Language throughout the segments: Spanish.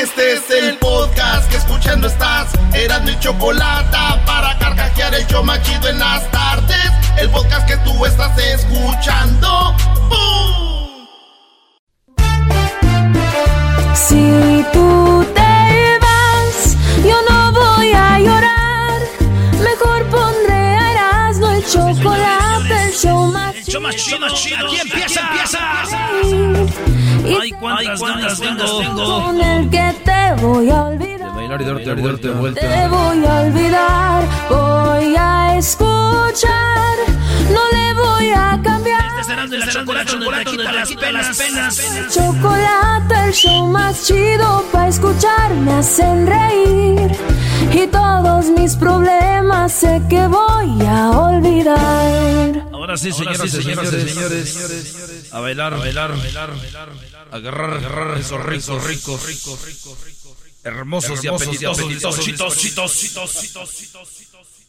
Este es el podcast que escuchando estás. Eran mi chocolate para carcajear el yo machido en las tardes. El podcast que tú estás escuchando. ¡Bum! Si tú te vas, yo no voy a llorar. Mejor pondré a Erasmo el chocolate, show más El show más chido, Aquí empieza, empieza. Ay, cuántas ganas tengo. Con el que te voy a olvidar. Bailar y darte, darte vuelta. Te voy a olvidar, voy a escuchar, no le voy a cambiar. Este será de la chocolate, donde te quita las penas. Chocolate, el show más chido para escuchar, me hacen reír. Y todos mis problemas sé que voy a olvidar. Ahora sí, señoras y señores, señores, a bailar, a bailar, a bailar, agarrar, agarrar esos ricos, ricos, ricos, hermosos y apetitosos, chitos, chitos, chitos,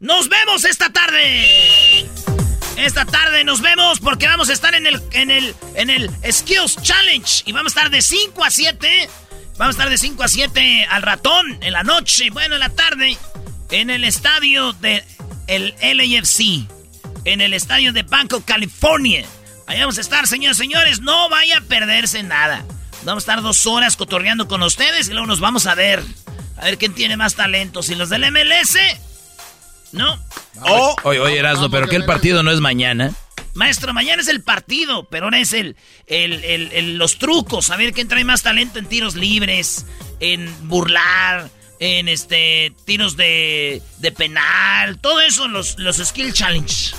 Nos vemos esta tarde. Esta tarde nos vemos porque vamos a estar en el, en el, en el Skills Challenge y vamos a estar de 5 a 7. Vamos a estar de 5 a 7 al ratón en la noche, bueno, en la tarde, en el estadio de LAFC, en el estadio de Banco, California. Ahí vamos a estar, señores, señores, no vaya a perderse nada. Vamos a estar dos horas cotorreando con ustedes y luego nos vamos a ver. A ver quién tiene más talento, si los del MLS ¿No? Oh, oye, oye, Erasmo, pero que el partido no es mañana. Maestro, mañana es el partido, pero ahora es el, el, el, el- los trucos. A ver quién trae más talento en tiros libres, en burlar, en este tiros de, de penal, todo eso, los, los skill challenge.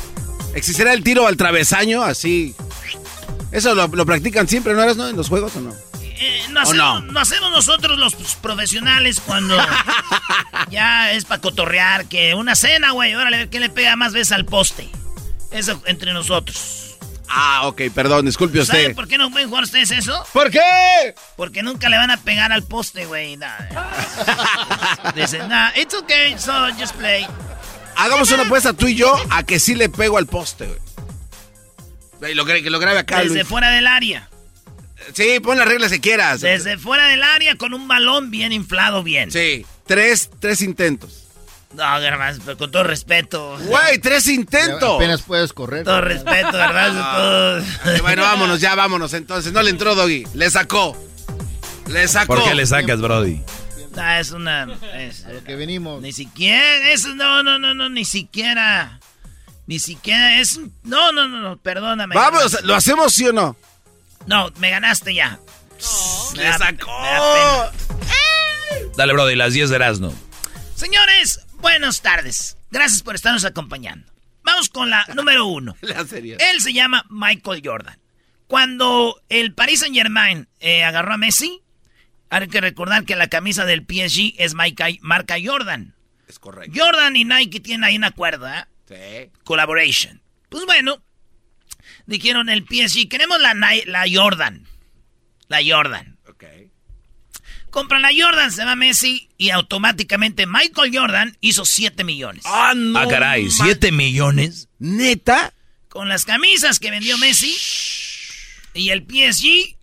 ¿Existirá el tiro al travesaño así? ¿Eso lo, lo practican siempre, no eres, no? ¿En los juegos o no? Eh, no, hacemos nosotros los profesionales cuando ya es para cotorrear, que una cena, güey, órale, a ver quién le pega más veces al poste. Eso entre nosotros. Ah, ok, perdón, disculpe ¿Sabe usted. por qué no pueden jugar ustedes eso? ¿Por qué? Porque nunca le van a pegar al poste, güey. Nah. Dicen, nah, it's okay, so just play. Hagamos una apuesta tú y yo a que sí le pego al poste, güey. Lo, que lo grabe acá, Desde Luis. fuera del área. Sí, pon las reglas que quieras. Desde fuera del área con un balón bien inflado, bien. Sí, tres, tres intentos. No, garbanzo, pero con todo respeto. Güey, tres intentos. Apenas puedes correr. Todo respeto, garbanzo, todo. Ok, Bueno, vámonos, ya vámonos entonces. No le entró Doggy, le sacó. Le sacó. ¿Por qué le sacas, Brody? Ah, es una. es- Que venimos. ni siquiera. Es, no, no, no, no, ni siquiera. Ni siquiera es. No, no, no, no, perdóname. Vamos, ¿lo hacemos sí o no? No, me ganaste ya. Me Le da- sacó. me da Dale, Brody, las 10 de Erasmo. Señores, buenas tardes. Gracias por estarnos acompañando. Vamos con la número uno. La serie. Él se llama Michael Jordan. Cuando el Paris Saint Germain agarró a Messi, hay que recordar que la camisa del PSG es Mike- marca Jordan. Es correcto. Jordan y Nike tienen ahí un acuerdo, ¿eh? Sí. Collaboration. Pues bueno, dijeron el PSG, queremos la, la Jordan. La Jordan. Ok. Compran la Jordan, se va Messi y automáticamente Michael Jordan hizo 7 millones. Ah, no. Ah, caray, man- ¿siete millones? ¿Neta? Con las camisas que vendió Messi y el PSG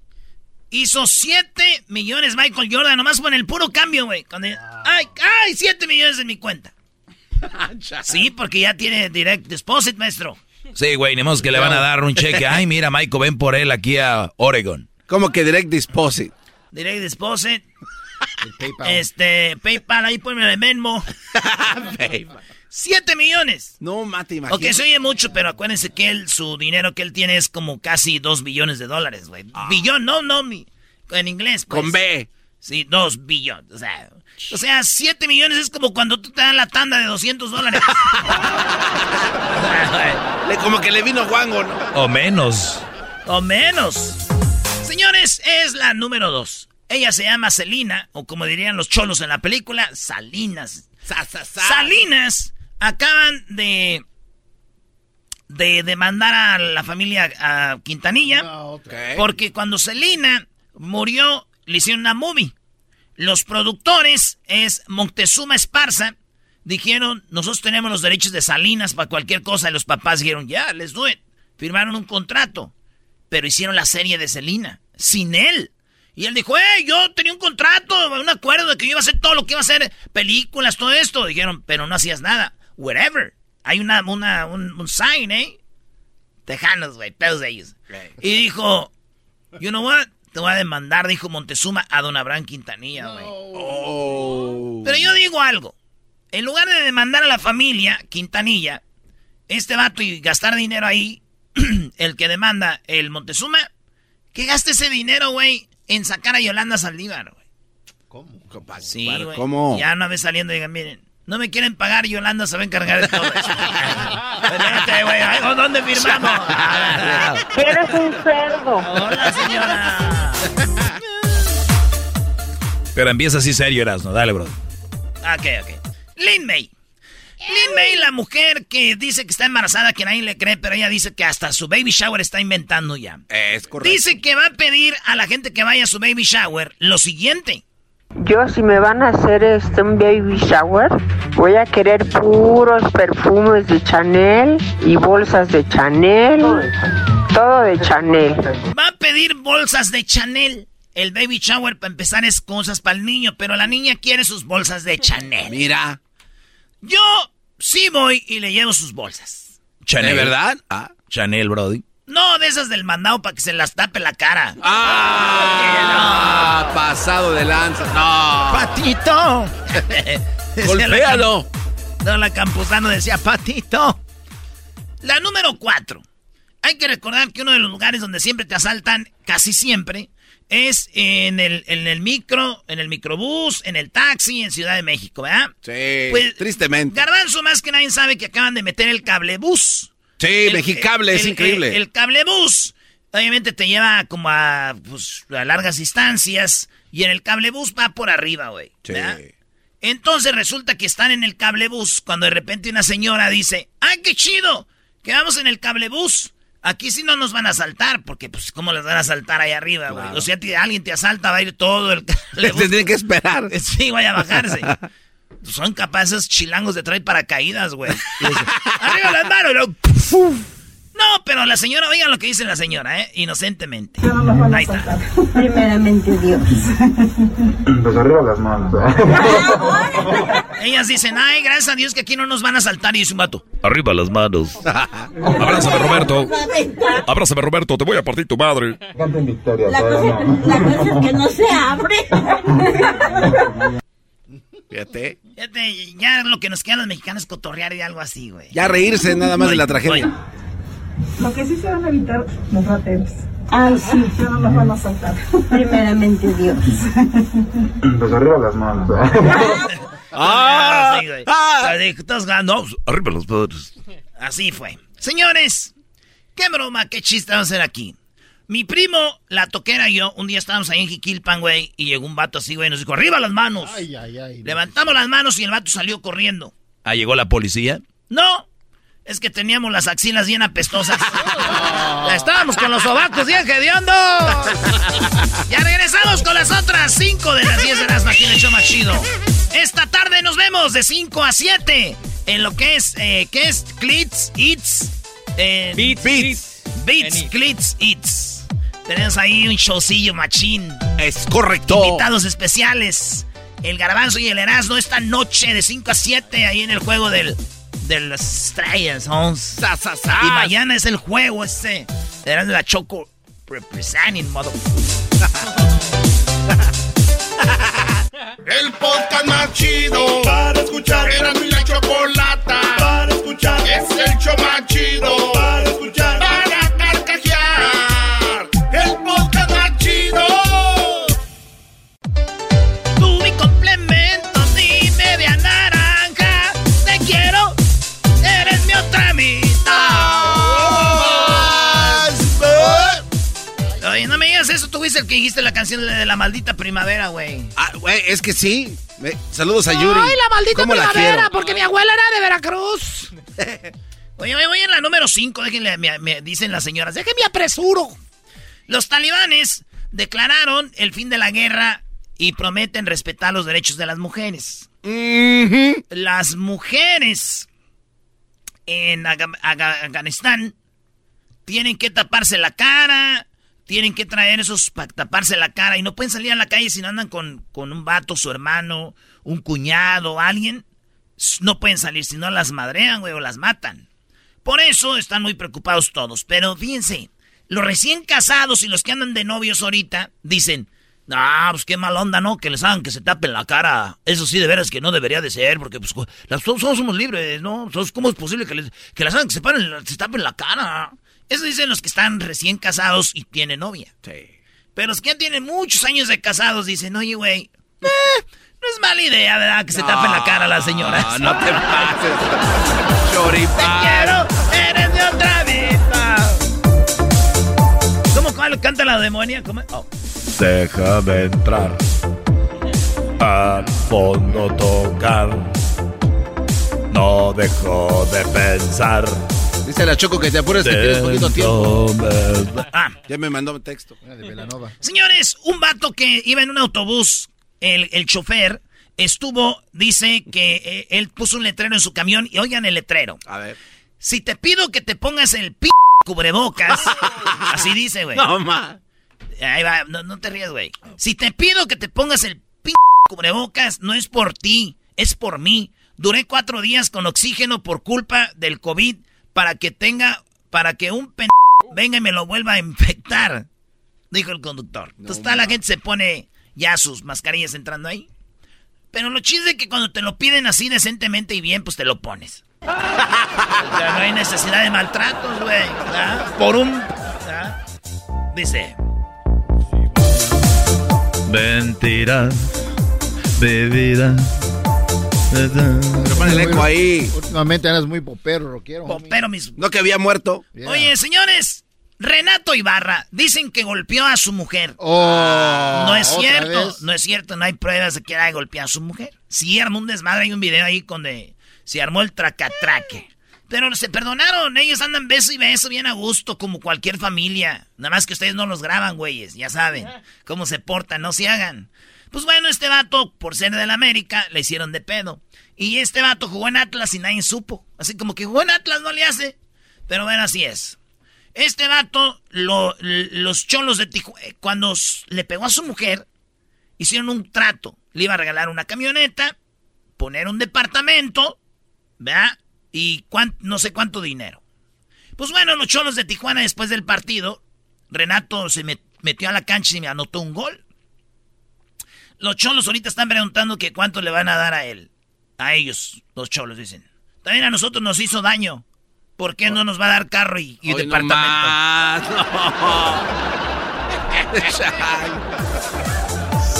hizo 7 millones Michael Jordan, nomás con el puro cambio, güey. Cuando- Ay, ay, 7 millones en mi cuenta. Sí, porque ya tiene direct deposit, maestro. Sí, güey, ni que le van a dar un cheque. Ay, mira, Michael, ven por él aquí a Oregon. Como que direct deposit. Direct deposit. Este, PayPal, ahí ponme el Venmo. 7 millones. No, mate, imagínate. Ok, se oye mucho, pero acuérdense que él, su dinero que él tiene es como casi 2 billones de dólares, güey. Billón, no, no, mi, en inglés. pues. Con B. Sí, 2 billones. O sea, o sea, 7 millones es como cuando tú te dan la tanda de 200 dólares. Como que le vino guango, ¿no? O menos. o menos. Señores, es la número 2. Ella se llama Selina, o como dirían los cholos en la película, Salinas. Salinas acaban de de demandar a la familia a Quintanilla porque cuando Selena murió le hicieron una movie. Los productores es Montezuma Esparza dijeron, "Nosotros tenemos los derechos de Salinas para cualquier cosa." Y los papás dijeron, "Ya, les do it." Firmaron un contrato, pero hicieron la serie de Selena sin él. Y él dijo, hey, yo tenía un contrato, un acuerdo de que yo iba a hacer todo lo que iba a hacer, películas, todo esto. Dijeron, pero no hacías nada. Whatever. Hay una, una, un, un sign, ¿eh? Tejanos, güey, pedos de ellos. Y dijo, you know what? Te voy a demandar, dijo Montezuma a don Abraham Quintanilla, güey. Oh. Pero yo digo algo. En lugar de demandar a la familia Quintanilla, este vato y gastar dinero ahí, el que demanda el Montezuma, que gaste ese dinero, güey, en sacar a Yolanda Saldívar, güey. Sí, güey. ¿Cómo? Ya una vez saliendo, digan, miren, no me quieren pagar, Yolanda se va a encargar de todo eso. Vete, güey, ¿dónde firmamos? Eres un cerdo. Hola, señora. Pero empieza así serio, Erasmo. Dale, bro. Ok, ok. Lin May. Lin May, la mujer que dice que está embarazada, que nadie le cree, pero ella dice que hasta su baby shower está inventando ya. Es correcto. Dice que va a pedir a la gente que vaya a su baby shower lo siguiente. Yo si me van a hacer este un baby shower, voy a querer puros perfumes de Chanel y bolsas de Chanel, todo de Chanel. Va a pedir bolsas de Chanel. El baby shower para empezar es cosas para el niño, pero la niña quiere sus bolsas de Chanel. Mira. Yo sí voy y le llevo sus bolsas. Chanel. ¿De verdad? Ah. Chanel, Brody. No de esas del mandado para que se las tape la cara. Ah, pasado de lanza. No. ¡Patito! Golpéalo. No, la Campuzano decía, patito. La número cuatro. Hay que recordar que uno de los lugares donde siempre te asaltan, casi siempre, es en el, en el micro, en el microbús, en el taxi, en Ciudad de México, ¿verdad? Sí, Pues, tristemente. Garbanzo, más que nadie sabe que acaban de meter el cablebús. Sí, El- Mexicable, es el- increíble. El, cablebús, obviamente te lleva como a, pues, a largas distancias. Y en el cablebús va por arriba, güey. Sí. Entonces resulta que están en el cablebús cuando de repente una señora dice, ¡ay, qué chido! Que vamos en el cablebús. Aquí sí no nos van a asaltar, porque pues cómo les van a asaltar ahí arriba, güey. O sea, alguien te asalta, va a ir todo el cablebús. Se tienen que esperar. Sí, vaya a bajarse. Son capaces chilangos de traer paracaídas, güey. Y dice, Arriba las manos. y luego, ¡puf! No, pero la señora, oigan lo que dice la señora, ¿eh? Inocentemente. Ahí está. Primeramente Dios. Pues arriba las manos. Ellas dicen, ay, gracias a Dios que aquí no nos van a saltar. Y dice un vato. Arriba las manos. Abrázame, Roberto. Abrázame, Roberto. Te voy a partir tu madre. Canten victoria. La cosa, la cosa es que no se abre. Fíjate. Fíjate, ya lo que nos queda a los mexicanos es cotorrear y algo así, güey. Ya reírse nada más de la tragedia. Lo que sí se van a evitar los rateros. Ay, sí. Ya no nos van a saltar. Primeramente Dios. Pues arriba las manos. Ah, Sí, güey. ah. Sea, dijo, todos ganando. Arriba las manos. Así fue. Señores, qué broma, qué chiste vamos a hacer aquí. Mi primo, la toquera y yo, un día estábamos ahí en Jiquilpan, güey, y llegó un vato así, güey, y nos dijo, arriba las manos. Levantamos las manos y el vato salió corriendo. Ah, llegó la policía. No, Es que teníamos las axilas bien apestosas. Estábamos con los sobacos bien hediondo. Ya regresamos con las otras 5 de las 10 de las máquinas show más chido. Esta tarde nos vemos de 5 a 7 en lo que es, eh, ¿qué es? Clits, Eats. eh, Beats, Beats, Beats, En Eats. Clits, Eats. Tenemos ahí un showcillo machín. Es correcto. Invitados especiales. El Garbanzo y el Erasmo esta noche de 5 a 7 ahí en el juego del, de las estrellas. vamos. Y mañana es el juego ese. Erasmo de la Choco representing, mother. El podcast más chido para escuchar. Era mi la chocolata para escuchar. Es el show más chido para escuchar. Para fuiste el que dijiste la canción de la maldita primavera, güey. Ah, güey, es que sí. Me- Saludos a Yuri. Ay, la maldita ¿Cómo la primavera, porque mi abuela era de Veracruz. Oye, oye, voy en la número 5, déjenle, me, me dicen las señoras, déjenme apresuro. Los talibanes declararon el fin de la guerra y prometen respetar los derechos de las mujeres. Las mujeres en Aga- Aga- Afganistán tienen que taparse la cara, tienen que traer esos para taparse la cara y no pueden salir a la calle si no andan con, con un vato, su hermano, un cuñado, alguien. No pueden salir, si no las madrean, güey, o las matan. Por eso están muy preocupados todos. Pero fíjense, los recién casados y los que andan de novios ahorita dicen, no, pues qué mal onda, ¿no? Que les hagan que se tapen la cara. Eso sí, de veras que no debería de ser, porque pues todos somos libres, ¿no? ¿Cómo es posible que les, que las hagan que se, paren se tapen la cara? Eso dicen los que están recién casados y tienen novia. Pero los que ya tienen muchos años de casados dicen, oye, güey, eh, no es mala idea, ¿verdad? Que se tapen la cara las señoras. No, no te pases. Choripán. quiero, eres de otra vida. ¿Cómo cuál canta la demonia? ¿Cómo? Oh. Déjame entrar. Al fondo tocar. No dejo de pensar. Dice la Choco que te apures que tienes poquito tiempo. Ah. Ya me mandó un texto. Señores, un vato que iba en un autobús, el, el chofer, estuvo, dice que eh, él puso un letrero en su camión y oigan el letrero. A ver. Si te pido que te pongas el p cubrebocas, así dice, güey. No, ma. Ahí va, no, no te rías, güey. Si te pido que te pongas el p cubrebocas, no es por ti, es por mí. Duré cuatro días con oxígeno por culpa del COVID para que tenga, para que un p venga y me lo vuelva a infectar, dijo el conductor. Entonces toda la gente se pone ya sus mascarillas entrando ahí. Pero lo chiste es que cuando te lo piden así decentemente y bien, pues te lo pones. Ya no hay necesidad de maltratos, güey. Por un... ¿verdad? Dice... Mentira de vida. Pero pon el eco ahí. Últimamente eres muy popero, rockero. Popero mis... No que había muerto. Oye, señores, Renato Ibarra, dicen que golpeó a su mujer. Oh, no es ¿otra cierto, vez? no es cierto, no hay pruebas de que haya golpeado a su mujer. Sí, armó un desmadre, hay un video ahí donde se armó el tracatraque. Pero se perdonaron, ellos andan beso y beso bien a gusto, como cualquier familia. Nada más que ustedes no los graban, güeyes, ya saben cómo se portan, no se hagan. Pues bueno, este vato, por ser del América, le hicieron de pedo. Y este vato jugó en Atlas y nadie supo. Así como que jugó en Atlas, no le hace. Pero bueno, así es. Este vato, lo- los cholos de Tijuana, cuando s- le pegó a su mujer, hicieron un trato. Le iba a regalar una camioneta, poner un departamento, ¿verdad? Y no sé cuánto dinero. Pues bueno, los cholos de Tijuana después del partido, Renato se met- metió a la cancha y me anotó un gol. Los cholos ahorita están preguntando que cuánto le van a dar a él. A ellos, los cholos dicen. También a nosotros nos hizo daño. ¿Por qué no nos va a dar carro y, y Hoy no departamento?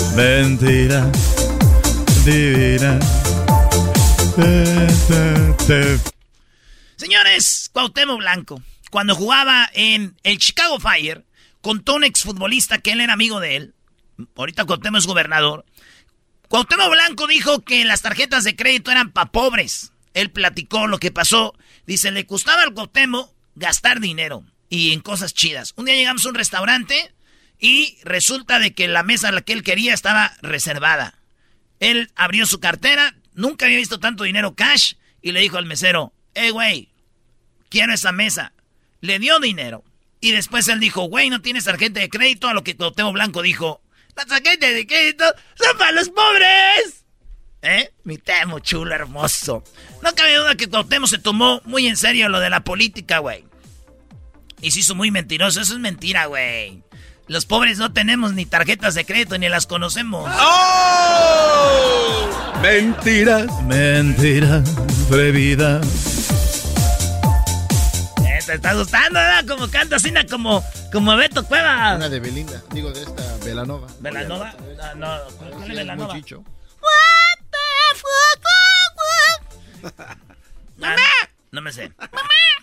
Mentira divina. Señores, Cuauhtémoc Blanco, cuando jugaba en el Chicago Fire, contó un exfutbolista que él era amigo de él. Ahorita Cuauhtémoc es gobernador. Cuauhtémoc Blanco dijo que las tarjetas de crédito eran para pobres. Él platicó lo que pasó. Dice, le gustaba al Cuauhtémoc gastar dinero y en cosas chidas. Un día llegamos a un restaurante y resulta de que la mesa a la que él quería estaba reservada. Él abrió su cartera, nunca había visto tanto dinero cash y le dijo al mesero, hey, güey, quiero esa mesa. Le dio dinero. Y después él dijo, güey, no tienes tarjeta de crédito. A lo que Cuauhtémoc Blanco dijo, las tarjetas de crédito son para los pobres. ¿Eh? Mi temo chulo, hermoso. No cabe duda que Cuauhtémoc se tomó muy en serio lo de la política, güey. Y se hizo muy mentiroso. Eso es mentira, güey. Los pobres no tenemos ni tarjetas de crédito ni las conocemos. ¡Oh! Mentiras. Mentira, prohibida. ¿Te está gustando, verdad? Como canta así, na, como, como Beto Cueva. Una de Belinda, digo de esta Belanova. ¿Belanova? Ah, no, ¿cuál es Sí, Belanova? muy chicho. ¡Mamá! No me sé.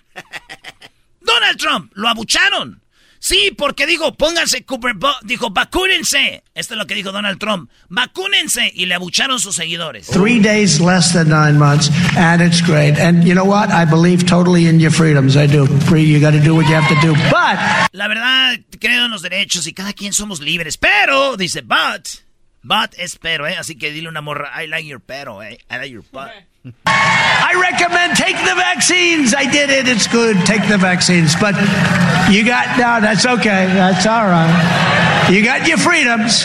Donald Trump, lo abucharon. Sí, porque dijo, pónganse Cooper, dijo, vacúnense. Esto es lo que dijo Donald Trump. Vacúnense. Y le abucharon sus seguidores. Three days less than nine months, and it's great. And you know what? I believe totally in your freedoms. I do. You got to do what you have to do. But La verdad, creo en los derechos y cada quien somos libres. Pero, dice, but, but es pero, ¿eh? Así que dile una morra, I like your pero, ¿eh? I like your butt. I recommend take the vaccines. I did it. It's good. Take the vaccines. But you got no. That's okay. That's all right. You got your freedoms.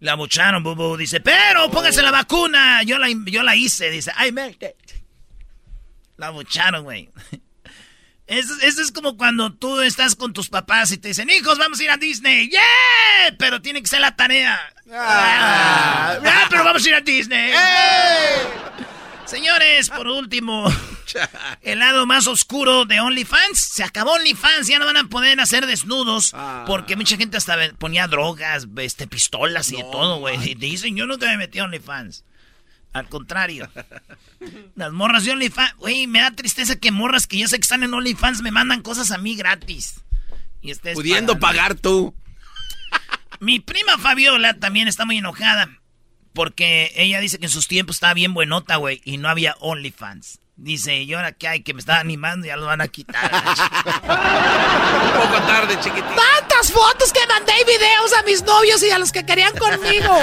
La abucharon, bubu. Dice, pero póngase la vacuna. Yo la, yo la hice. Dice, I made it. La abucharon, güey. Eso, eso es como cuando tú estás con tus papás y te dicen, hijos, vamos a ir a Disney. ¡Yeah! Pero tiene que ser la tarea. Ah, ah, pero vamos a ir a Disney. Señores, por último, el lado más oscuro de OnlyFans. Se acabó OnlyFans, ya no van a poder hacer desnudos. Porque mucha gente hasta ponía drogas, este, pistolas y de todo, güey. Y dicen, yo nunca me metí a OnlyFans. Al contrario. Las morras de OnlyFans, güey, me da tristeza que morras que yo sé que están en OnlyFans me mandan cosas a mí gratis. Y Pudiendo pagando. pagar tú. Mi prima Fabiola también está muy enojada. Porque ella dice que en sus tiempos estaba bien buenota, güey, y no había OnlyFans. Dice, y ahora que hay que me está animando, ya lo van a quitar. Un poco tarde, chiquitito. Tantas fotos que mandé y videos a mis novios y a los que querían conmigo.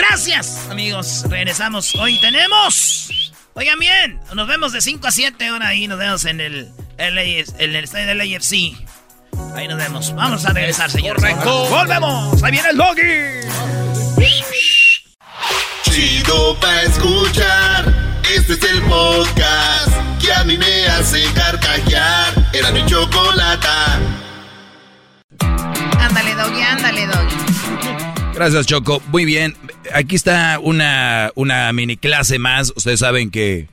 Gracias, amigos. Regresamos. Hoy tenemos. Oigan bien, nos vemos de 5 a 7 ahora ahí. Nos vemos en el, LA en el estadio del AFC. Ahí nos vemos. Vamos a regresar, señores. correcto. Volvemos. Ahí viene el doggy. Chido pa' escuchar. Este es el podcast que a mí me hace carcajear. Era mi chocolata. Ándale, Doggy, ándale, Doggy. Gracias, Choco. Muy bien. Aquí está una, una mini clase más. Ustedes saben que,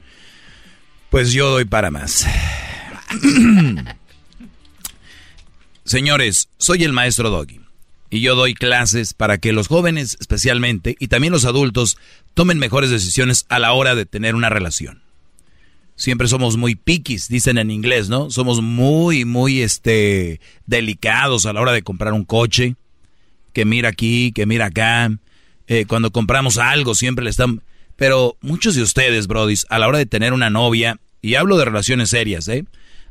pues yo doy para más. Señores, soy el maestro Doggy. Y yo doy clases para que los jóvenes especialmente y también los adultos tomen mejores decisiones a la hora de tener una relación. Siempre somos muy piquis, dicen en inglés, ¿no? Somos muy, muy, este, delicados a la hora de comprar un coche que mira aquí, que mira acá. Eh, cuando compramos algo siempre le están... Pero muchos de ustedes, brodis, a la hora de tener una novia, y hablo de relaciones serias, ¿eh?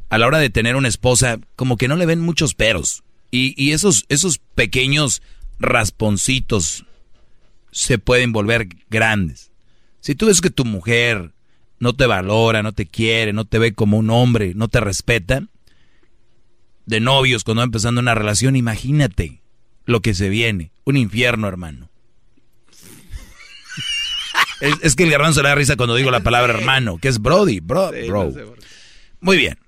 A la hora de tener una esposa, como que no le ven muchos peros. Y, y esos, esos pequeños rasponcitos se pueden volver grandes. Si tú ves que tu mujer no te valora, no te quiere, no te ve como un hombre, no te respeta, de novios cuando va empezando una relación, imagínate lo que se viene. Un infierno, hermano. Es, es que el garbanzo le da risa cuando digo la palabra hermano, que es Brody, bro, bro. Muy bien.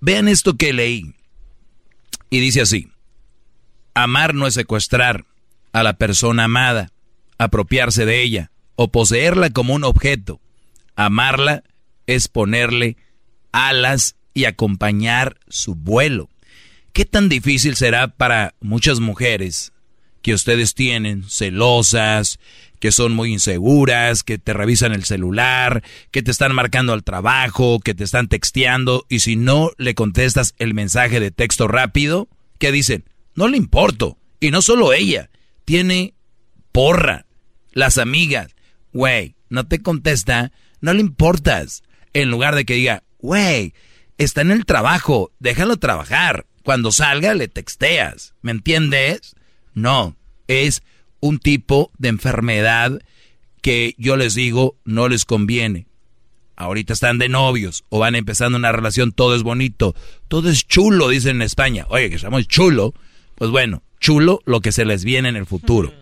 Vean esto que leí. Y dice así. Amar no es secuestrar a la persona amada, apropiarse de ella o poseerla como un objeto. Amarla es ponerle alas y acompañar su vuelo. ¿Qué tan difícil será para muchas mujeres que ustedes tienen, celosas, que son muy inseguras, que te revisan el celular, que te están marcando al trabajo, que te están texteando, y si no le contestas el mensaje de texto rápido, ¿qué dicen? No le importo. Y no solo ella, tiene porra, las amigas. Güey, no te contesta, no le importas. En lugar de que diga, güey, está en el trabajo, déjalo trabajar. Cuando salga le texteas, ¿me entiendes? No, es un tipo de enfermedad que yo les digo no les conviene. Ahorita están de novios o van empezando una relación, todo es bonito, todo es chulo, dicen en España. Oye, que estamos chulo. Pues bueno, chulo lo que se les viene en el futuro.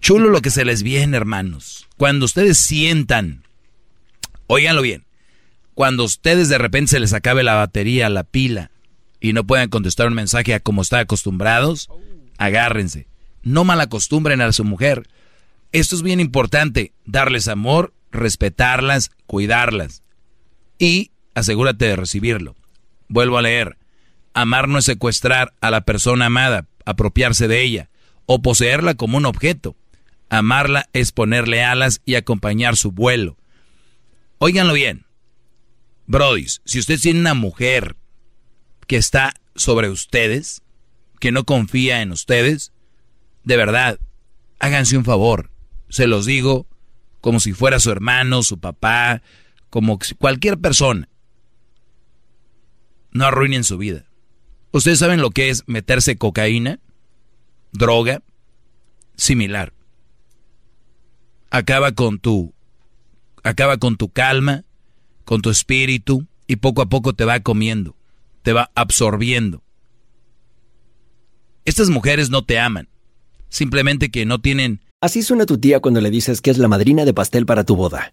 Chulo lo que se les viene, hermanos. Cuando ustedes sientan, óiganlo bien, cuando ustedes de repente se les acabe la batería, la pila, y no puedan contestar un mensaje a como están acostumbrados, agárrense. No malacostumbren a su mujer. Esto es bien importante, darles amor, respetarlas, cuidarlas. Y asegúrate de recibirlo. Vuelvo a leer. Amar no es secuestrar a la persona amada, apropiarse de ella, o poseerla como un objeto. Amarla es ponerle alas y acompañar su vuelo. Óiganlo bien. Brody, si usted tiene una mujer que está sobre ustedes, que no confía en ustedes, de verdad, háganse un favor. Se los digo como si fuera su hermano, su papá, como cualquier persona. No arruinen su vida. ¿Ustedes saben lo que es meterse cocaína? Droga. Similar acaba con tu acaba con tu calma, con tu espíritu y poco a poco te va comiendo, te va absorbiendo. Estas mujeres no te aman, simplemente que no tienen Así suena tu tía cuando le dices que es la madrina de pastel para tu boda.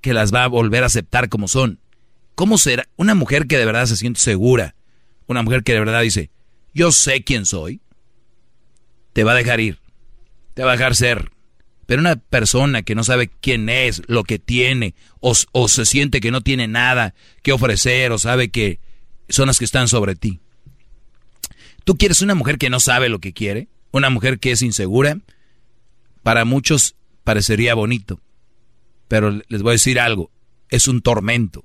que las va a volver a aceptar como son. ¿Cómo será una mujer que de verdad se siente segura? Una mujer que de verdad dice, yo sé quién soy. Te va a dejar ir. Te va a dejar ser. Pero una persona que no sabe quién es, lo que tiene, o, o se siente que no tiene nada que ofrecer, o sabe que son las que están sobre ti. ¿Tú quieres una mujer que no sabe lo que quiere? ¿Una mujer que es insegura? Para muchos parecería bonito pero les voy a decir algo, es un tormento.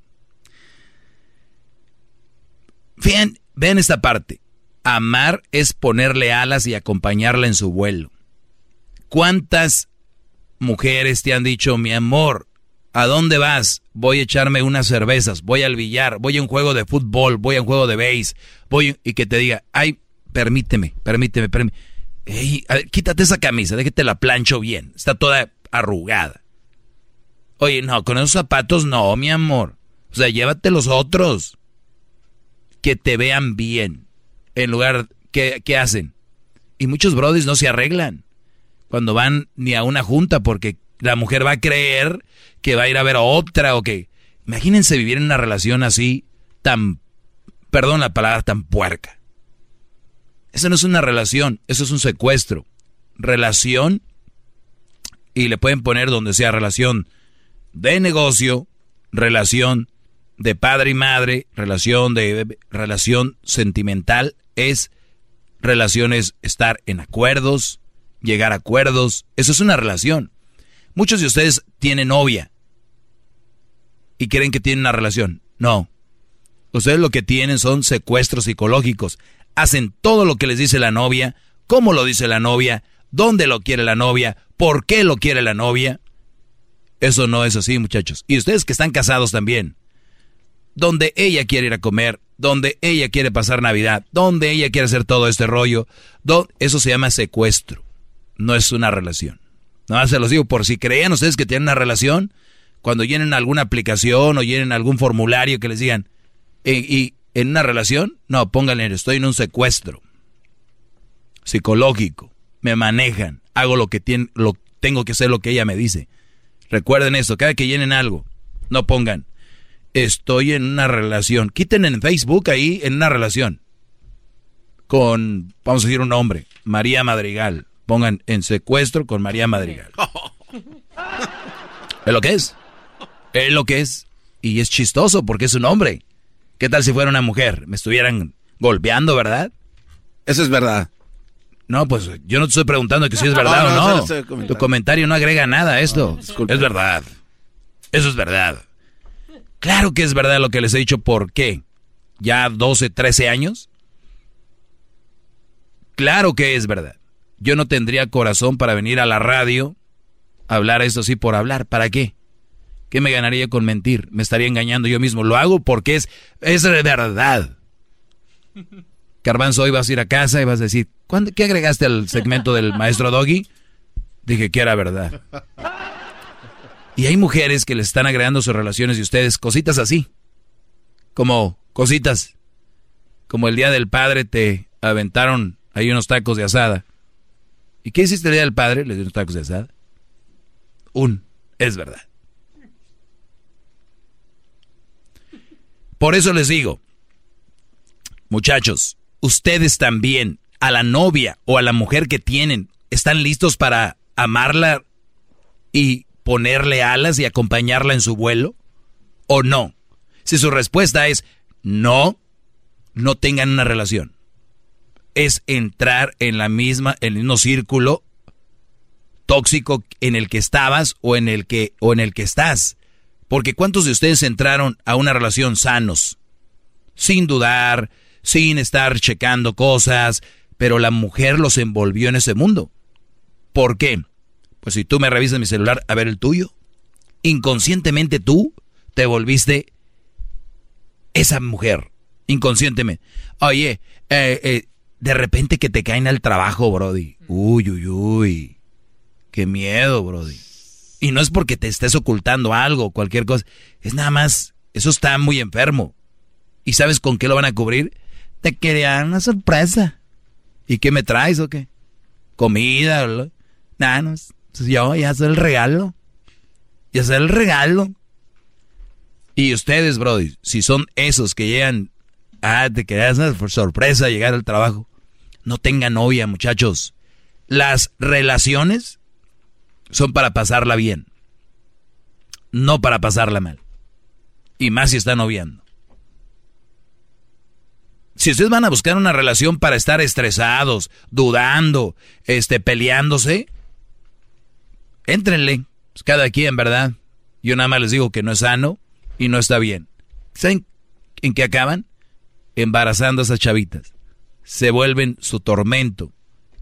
Vean, vean esta parte. Amar es ponerle alas y acompañarla en su vuelo. ¿Cuántas mujeres te han dicho, mi amor, ¿a dónde vas? Voy a echarme unas cervezas, voy al billar, voy a un juego de fútbol, voy a un juego de base, voy y que te diga, ay, permíteme, permíteme, permíteme. quítate esa camisa, déjate la plancho bien, está toda arrugada. Oye, no, con esos zapatos no, mi amor. O sea, llévate los otros. Que te vean bien. En lugar, ¿qué, qué hacen? Y muchos brodis no se arreglan cuando van ni a una junta porque la mujer va a creer que va a ir a ver a otra o que... Imagínense vivir en una relación así tan... Perdón la palabra, tan puerca. Eso no es una relación, eso es un secuestro. Relación, y le pueden poner donde sea relación de negocio, relación de padre y madre, relación de relación sentimental, es relaciones estar en acuerdos, llegar a acuerdos, eso es una relación. Muchos de ustedes tienen novia y creen que tienen una relación. No. Ustedes lo que tienen son secuestros psicológicos. Hacen todo lo que les dice la novia, cómo lo dice la novia, dónde lo quiere la novia, por qué lo quiere la novia. Eso no es así, muchachos. Y ustedes que están casados también. Donde ella quiere ir a comer, donde ella quiere pasar Navidad, donde ella quiere hacer todo este rollo, eso se llama secuestro. No es una relación. Nada más se los digo, por si creían ustedes que tienen una relación, cuando llenen alguna aplicación o llenen algún formulario que les digan, y, en una relación, no, pónganle, estoy en un secuestro psicológico, me manejan, hago lo que tiene, lo, tengo que hacer lo que ella me dice. Recuerden esto, cada que llenen algo, no pongan, estoy en una relación. Quiten en Facebook ahí, en una relación. Con, vamos a decir un nombre, María Madrigal. Pongan en secuestro con María Madrigal. ¿Es lo que es? Es lo que es. Y es chistoso porque es un hombre. ¿Qué tal si fuera una mujer? Me estuvieran golpeando, ¿verdad? Eso es verdad. No, pues yo no te estoy preguntando que si es verdad o no. Tu comentario no agrega nada a esto. es verdad. Eso es verdad. Claro que es verdad lo que les he dicho. ¿Por qué? ¿Ya 12, 13 años? Claro que es verdad. Yo no tendría corazón para venir a la radio a hablar esto así por hablar. ¿Para qué? ¿Qué me ganaría con mentir? Me estaría engañando yo mismo. Lo hago porque es, es verdad. Carbanzo, hoy vas a ir a casa y vas a decir, ¿qué agregaste al segmento del maestro Doggy? Dije que era verdad. Y hay mujeres que le están agregando sus relaciones y ustedes cositas así. Como cositas. Como el día del padre te aventaron ahí unos tacos de asada. ¿Y qué hiciste el día del padre? Le dio unos tacos de asada. Un, es verdad. Por eso les digo, muchachos, ustedes también, a la novia o a la mujer que tienen, ¿están listos para amarla y ponerle alas y acompañarla en su vuelo? ¿O no? Si su respuesta es no, no tengan una relación. Es entrar en la misma, en el mismo círculo tóxico en el que estabas o en el que, o en el que estás. Porque ¿cuántos de ustedes entraron a una relación sanos? Sin dudar, sin estar checando cosas, pero la mujer los envolvió en ese mundo. ¿Por qué? Pues si tú me revisas mi celular a ver el tuyo, inconscientemente tú te volviste esa mujer. Inconscientemente. Oye, eh, eh, de repente que te caen al trabajo, Brody. Uy, uy, uy. Qué miedo, Brody. Y no es porque te estés ocultando algo, cualquier cosa. Es nada más, eso está muy enfermo. ¿Y sabes con qué lo van a cubrir? Te querían una sorpresa. ¿Y qué me traes o qué? Comida, Nada, no, yo ya soy el regalo. Ya soy el regalo. Y ustedes, Brody, si son esos que llegan, ah, te quedas por sorpresa llegar al trabajo, no tengan novia, muchachos. Las relaciones son para pasarla bien, no para pasarla mal. Y más si están noviando. Si ustedes van a buscar una relación para estar estresados, dudando, este, peleándose, éntrenle. Cada quien, ¿verdad? Yo nada más les digo que no es sano y no está bien. ¿Saben en qué acaban? Embarazando a esas chavitas. Se vuelven su tormento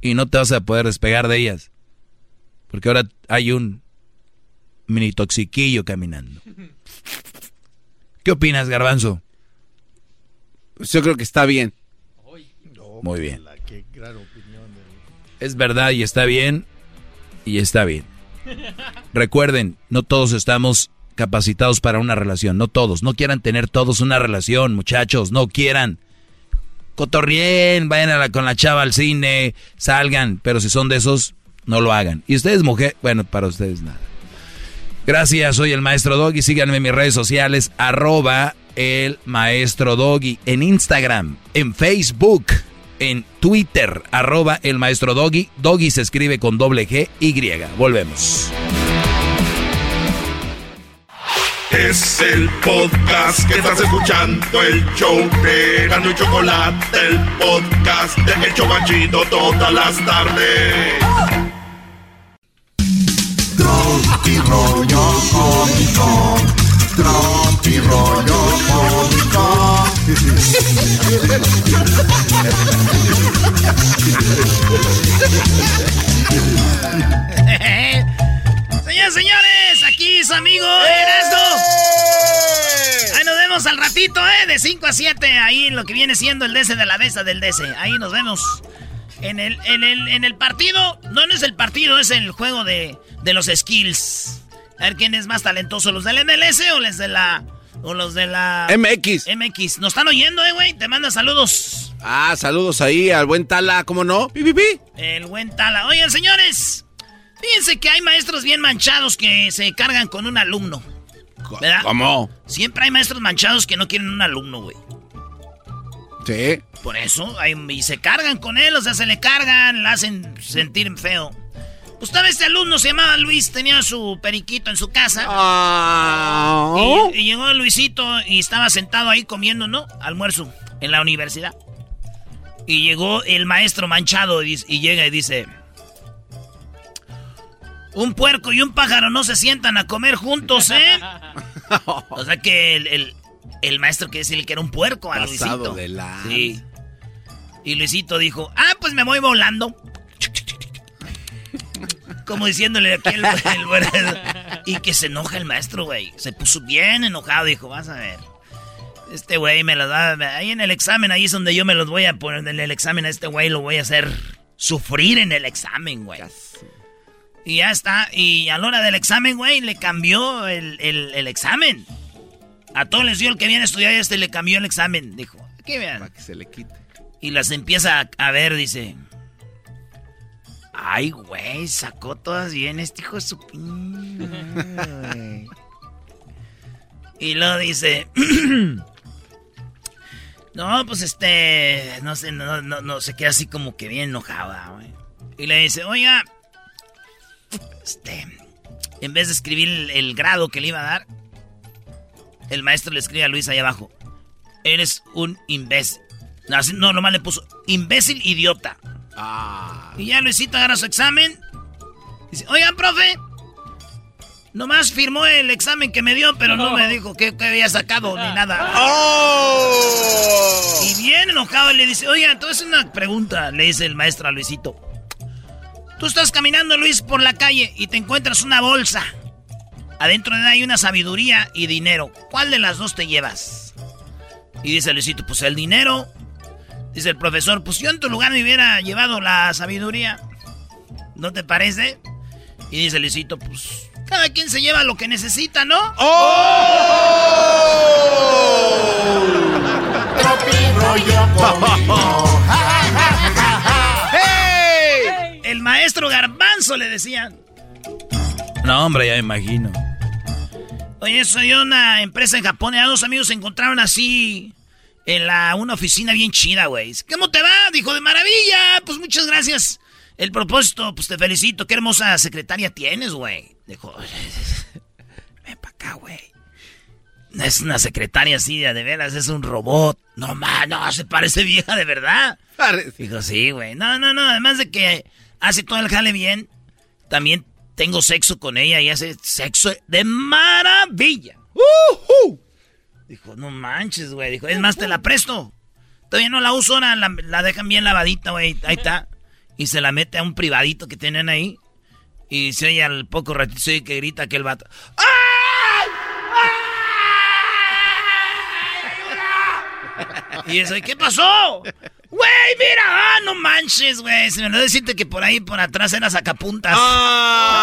y no te vas a poder despegar de ellas. Porque ahora hay un mini toxiquillo caminando. ¿Qué opinas, Garbanzo? Yo creo que está bien. Muy bien. Es verdad y está bien y está bien. Recuerden, no todos estamos capacitados para una relación, no todos. No quieran tener todos una relación, muchachos, no quieran. Cotorrien, vayan con la chava al cine, salgan, pero si son de esos, no lo hagan. Y ustedes, mujer, bueno, para ustedes nada. Gracias, soy el maestro Doggy. Síganme en mis redes sociales, arroba el maestro Doggy, en Instagram, en Facebook en Twitter, arroba el maestro Doggy. Doggy se escribe con doble G Y. Volvemos. Es el podcast que estás escuchando, el show de Gano y Chocolate, el podcast de El Chobachito todas las tardes. Tropi rollo cómico, tropi rollo cómico Señores, señores, aquí su amigo Erasmo. Ahí nos vemos al ratito, ¿eh? De 5 a 7, ahí en lo que viene siendo el DC de la mesa del DC. Ahí nos vemos. En el, en el, en el partido, no, no es el partido, es el juego de, de los skills. A ver quién es más talentoso, los del MLS o los de la. O los de la. MX. MX. Nos están oyendo, eh, güey. Te manda saludos. Ah, saludos ahí al buen Tala, ¿cómo no? Pi, pi, pi. El buen Tala. Oigan, señores. Fíjense que hay maestros bien manchados que se cargan con un alumno. ¿Verdad? ¿Cómo? Siempre hay maestros manchados que no quieren un alumno, güey. Sí. Por eso, hay- y se cargan con él, o sea, se le cargan, le hacen sentir feo. Vez este alumno se llamaba Luis, tenía su periquito en su casa. Ah. Y, y llegó Luisito y estaba sentado ahí comiendo, ¿no? Almuerzo en la universidad. Y llegó el maestro manchado y, llega y dice... Un puerco y un pájaro no se sientan a comer juntos, ¿eh? O sea que el, el- el maestro quiere decirle que era un puerco a Pasado Luisito. de lanza. Sí. Y Luisito dijo, ah, pues me voy volando. Como diciéndole aquí el, el- Y que se enoja el maestro, güey. Se puso bien enojado, dijo, vas a ver. Este güey me los va Ahí en el examen, ahí es donde yo me los voy a poner. En el examen a este güey lo voy a hacer sufrir en el examen, güey. Y ya está. Y a la hora del examen, güey, le cambió el, el- el examen. A todos les dio el que viene a estudiar y este le cambió el examen. Dijo, aquí vean. Para que se le quite. Y las empieza a, a ver, dice. Ay, güey, sacó todas bien este hijo de su pin- güey". Y luego dice. no, pues este. No sé, no, no, no, se queda así como que bien enojada, güey. Y le dice, oiga. Este. En vez de escribir el, grado que le iba a dar, el maestro le escribe a Luis ahí abajo. Eres un imbécil. No, nomás le puso imbécil idiota. Y ya Luisito agarra su examen. Dice, oigan, profe. Nomás firmó el examen que me dio, pero no me dijo que, que había sacado ni nada. Y bien enojado le dice, oigan, entonces una pregunta, le dice el maestro a Luisito. Tú estás caminando, Luis, por la calle y te encuentras una bolsa. Adentro de ella hay una sabiduría y dinero. ¿Cuál de las dos te llevas? Y dice Luisito, pues el dinero. Dice el profesor, pues yo en tu lugar me hubiera llevado la sabiduría. ¿No te parece? Y dice Luisito, pues cada quien se lleva lo que necesita, ¿no? El maestro Garbanzo le decían. No, hombre, ya me imagino. Oye, soy una empresa en Japón. Ya dos amigos se encontraron así en la una oficina bien chida, güey. ¿Cómo te va? Dijo, de maravilla. Pues muchas gracias. El propósito, pues te felicito. Qué hermosa secretaria tienes, güey. Dijo, ven para acá, güey. No es una secretaria así, de veras, es un robot. No, ma, no, se parece vieja de verdad. Dijo, sí, güey. No, no, no, además de que hace todo el jale bien, también tengo sexo con ella y hace sexo de maravilla. Dijo, no manches, güey. Dijo, es más, te la presto. Todavía no la uso ahora, la, la dejan bien lavadita, güey. Ahí está. Y se la mete a un privadito que tienen ahí. Y se oye al poco ratito se oye que grita aquel vato. Y eso, ¿y qué pasó? Güey, mira, ah, no manches, güey. Se me olvidó decirte que por ahí, por atrás era sacapuntas. Ay.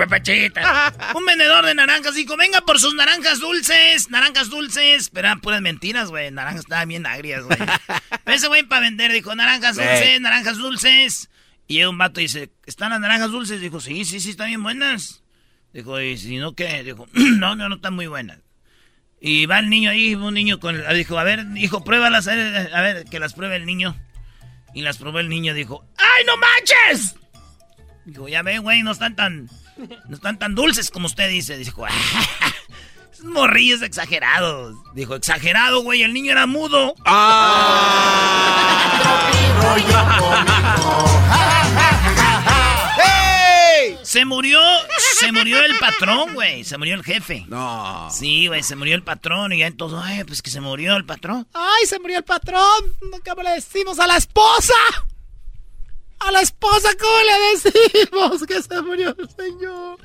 Papachita. Un vendedor de naranjas dijo, venga por sus naranjas dulces, naranjas dulces. Pero eran puras mentiras, güey. Naranjas estaban bien agrias, güey. Pero ese güey para vender dijo, naranjas dulces, naranjas dulces. Y un vato dice, ¿están las naranjas dulces? Dijo, sí, sí, sí, están bien buenas. Dijo, ¿y si no qué? Dijo, no, no, no están muy buenas. Y va el niño ahí, un niño con... Dijo, a ver, hijo, pruébalas, a ver, a ver, que las pruebe el niño. Y las probó el niño, dijo, ¡ay, no manches! Dijo, ya ve, güey, no están tan... No están tan dulces como usted dice. Dijo, esos morrillos exagerados. Dijo, exagerado, güey, el niño era mudo. Ah. Se murió, se murió el patrón, güey. Se murió el jefe. No. Sí, güey, se murió el patrón y ya entonces, ay, pues que se murió el patrón. Ay, se murió el patrón. ¿Cómo le decimos a la esposa? A la esposa, ¿cómo le decimos que se murió el señor?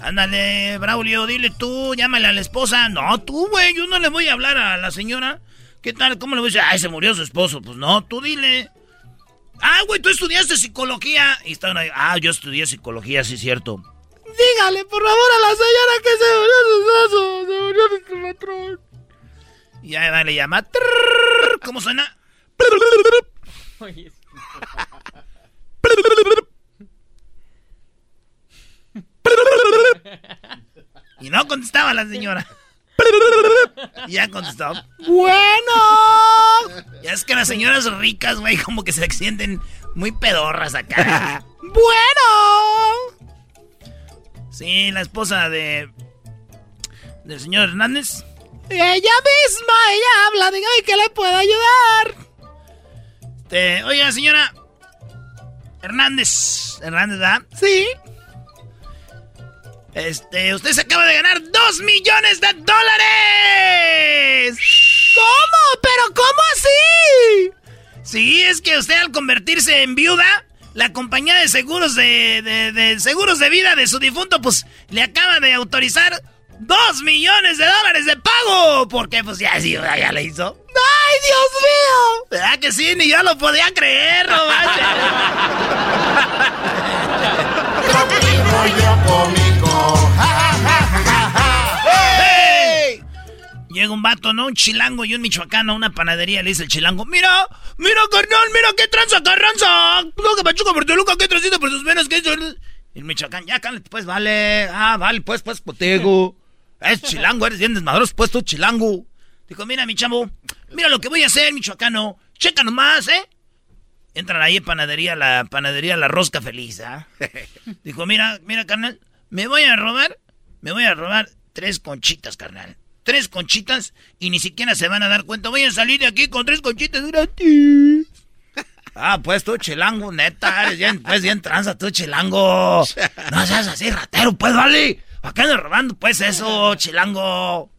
Ándale, Braulio, dile tú, llámale a la esposa. No, tú, güey, yo no le voy a hablar a la señora. ¿Qué tal? ¿Cómo le voy a decir? Ay, se murió su esposo. Pues no, tú dile. Ah, güey, tú estudiaste psicología. Y estaban ahí. Ah, yo estudié psicología, sí, cierto. Dígale, por favor, a la señora que se murió su esposo. Se murió su patrón. Y ahí le llama. ¿Cómo suena? Y no contestaba la señora. Ya contestó. Bueno. Ya es que las señoras ricas, güey, como que se sienten muy pedorras acá. bueno. Sí, la esposa de. del señor Hernández. Ella misma, ella habla. Dígame que le puedo ayudar. Te, oiga, señora. Hernández. Hernández, ¿verdad? Sí. Este, usted se acaba de ganar dos millones de dólares. ¿Cómo? ¿Pero cómo así? Sí, es que usted al convertirse en viuda, la compañía de seguros de, de, de seguros de vida de su difunto, pues le acaba de autorizar dos millones de dólares de pago. Porque pues ya sí, ya, ya le hizo. ¡Ay, Dios mío! ¿Verdad que sí? Ni yo lo podía creer, no. ¡Hey! Llega un vato, ¿no? Un chilango y un michoacano a una panadería. Le dice el chilango, mira, mira, carnal, mira qué tranza, carranza. Lo que pachuca por Toluca, qué transita por sus venas, qué es El michoacán, ya, cálate, pues, vale. Ah, vale, pues, pues, potego. Es chilango, eres bien desmadroso, pues, tú, chilango. Dijo, mira, mi chavo, mira lo que voy a hacer, michoacano. Checa nomás, ¿eh? Entran ahí en panadería, la panadería La Rosca Feliz, ¿ah? Dijo, mira, mira, carnal, me voy a robar, me voy a robar tres conchitas, carnal. Tres conchitas y ni siquiera se van a dar cuenta. Voy a salir de aquí con tres conchitas gratis. Ah, pues tú, chilango, neta, eres bien, pues bien tranza, tú, chilango. No seas así, ratero, pues, vale. ¿Para qué andas robando, pues, eso, chilango?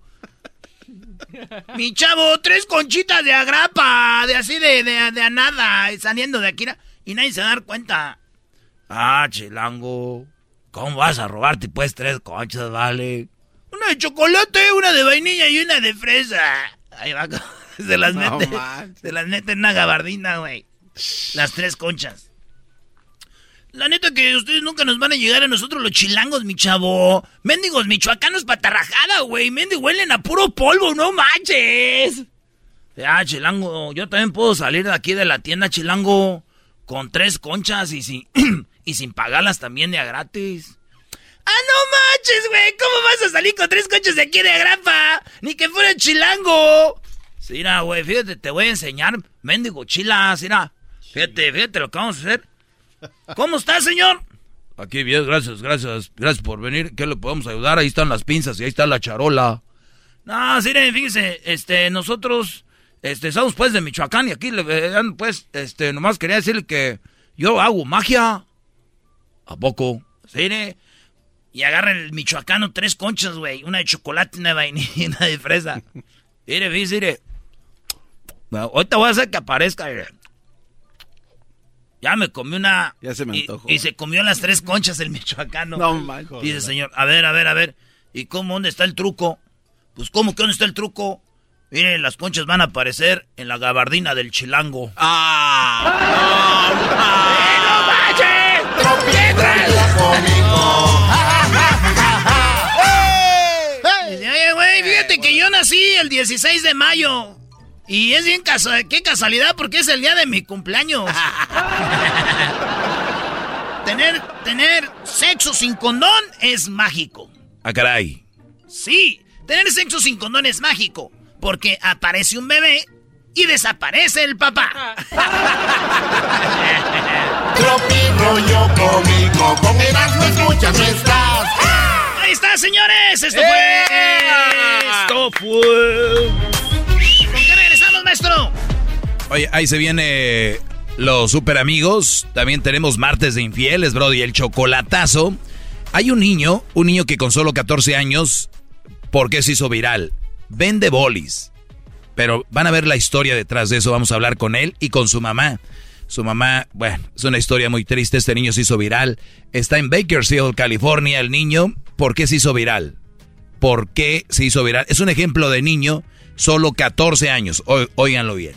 Mi chavo, tres conchitas de agrapa, de así de, de, de a nada, saliendo de aquí, y nadie se va a dar cuenta. Ah, chilango, ¿cómo vas a robarte, pues, tres conchas, vale? Una de chocolate, una de vainilla y una de fresa. Ahí va, se las No mete, se las mete en una gabardina, güey. Las tres conchas. La neta que ustedes nunca nos van a llegar a nosotros los chilangos, mi chavo. Méndigos michoacanos patarrajada, güey. Méndigos huelen a puro polvo, no manches. Ya, chilango, yo también puedo salir de aquí de la tienda, chilango, con tres conchas y sin, y sin pagarlas también de a gratis. ¡Ah, no manches, güey! ¿Cómo vas a salir con tres conchas de aquí de agrapa? Ni que fuera chilango. Sí, güey, fíjate, te voy a enseñar. Méndigo chilas, mira. Fíjate, fíjate lo que vamos a hacer. ¿Cómo está, señor? Aquí bien, gracias, gracias, gracias por venir. ¿Qué le podemos ayudar? Ahí están las pinzas y ahí está la charola. No, sí, fíjese, este, nosotros, este, somos pues de Michoacán y aquí, le, eh, pues, este, nomás quería decirle que yo hago magia. ¿A poco? Sí. Y agarra el michoacano tres conchas, güey. Una de chocolate, una de vainilla y una de fresa. Mire, mire. Bueno, ahorita voy a hacer que aparezca, mire. Ya me comí una... Ya se me y- antojó. Y, se comió las tres conchas el michoacano. No, manjo. Dice, señor, a ver, a ver, a ver. ¿Y cómo, dónde está el truco? Pues, ¿cómo que dónde está el truco? Miren, las conchas van a aparecer en la gabardina del chilango. Dice, Oye, güey, fíjate que yo nací el 16 de mayo. Y es bien casa qué casualidad porque es el día de mi cumpleaños. tener, tener sexo sin condón es mágico. Ah, caray. Sí, tener sexo sin condón es mágico. Porque aparece un bebé y desaparece el papá. Tropi rollo cómico. Con no estás. Ahí está, señores. Esto fue. Esto fue. Oye, ahí se viene los super amigos. También tenemos martes de infieles, Brody, el chocolatazo. Hay un niño, un niño que con solo 14 años, ¿por qué se hizo viral? Vende bolis. Pero van a ver la historia detrás de eso. Vamos a hablar con él y con su mamá. Su mamá, bueno, es una historia muy triste. Este niño se hizo viral. Está en Bakersfield, California, el niño. ¿Por qué se hizo viral? ¿Por qué se hizo viral? Es un ejemplo de niño, solo 14 años. óiganlo bien.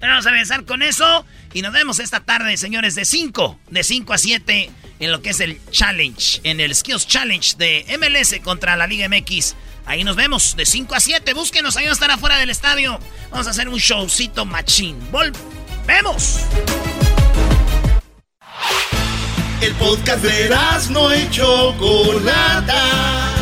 Vamos a empezar con eso y nos vemos esta tarde, señores, de 5, de 5 a 7 en lo que es el challenge, en el Skills Challenge de MLS contra la Liga MX. Ahí nos vemos de 5 a 7. Búsquenos, ahí vamos a estar afuera del estadio. Vamos a hacer un showcito machín. ¡Volvemos! El podcast de no hecho Chocolata.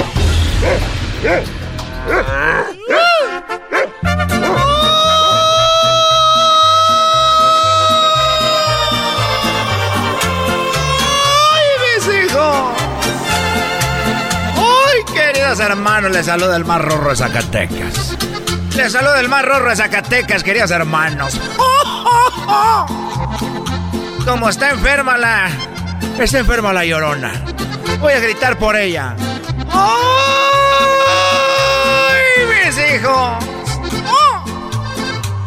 Hermanos, les saluda el más rorro de Zacatecas. Les saluda el más rorro de Zacatecas, queridos hermanos. Como está enferma la... Está enferma la llorona. Voy a gritar por ella. ¡Ay, mis hijos!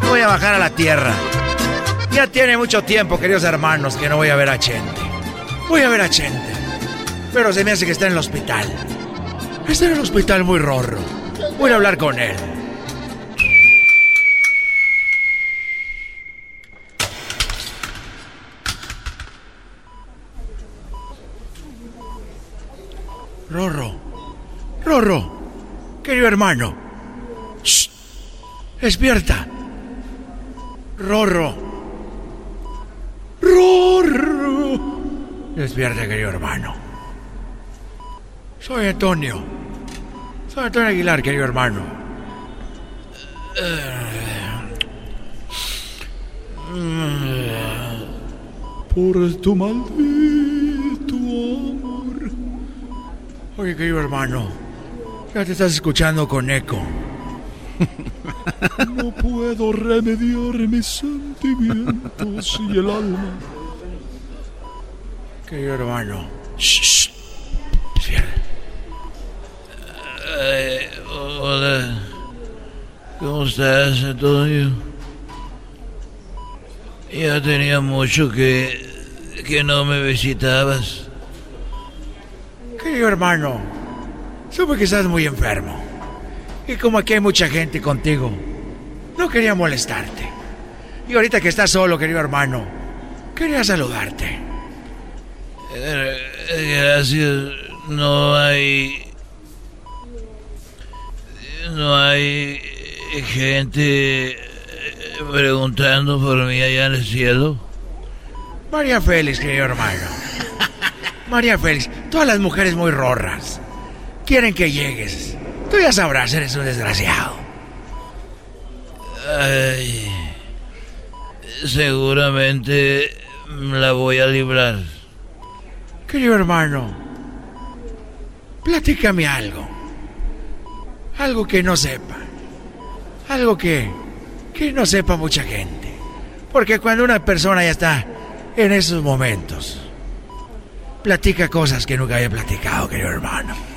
Voy a bajar a la tierra. Ya tiene mucho tiempo, queridos hermanos, que no voy a ver a Chente. Voy a ver a Chente. Pero se me hace que está en el hospital. Está en el hospital muy rorro. Voy a hablar con él. Rorro. Rorro. Querido hermano. Shh. Despierta. Rorro. Rorro. Despierta, querido hermano. Soy Antonio. Soy Antonio Aguilar, querido hermano. Por tu maldito amor. Oye, querido hermano, ya te estás escuchando con eco. No puedo remediar mis sentimientos y el alma. Querido hermano. Shh. Eh, hola. ¿Cómo estás, Antonio? Ya tenía mucho que, que no me visitabas. Querido hermano, supe que estás muy enfermo. Y como aquí hay mucha gente contigo, no quería molestarte. Y ahorita que estás solo, querido hermano, quería saludarte. Eh, gracias. No hay no hay gente preguntando por mí allá en el cielo. María Félix, querido hermano. María Félix, todas las mujeres muy rorras. Quieren que llegues. Tú ya sabrás, eres un desgraciado. Ay, seguramente la voy a librar. Querido hermano, platícame algo. Algo que no sepa. Algo que, que no sepa mucha gente. Porque cuando una persona ya está en esos momentos, platica cosas que nunca había platicado, querido hermano.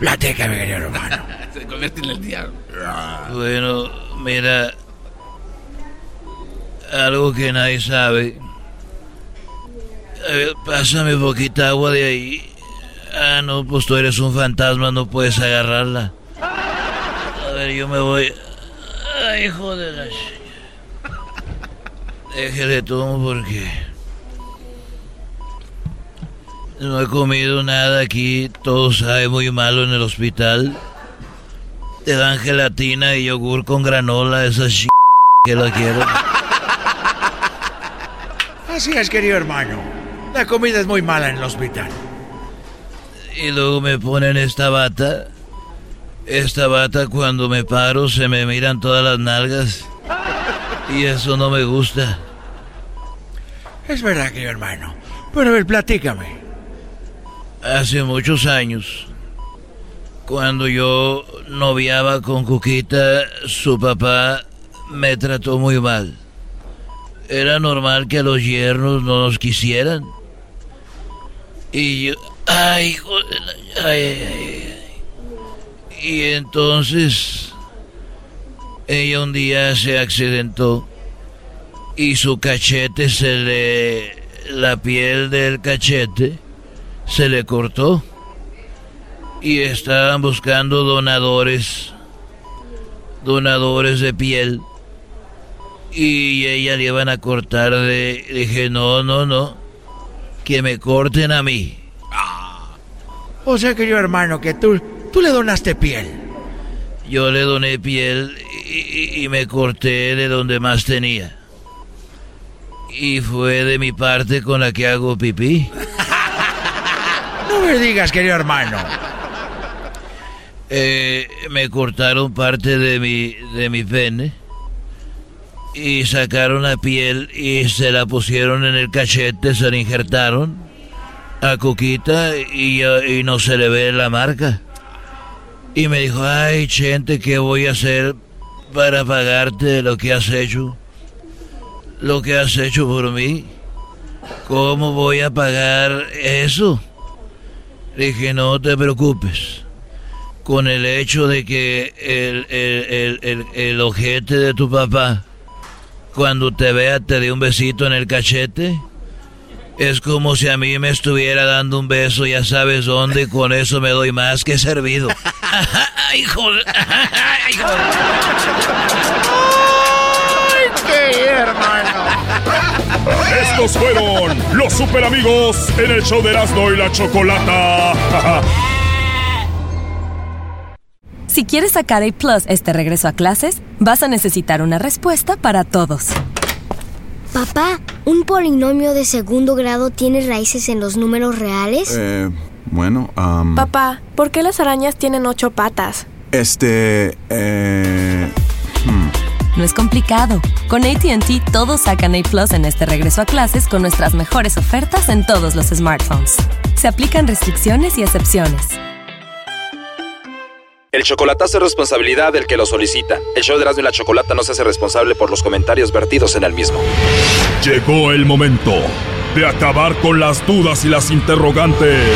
Platícame, querido hermano. Se convierte en el diablo. Bueno, mira, algo que nadie sabe. A ver, pásame poquita agua de ahí. Ah, no, pues tú eres un fantasma, no puedes agarrarla. A ver, yo me voy. Ay, hijo de la... Déjele todo porque... No he comido nada aquí, todo sabe muy malo en el hospital. Te dan gelatina y yogur con granola, esas ch... que la quiero. Así es, querido hermano. La comida es muy mala en el hospital. Y luego me ponen esta bata. Esta bata cuando me paro se me miran todas las nalgas. Y eso no me gusta. Es verdad, querido hermano. Pero a ver, platícame. Hace muchos años, cuando yo noviaba con Cuquita, su papá me trató muy mal. Era normal que los yernos no nos quisieran. Y yo, ay, ay, ay. Y entonces, ella un día se accidentó y su cachete se le, la piel del cachete se le cortó. Y estaban buscando donadores, donadores de piel y ella le iban a cortar de... Dije, no, no, no. Que me corten a mí. O sea, querido hermano, que tú, tú le donaste piel. Yo le doné piel y, y me corté de donde más tenía. Y fue de mi parte con la que hago pipí. No me digas, querido hermano. Eh, me cortaron parte de mi, de mi pene y sacaron la piel y se la pusieron en el cachete, se la injertaron a Coquita y, y no se le ve la marca. Y me dijo, ay, Chente, ¿qué voy a hacer para pagarte lo que has hecho? Lo que has hecho por mí. ¿Cómo voy a pagar eso? Le dije, no te preocupes. Con el hecho de que el, el, el, el ojete de tu papá cuando te vea te dé un besito en el cachete. Es como si a mí me estuviera dando un beso, ya sabes dónde, con eso me doy más que servido. hijo, ¡Ay, qué hermano! Estos fueron los super amigos en el show de Erasmo y la Chocolata. Si quieres sacar A Plus este regreso a clases, vas a necesitar una respuesta para todos. Papá, ¿un polinomio de segundo grado tiene raíces en los números reales? Eh, bueno, um, Papá, ¿por qué las arañas tienen ocho patas? Este, eh... No es complicado. Con ATT todos sacan A Plus en este regreso a clases con nuestras mejores ofertas en todos los smartphones. Se aplican restricciones y excepciones. El chocolatazo es responsabilidad del que lo solicita. El show de Erasmo y la Chocolata no se hace responsable por los comentarios vertidos en el mismo. Llegó el momento de acabar con las dudas y las interrogantes.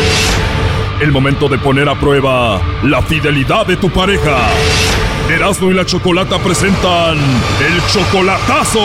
El momento de poner a prueba la fidelidad de tu pareja. Erasmo y la Chocolata presentan el chocolatazo.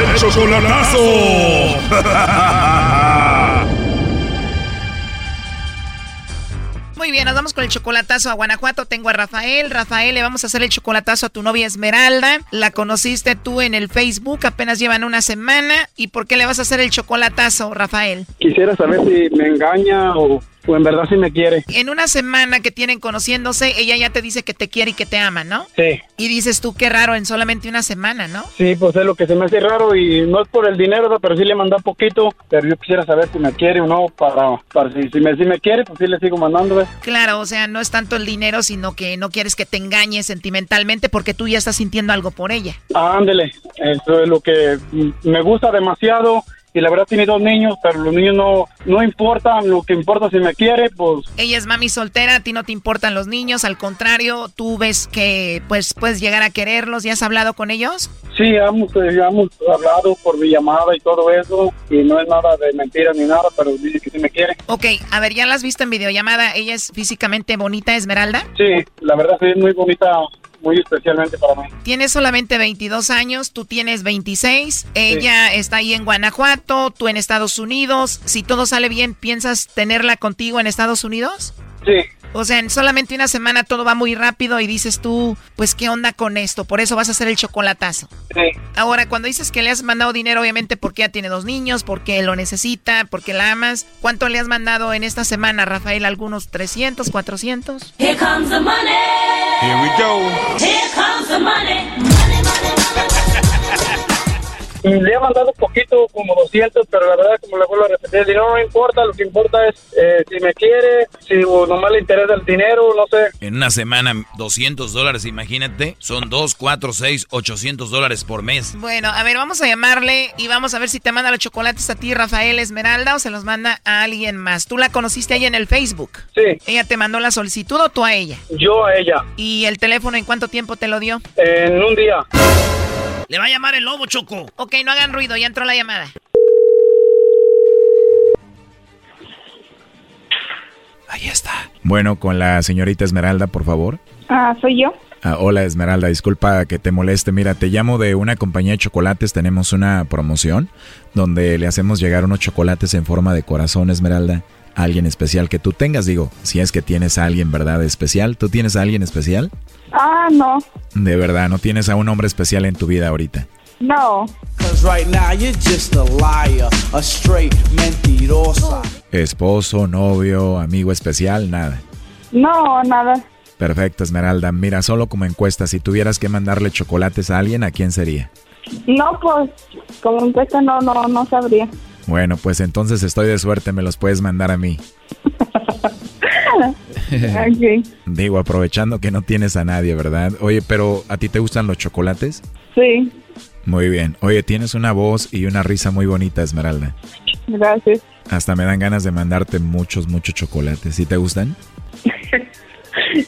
El chocolatazo. Muy bien, nos vamos con el chocolatazo a Guanajuato. Tengo a Rafael. Rafael, le vamos a hacer el chocolatazo a tu novia Esmeralda. La conociste tú en el Facebook, apenas llevan una semana. ¿Y por qué le vas a hacer el chocolatazo, Rafael? Quisiera saber si me engaña o o en verdad sí me quiere. En una semana que tienen conociéndose, ella ya te dice que te quiere y que te ama, ¿no? Sí. Y dices tú, qué raro, en solamente una semana, ¿no? Sí, pues es lo que se me hace raro y no es por el dinero, pero sí le manda poquito, pero yo quisiera saber si me quiere o no, para, para si, si, me, si me quiere, pues sí le sigo mandando. ¿ves? Claro, o sea, no es tanto el dinero, sino que no quieres que te engañe sentimentalmente porque tú ya estás sintiendo algo por ella. Ah, ándele, eso es lo que me gusta demasiado y la verdad tiene dos niños, pero los niños no, no importan, lo que importa si me quiere, pues... Ella es mami soltera, a ti no te importan los niños, al contrario, tú ves que pues puedes llegar a quererlos, ¿ya has hablado con ellos? Sí, hemos, ya hemos hablado por mi llamada y todo eso, y no es nada de mentira ni nada, pero dice que sí me quiere. Ok, a ver, ¿ya la has visto en videollamada? ¿Ella es físicamente bonita, Esmeralda? Sí, la verdad sí es muy bonita muy especialmente para mí. Tienes solamente 22 años, tú tienes 26, ella sí. está ahí en Guanajuato, tú en Estados Unidos. Si todo sale bien, ¿piensas tenerla contigo en Estados Unidos? Sí. O sea, en solamente una semana todo va muy rápido y dices tú, pues, ¿qué onda con esto? Por eso vas a hacer el chocolatazo. Sí. Ahora, cuando dices que le has mandado dinero, obviamente porque ya tiene dos niños, porque lo necesita, porque la amas. ¿Cuánto le has mandado en esta semana, Rafael? ¿Algunos 300, 400? Here comes the money. Here we go. Here comes the money. Le he mandado poquito, como 200, pero la verdad, como le vuelvo a repetir, el dinero no importa, lo que importa es eh, si me quiere, si nomás le interesa el dinero, no sé. En una semana, 200 dólares, imagínate. Son 2, 4, 6, 800 dólares por mes. Bueno, a ver, vamos a llamarle y vamos a ver si te manda los chocolates a ti, Rafael Esmeralda, o se los manda a alguien más. ¿Tú la conociste ahí en el Facebook? Sí. ¿Ella te mandó la solicitud o tú a ella? Yo a ella, ¿Y el teléfono en cuánto tiempo te lo dio? en un día. Le va a llamar el lobo, Choco. Ok, no hagan ruido, ya entró la llamada. Ahí está. Bueno, con la señorita Esmeralda, por favor. Ah, soy yo. Ah, hola Esmeralda, disculpa que te moleste. Mira, te llamo de una compañía de chocolates. Tenemos una promoción donde le hacemos llegar unos chocolates en forma de corazón, Esmeralda. A alguien especial que tú tengas, digo, si es que tienes a alguien, ¿verdad? Especial. ¿Tú tienes a alguien especial? Ah, no. De verdad, no tienes a un hombre especial en tu vida ahorita. No. right now you're just a liar, a straight mentirosa. Esposo, novio, amigo especial, nada. No, nada. Perfecto, Esmeralda. Mira, solo como encuesta, si tuvieras que mandarle chocolates a alguien, ¿a quién sería? No, pues, como encuesta no, no, no sabría. Bueno, pues entonces estoy de suerte, me los puedes mandar a mí. Ok. Digo, aprovechando que no tienes a nadie, ¿verdad? Oye, pero ¿a ti te gustan los chocolates? Sí, Muy bien. Oye, tienes una voz y una risa muy bonita, Esmeralda. gracias. Hasta me dan ganas de mandarte muchos, muchos chocolates. ¿Sí te gustan?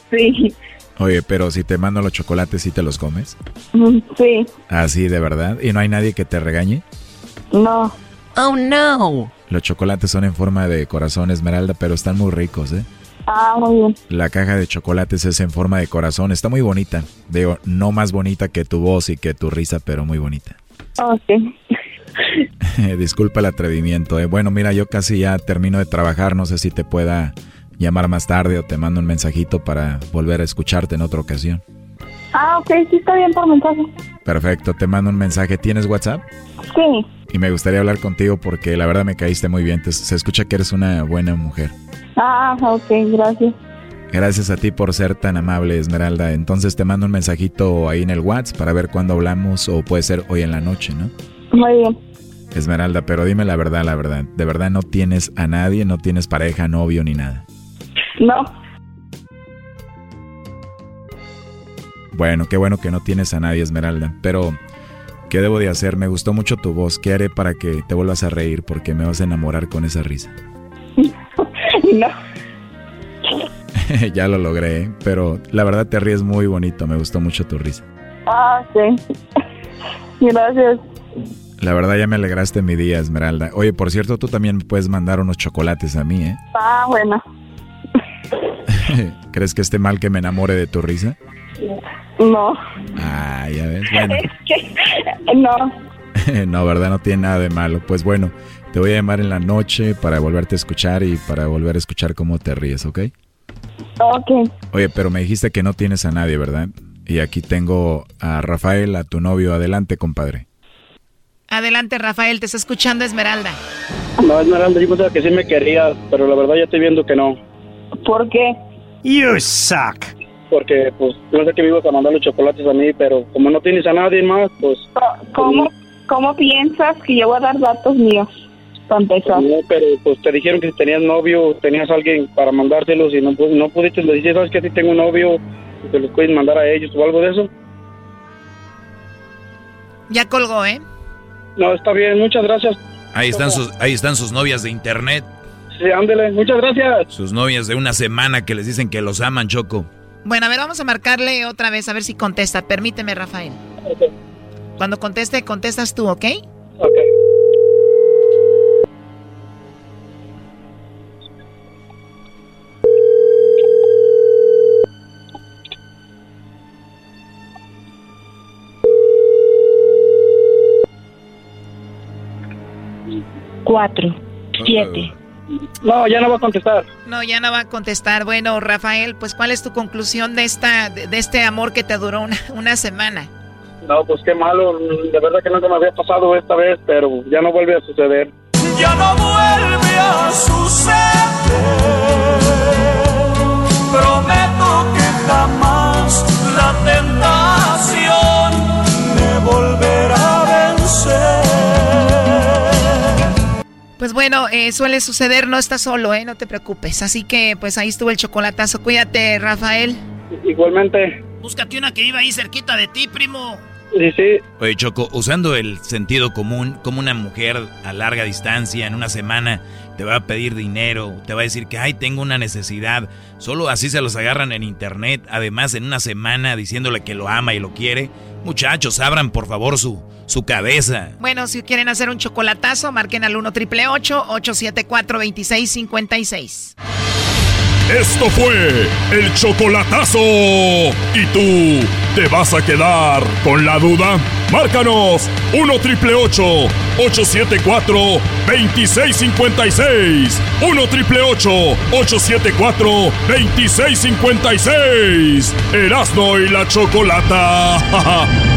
Sí, Oye, pero si te mando los chocolates, ¿sí te los comes? Mm, sí, Así, de verdad. ¿Y no hay nadie que te regañe? no. Oh, no. Los chocolates son en forma de corazón, Esmeralda, pero están muy ricos, ¿eh? Ah, muy bien. La caja de chocolates es en forma de corazón. Está muy bonita. Digo, no más bonita que tu voz y que tu risa, pero muy bonita. Ok. Disculpa el atrevimiento. ¿eh? Bueno, mira, yo casi ya termino de trabajar. No sé si te pueda llamar más tarde o te mando un mensajito para volver a escucharte en otra ocasión. Ah, ok, sí está bien por mensaje. Perfecto, te mando un mensaje. ¿Tienes WhatsApp? Sí. Y me gustaría hablar contigo porque la verdad me caíste muy bien. Te- se escucha que eres una buena mujer. Ah, ok, gracias. Gracias a ti por ser tan amable, Esmeralda. Entonces te mando un mensajito ahí en el WhatsApp para ver cuándo hablamos o puede ser hoy en la noche, ¿no? Muy bien. Esmeralda, pero dime la verdad, la verdad. ¿De verdad no tienes a nadie, no tienes pareja, novio ni nada? No. Bueno, qué bueno que no tienes a nadie, Esmeralda. Pero, ¿qué debo de hacer? Me gustó mucho tu voz. ¿Qué haré para que te vuelvas a reír? Porque me vas a enamorar con esa risa. No. ya lo logré, ¿eh? pero la verdad te ríes muy bonito. Me gustó mucho tu risa. Ah, sí. Gracias. La verdad ya me alegraste mi día, Esmeralda. Oye, por cierto, tú también puedes mandar unos chocolates a mí, ¿eh? Ah, bueno. ¿Crees que esté mal que me enamore de tu risa? No. Ah, ya ves. Bueno, Es que no. no, ¿verdad? No tiene nada de malo. Pues bueno, te voy a llamar en la noche para volverte a escuchar y para volver a escuchar cómo te ríes, ¿ok? Ok. Oye, pero me dijiste que no tienes a nadie, ¿verdad? Y aquí tengo a Rafael, a tu novio. Adelante, compadre. Adelante, Rafael, te está escuchando Esmeralda. No, Esmeralda, yo pensaba que sí me quería, pero la verdad ya estoy viendo que no. ¿Por qué? You suck. Porque, pues, yo sé que me ibas a mandar los chocolates a mí, pero como no tienes a nadie más, pues... ¿Cómo, ¿Cómo piensas que yo voy a dar datos míos? Para empezar. No, pero pues te dijeron que si tenías novio, tenías alguien para mandárselos y no, pu- no pudiste decir, ¿sabes que Si tengo un novio, y te los puedes mandar a ellos o algo de eso. Ya colgó, ¿eh? No, está bien, muchas gracias. Ahí están sus, ahí están sus novias de internet. Sí, ándele, muchas gracias. Sus novias de una semana que les dicen que los aman, Choco. Bueno, a ver, vamos a marcarle otra vez a ver si contesta. Permíteme, Rafael. Cuando conteste, contestas tú, ¿ok? Ok. Cuatro, siete, No, ya no va a contestar. No, ya no va a contestar. Bueno, Rafael, pues ¿cuál es tu conclusión de esta de, de este amor que te duró una, una semana? No, pues qué malo. De verdad que nunca me había pasado esta vez, pero ya no vuelve a suceder. Ya no vuelve a suceder. Prometo que jamás Pues bueno, eh, suele suceder, no estás solo, ¿eh? No te preocupes. Así que pues ahí estuvo el chocolatazo. Cuídate, Rafael. Igualmente. Búscate una que viva ahí cerquita de ti, primo. Sí, sí. Oye, Choco, usando el sentido común, como una mujer a larga distancia en una semana te va a pedir dinero, te va a decir que, ay, tengo una necesidad, solo así se los agarran en internet, además en una semana diciéndole que lo ama y lo quiere. Muchachos, abran por favor su, su cabeza. Bueno, si quieren hacer un chocolatazo, marquen al 1 triple 874 2656. Esto fue el chocolatazo. ¿Y tú te vas a quedar con la duda? Márcanos 1 triple 874 2656. 1 triple 874 2656. Erasno y la chocolata.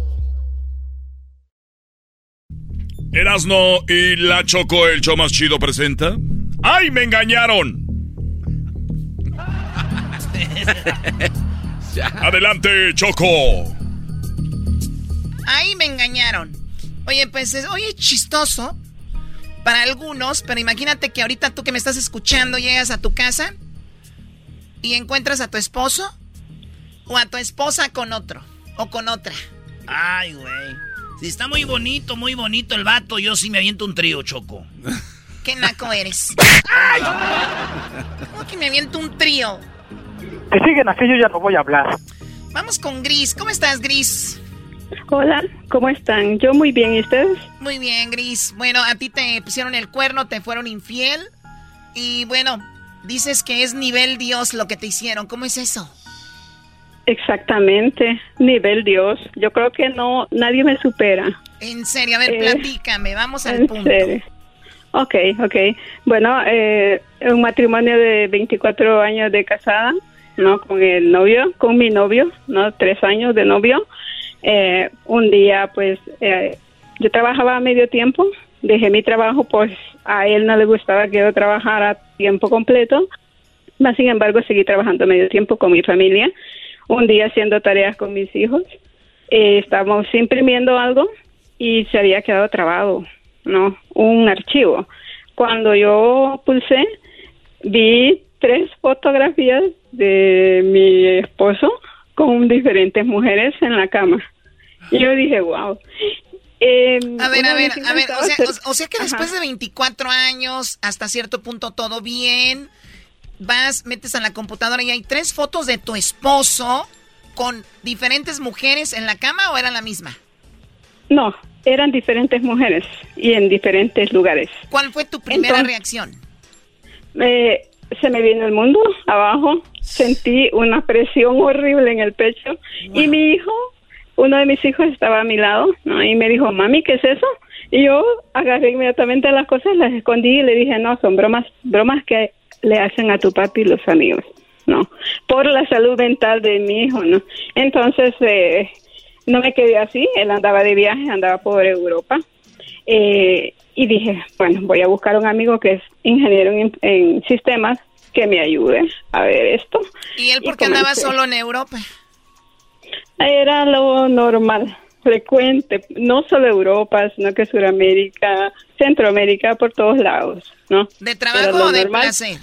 Erasno y la Choco, el show más chido presenta. ¡Ay, me engañaron! Adelante, Choco. Ahí me engañaron. Oye, pues, es- oye, chistoso para algunos, pero imagínate que ahorita tú que me estás escuchando llegas a tu casa y encuentras a tu esposo o a tu esposa con otro o con otra. Ay, güey. Si está muy bonito, muy bonito el vato, yo sí me aviento un trío, Choco. ¿Qué naco eres? ¡Ay! ¿Cómo que me aviento un trío? Que siguen así, yo ya no voy a hablar. Vamos con Gris. ¿Cómo estás, Gris? Hola, ¿cómo están? Yo muy bien, ¿y ustedes? Muy bien, Gris. Bueno, a ti te pusieron el cuerno, te fueron infiel. Y bueno, dices que es nivel Dios lo que te hicieron. ¿Cómo es eso? Exactamente, nivel Dios. Yo creo que no, nadie me supera. En serio, a ver, Eh, platícame, vamos al En punto. serio. Ok, ok. Bueno, eh, un matrimonio de 24 años de casada, ¿no? Con el novio, con mi novio, ¿no? Tres años de novio. Eh, un día, pues, eh, yo trabajaba a medio tiempo, dejé mi trabajo, pues a él no le gustaba que yo trabajara a tiempo completo. Mas, sin embargo, seguí trabajando medio tiempo con mi familia. Un día haciendo tareas con mis hijos. Eh, estábamos imprimiendo algo y se había quedado trabado, ¿no? Un archivo. Cuando yo pulsé, vi tres fotografías de mi esposo con diferentes mujeres en la cama. Y yo dije, wow. Eh, A ver, a ver, a ver, o sea, o, o sea que después de 24 años, hasta cierto punto todo bien, vas, metes a la computadora y hay tres fotos de tu esposo con diferentes mujeres en la cama o era la misma? No, eran diferentes mujeres y en diferentes lugares. ¿Cuál fue tu primera Entonces- reacción? Eh, se me vino el mundo abajo, sentí una presión horrible en el pecho y mi hijo, uno de mis hijos estaba a mi lado ¿no? y me dijo, mami, ¿qué es eso? Y yo agarré inmediatamente las cosas, las escondí y le dije, no, son bromas, bromas que le hacen a tu papi y los amigos, ¿no? Por la salud mental de mi hijo, ¿no? Entonces, eh, no me quedé así, él andaba de viaje, andaba por Europa. Eh, y dije, bueno, voy a buscar un amigo que es ingeniero en, en sistemas que me ayude a ver esto. ¿Y él por qué andaba solo en Europa? Era lo normal, frecuente, no solo Europa, sino que Sudamérica, Centroamérica, por todos lados, ¿no? ¿De trabajo o de normal- placer?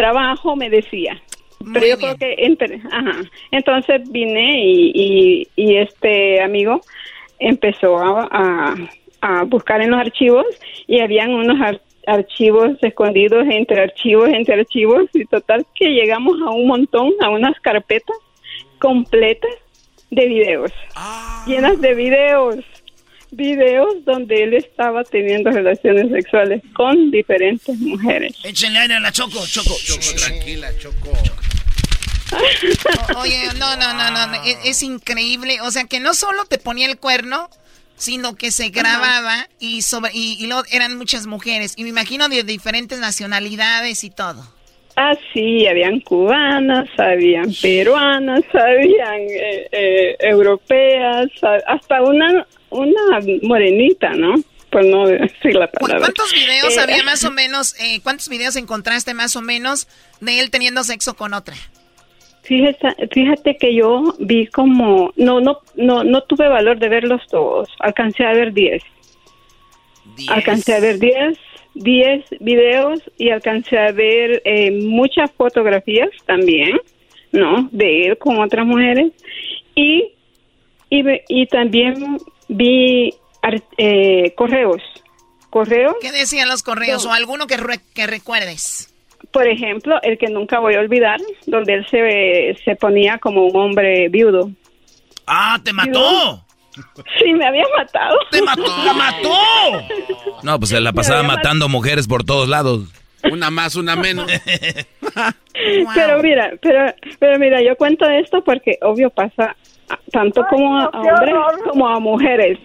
Trabajo, me decía. Muy Pero yo bien. creo que, entre- ajá. Entonces vine y, y, y este amigo empezó a, a, a buscar en los archivos y habían unos ar- archivos escondidos entre archivos, entre archivos y total que llegamos a un montón, a unas carpetas completas de videos, llenas de videos, videos donde él estaba teniendo relaciones sexuales con diferentes mujeres. Échenle aire a la Choco, Choco. Choco, tranquila, Choco. O- Oye, no, no, no, no, no, es, es increíble. O sea, que no solo te ponía el cuerno, sino que se grababa y sobre y, y luego eran muchas mujeres. Y me imagino de diferentes nacionalidades y todo. Ah, sí, habían cubanas, habían peruanas, habían eh, eh, europeas, hasta una, una morenita, ¿no? Por no decir la palabra. ¿Cuántos videos Eh, había más o menos? eh, ¿Cuántos videos encontraste más o menos de él teniendo sexo con otra? Fíjate, fíjate que yo vi como, no, no, no, no tuve valor de verlos todos. Alcancé a ver 10. Alcancé a ver 10, 10 videos y alcancé a ver eh, muchas fotografías también, ¿no? De él con otras mujeres. Y, y, y también vi eh, correos. Correos. ¿Qué decían los correos? No. ¿O alguno que, re- que recuerdes? Por ejemplo, el que nunca voy a olvidar, donde él se, se ponía como un hombre viudo. Ah, te mató. Sí, me había matado. ¡Te mató! ¡La mató! No, pues se la pasaba matando mujeres por todos lados. Una más, una menos. Pero mira, pero, pero mira, yo cuento esto porque obvio pasa tanto como a, hombres como a mujeres,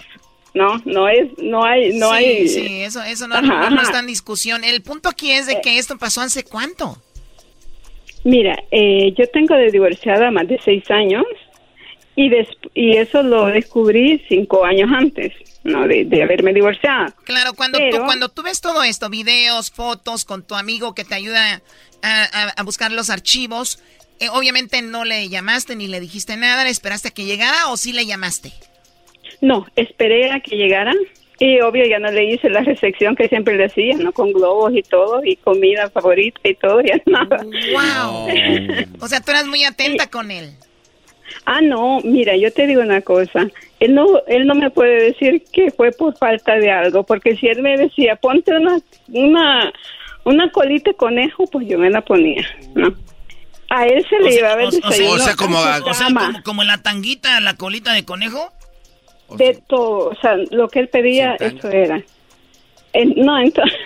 ¿no? No es, no hay, no sí, hay. Sí, eso, eso no, Ajá, no- está en discusión. El punto aquí es de que esto pasó hace cuánto. Mira, eh, yo tengo de divorciada más de seis años y des- y eso lo descubrí cinco años antes, ¿no? De, de haberme divorciado. Claro, cuando, tú, Pero- cuando tú ves todo esto, videos, fotos con tu amigo que te ayuda a, a- a buscar los archivos, eh, obviamente no le llamaste ni le dijiste nada, le esperaste a que llegara o sí le llamaste. No, esperé a que llegaran y obvio ya no le hice la recepción que siempre le hacía, ¿no? Con globos y todo y comida favorita y todo, ya nada. ¡Wow! O sea, tú eras muy atenta con él. Ah, no, mira, yo te digo una cosa. Él no, él no me puede decir que fue por falta de algo, porque si él me decía, ponte una, una, una colita de conejo, pues yo me la ponía, ¿no? A él se le llevaba el desayuno. o sea, a como, su o sea, cama. como, la tanguita, la colita de conejo. de todo, o sea, lo que él pedía, eso era. Eh, no, entonces,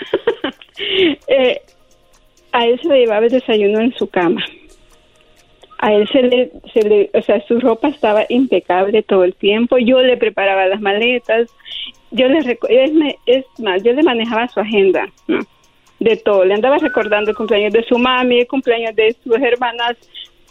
eh, a él se le llevaba el desayuno en su cama. A él se le, se le, o sea, su ropa estaba impecable todo el tiempo. Yo le preparaba las maletas. Yo le, es, me- es más, yo le manejaba su agenda, ¿no? De todo. Le andaba recordando el cumpleaños de su mami, el cumpleaños de sus hermanas,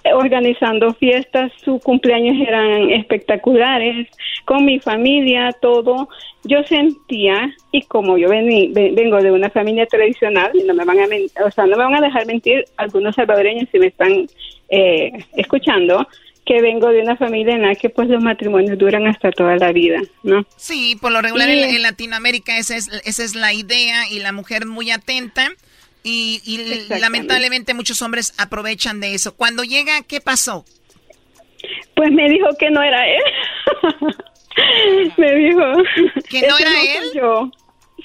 eh, organizando fiestas. Sus cumpleaños eran espectaculares, con mi familia, todo. Yo sentía, y como yo vení- ve- vengo de una familia tradicional, y no me van a, o sea, no me van a dejar mentir algunos salvadoreños si me están eh, escuchando, que vengo de una familia en la que pues los matrimonios duran hasta toda la vida, ¿no? Sí, por lo regular Sí. en, en Latinoamérica esa es, esa es la idea y la mujer muy atenta y, lamentablemente muchos hombres aprovechan de eso. Cuando llega, ¿qué pasó? Pues me dijo que no era él. me dijo ¿Que no "Ese era él? yo.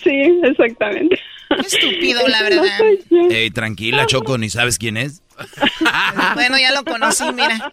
Sí, exactamente. Qué estúpido, la no verdad. Ey, tranquila, Choco, ni sabes quién es. Bueno, ya lo conocí, mira.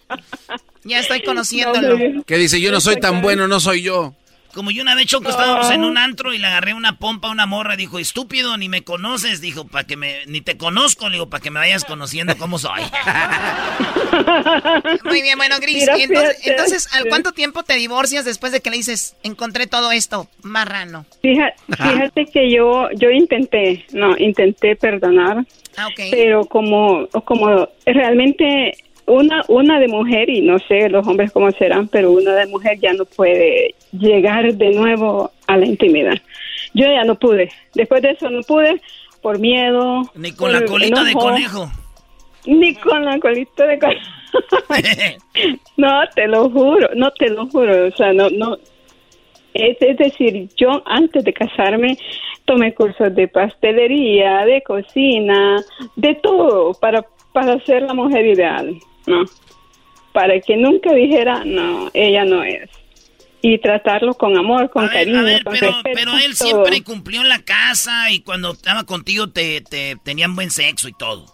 Ya estoy conociéndolo. Que dice, yo no soy tan bueno, no soy yo. Como yo una vez, Choco, estábamos en un antro y le agarré una pompa a una morra. Dijo, estúpido, ni me conoces. Dijo, para que me... Ni te conozco, le digo, para que me vayas conociendo cómo soy. Muy bien, bueno, Gris. Mira, entonces, fíjate. entonces, ¿al cuánto tiempo te divorcias después de que le dices, encontré todo esto, marrano? Fíjate, fíjate que yo yo intenté, no, intenté perdonar, Ah, pero como como realmente una una de mujer y no sé los hombres cómo serán, pero una de mujer ya no puede llegar de nuevo a la intimidad. Yo ya no pude. Después de eso no pude por miedo. Ni con la colita de conejo. Ni con la colita de conejo. no, te lo juro, no te lo juro, o sea, no no Es, es decir, yo antes de casarme tomé cursos de pastelería, de cocina, de todo para, para ser la mujer ideal, ¿no? Para que nunca dijera, no, ella no es. Y tratarlo con amor, con cariño, con Pero, respeto. pero él todo. siempre cumplió en la casa y cuando estaba contigo te, te tenían buen sexo y todo.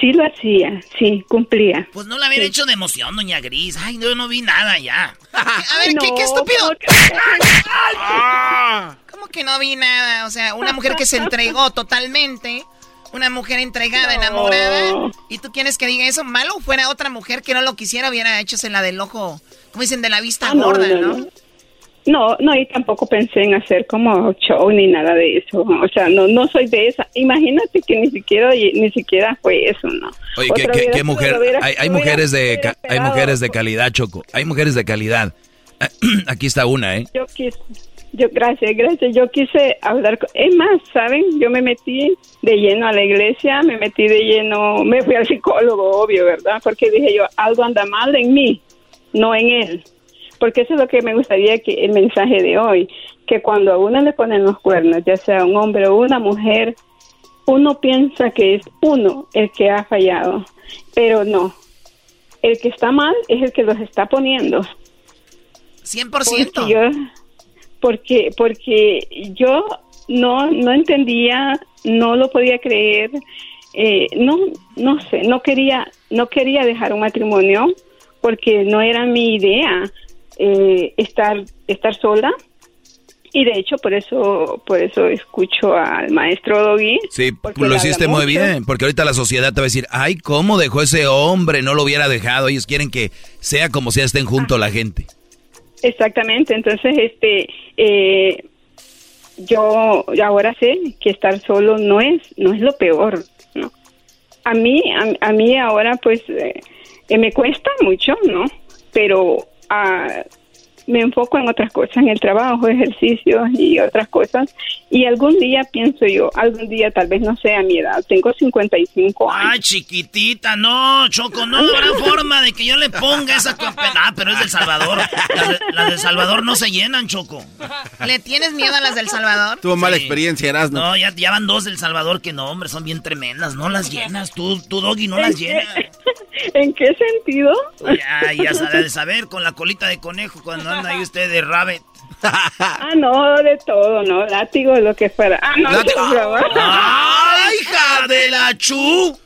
Sí lo hacía, sí, cumplía. Pues no la habían Sí. hecho de emoción, doña Gris. Ay, no, no vi nada ya. A ver, ¿qué, No, qué estúpido? ¿cómo ¿Cómo que no vi nada? O sea, una mujer que se entregó totalmente. Una mujer entregada, enamorada. ¿Y tú quieres que diga eso? Malo fuera otra mujer que no lo quisiera, hubiera hecho la del ojo, como dicen, de la vista Ah, gorda, no, ¿no? No. No, y tampoco pensé en hacer como show ni nada de eso. O sea, no, no soy de esa. Imagínate que ni siquiera, ni siquiera fue eso, ¿no? Oye, ¿qué, mujer? hubiera- hay, hay lo hubiera- mujeres de hubiera hay mujeres de calidad, Choco. Hay mujeres de calidad. Aquí está una, ¿eh? Yo quise, yo, gracias, gracias. Yo quise hablar con, es más, ¿saben? Yo me metí de lleno a la iglesia, me metí de lleno, me fui al psicólogo, obvio, ¿verdad? Porque dije yo, algo anda mal en mí, no en él. Porque eso es lo que me gustaría que el mensaje de hoy, que cuando a uno le ponen los cuernos, ya sea un hombre o una mujer, uno piensa que es uno el que ha fallado, pero no. El que está mal es el que los está poniendo. 100%. Porque yo, porque, porque yo no, no entendía, no lo podía creer, eh, no, no sé, no quería, no quería dejar un matrimonio porque no era mi idea eh, estar, estar sola. Y de hecho por eso, por eso escucho al maestro Doggy. Sí, lo hiciste muy bien, porque ahorita la sociedad te va a decir, ay, ¿cómo dejó ese hombre? No lo hubiera dejado. Ellos quieren que sea como sea, estén juntos la gente. Exactamente, entonces este eh, yo ahora sé que estar solo no es no es lo peor, ¿no? A mí a, a mí ahora pues eh, eh, me cuesta mucho, ¿no? Pero ah, me enfoco en otras cosas, en el trabajo, ejercicios y otras cosas. Y algún día pienso yo, algún día tal vez no sea mi edad, tengo 55 años. Ay, chiquitita, no, Choco, no habrá forma de que yo le ponga esa copa. Ah, pero es del Salvador. Las de, las de Salvador no se llenan, Choco. ¿Le tienes miedo a las del Salvador? Tuvo mala experiencia, Erasmo. No, ya, ya van dos del Salvador que no, hombre, son bien tremendas. No las llenas, tú, tú Doggy, no las llenas. ¿En qué sentido? Ya, ya sabe de saber, con la colita de conejo cuando anda ahí usted de rabbit. Ah, no, de todo, ¿no? Látigo, lo que fuera. Ah, no, Látigo. ¡Ay, hija de la chu!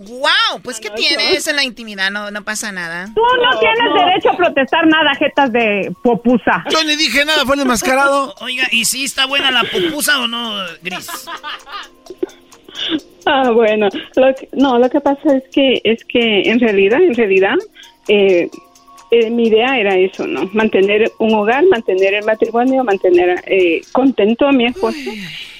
¡Wow! Pues, ¿qué tienes en la intimidad? No, no pasa nada. Tú no, tienes derecho a protestar nada, jetas de popusa. Yo ni dije nada, fue el enmascarado. Oiga, ¿y si está buena la pupusa o no, Gris? Ah, bueno, lo que- no, lo que pasa es que es que en realidad, en realidad, eh, eh, mi idea era eso, ¿no? Mantener un hogar, mantener el matrimonio, mantener eh, contento a mi esposo,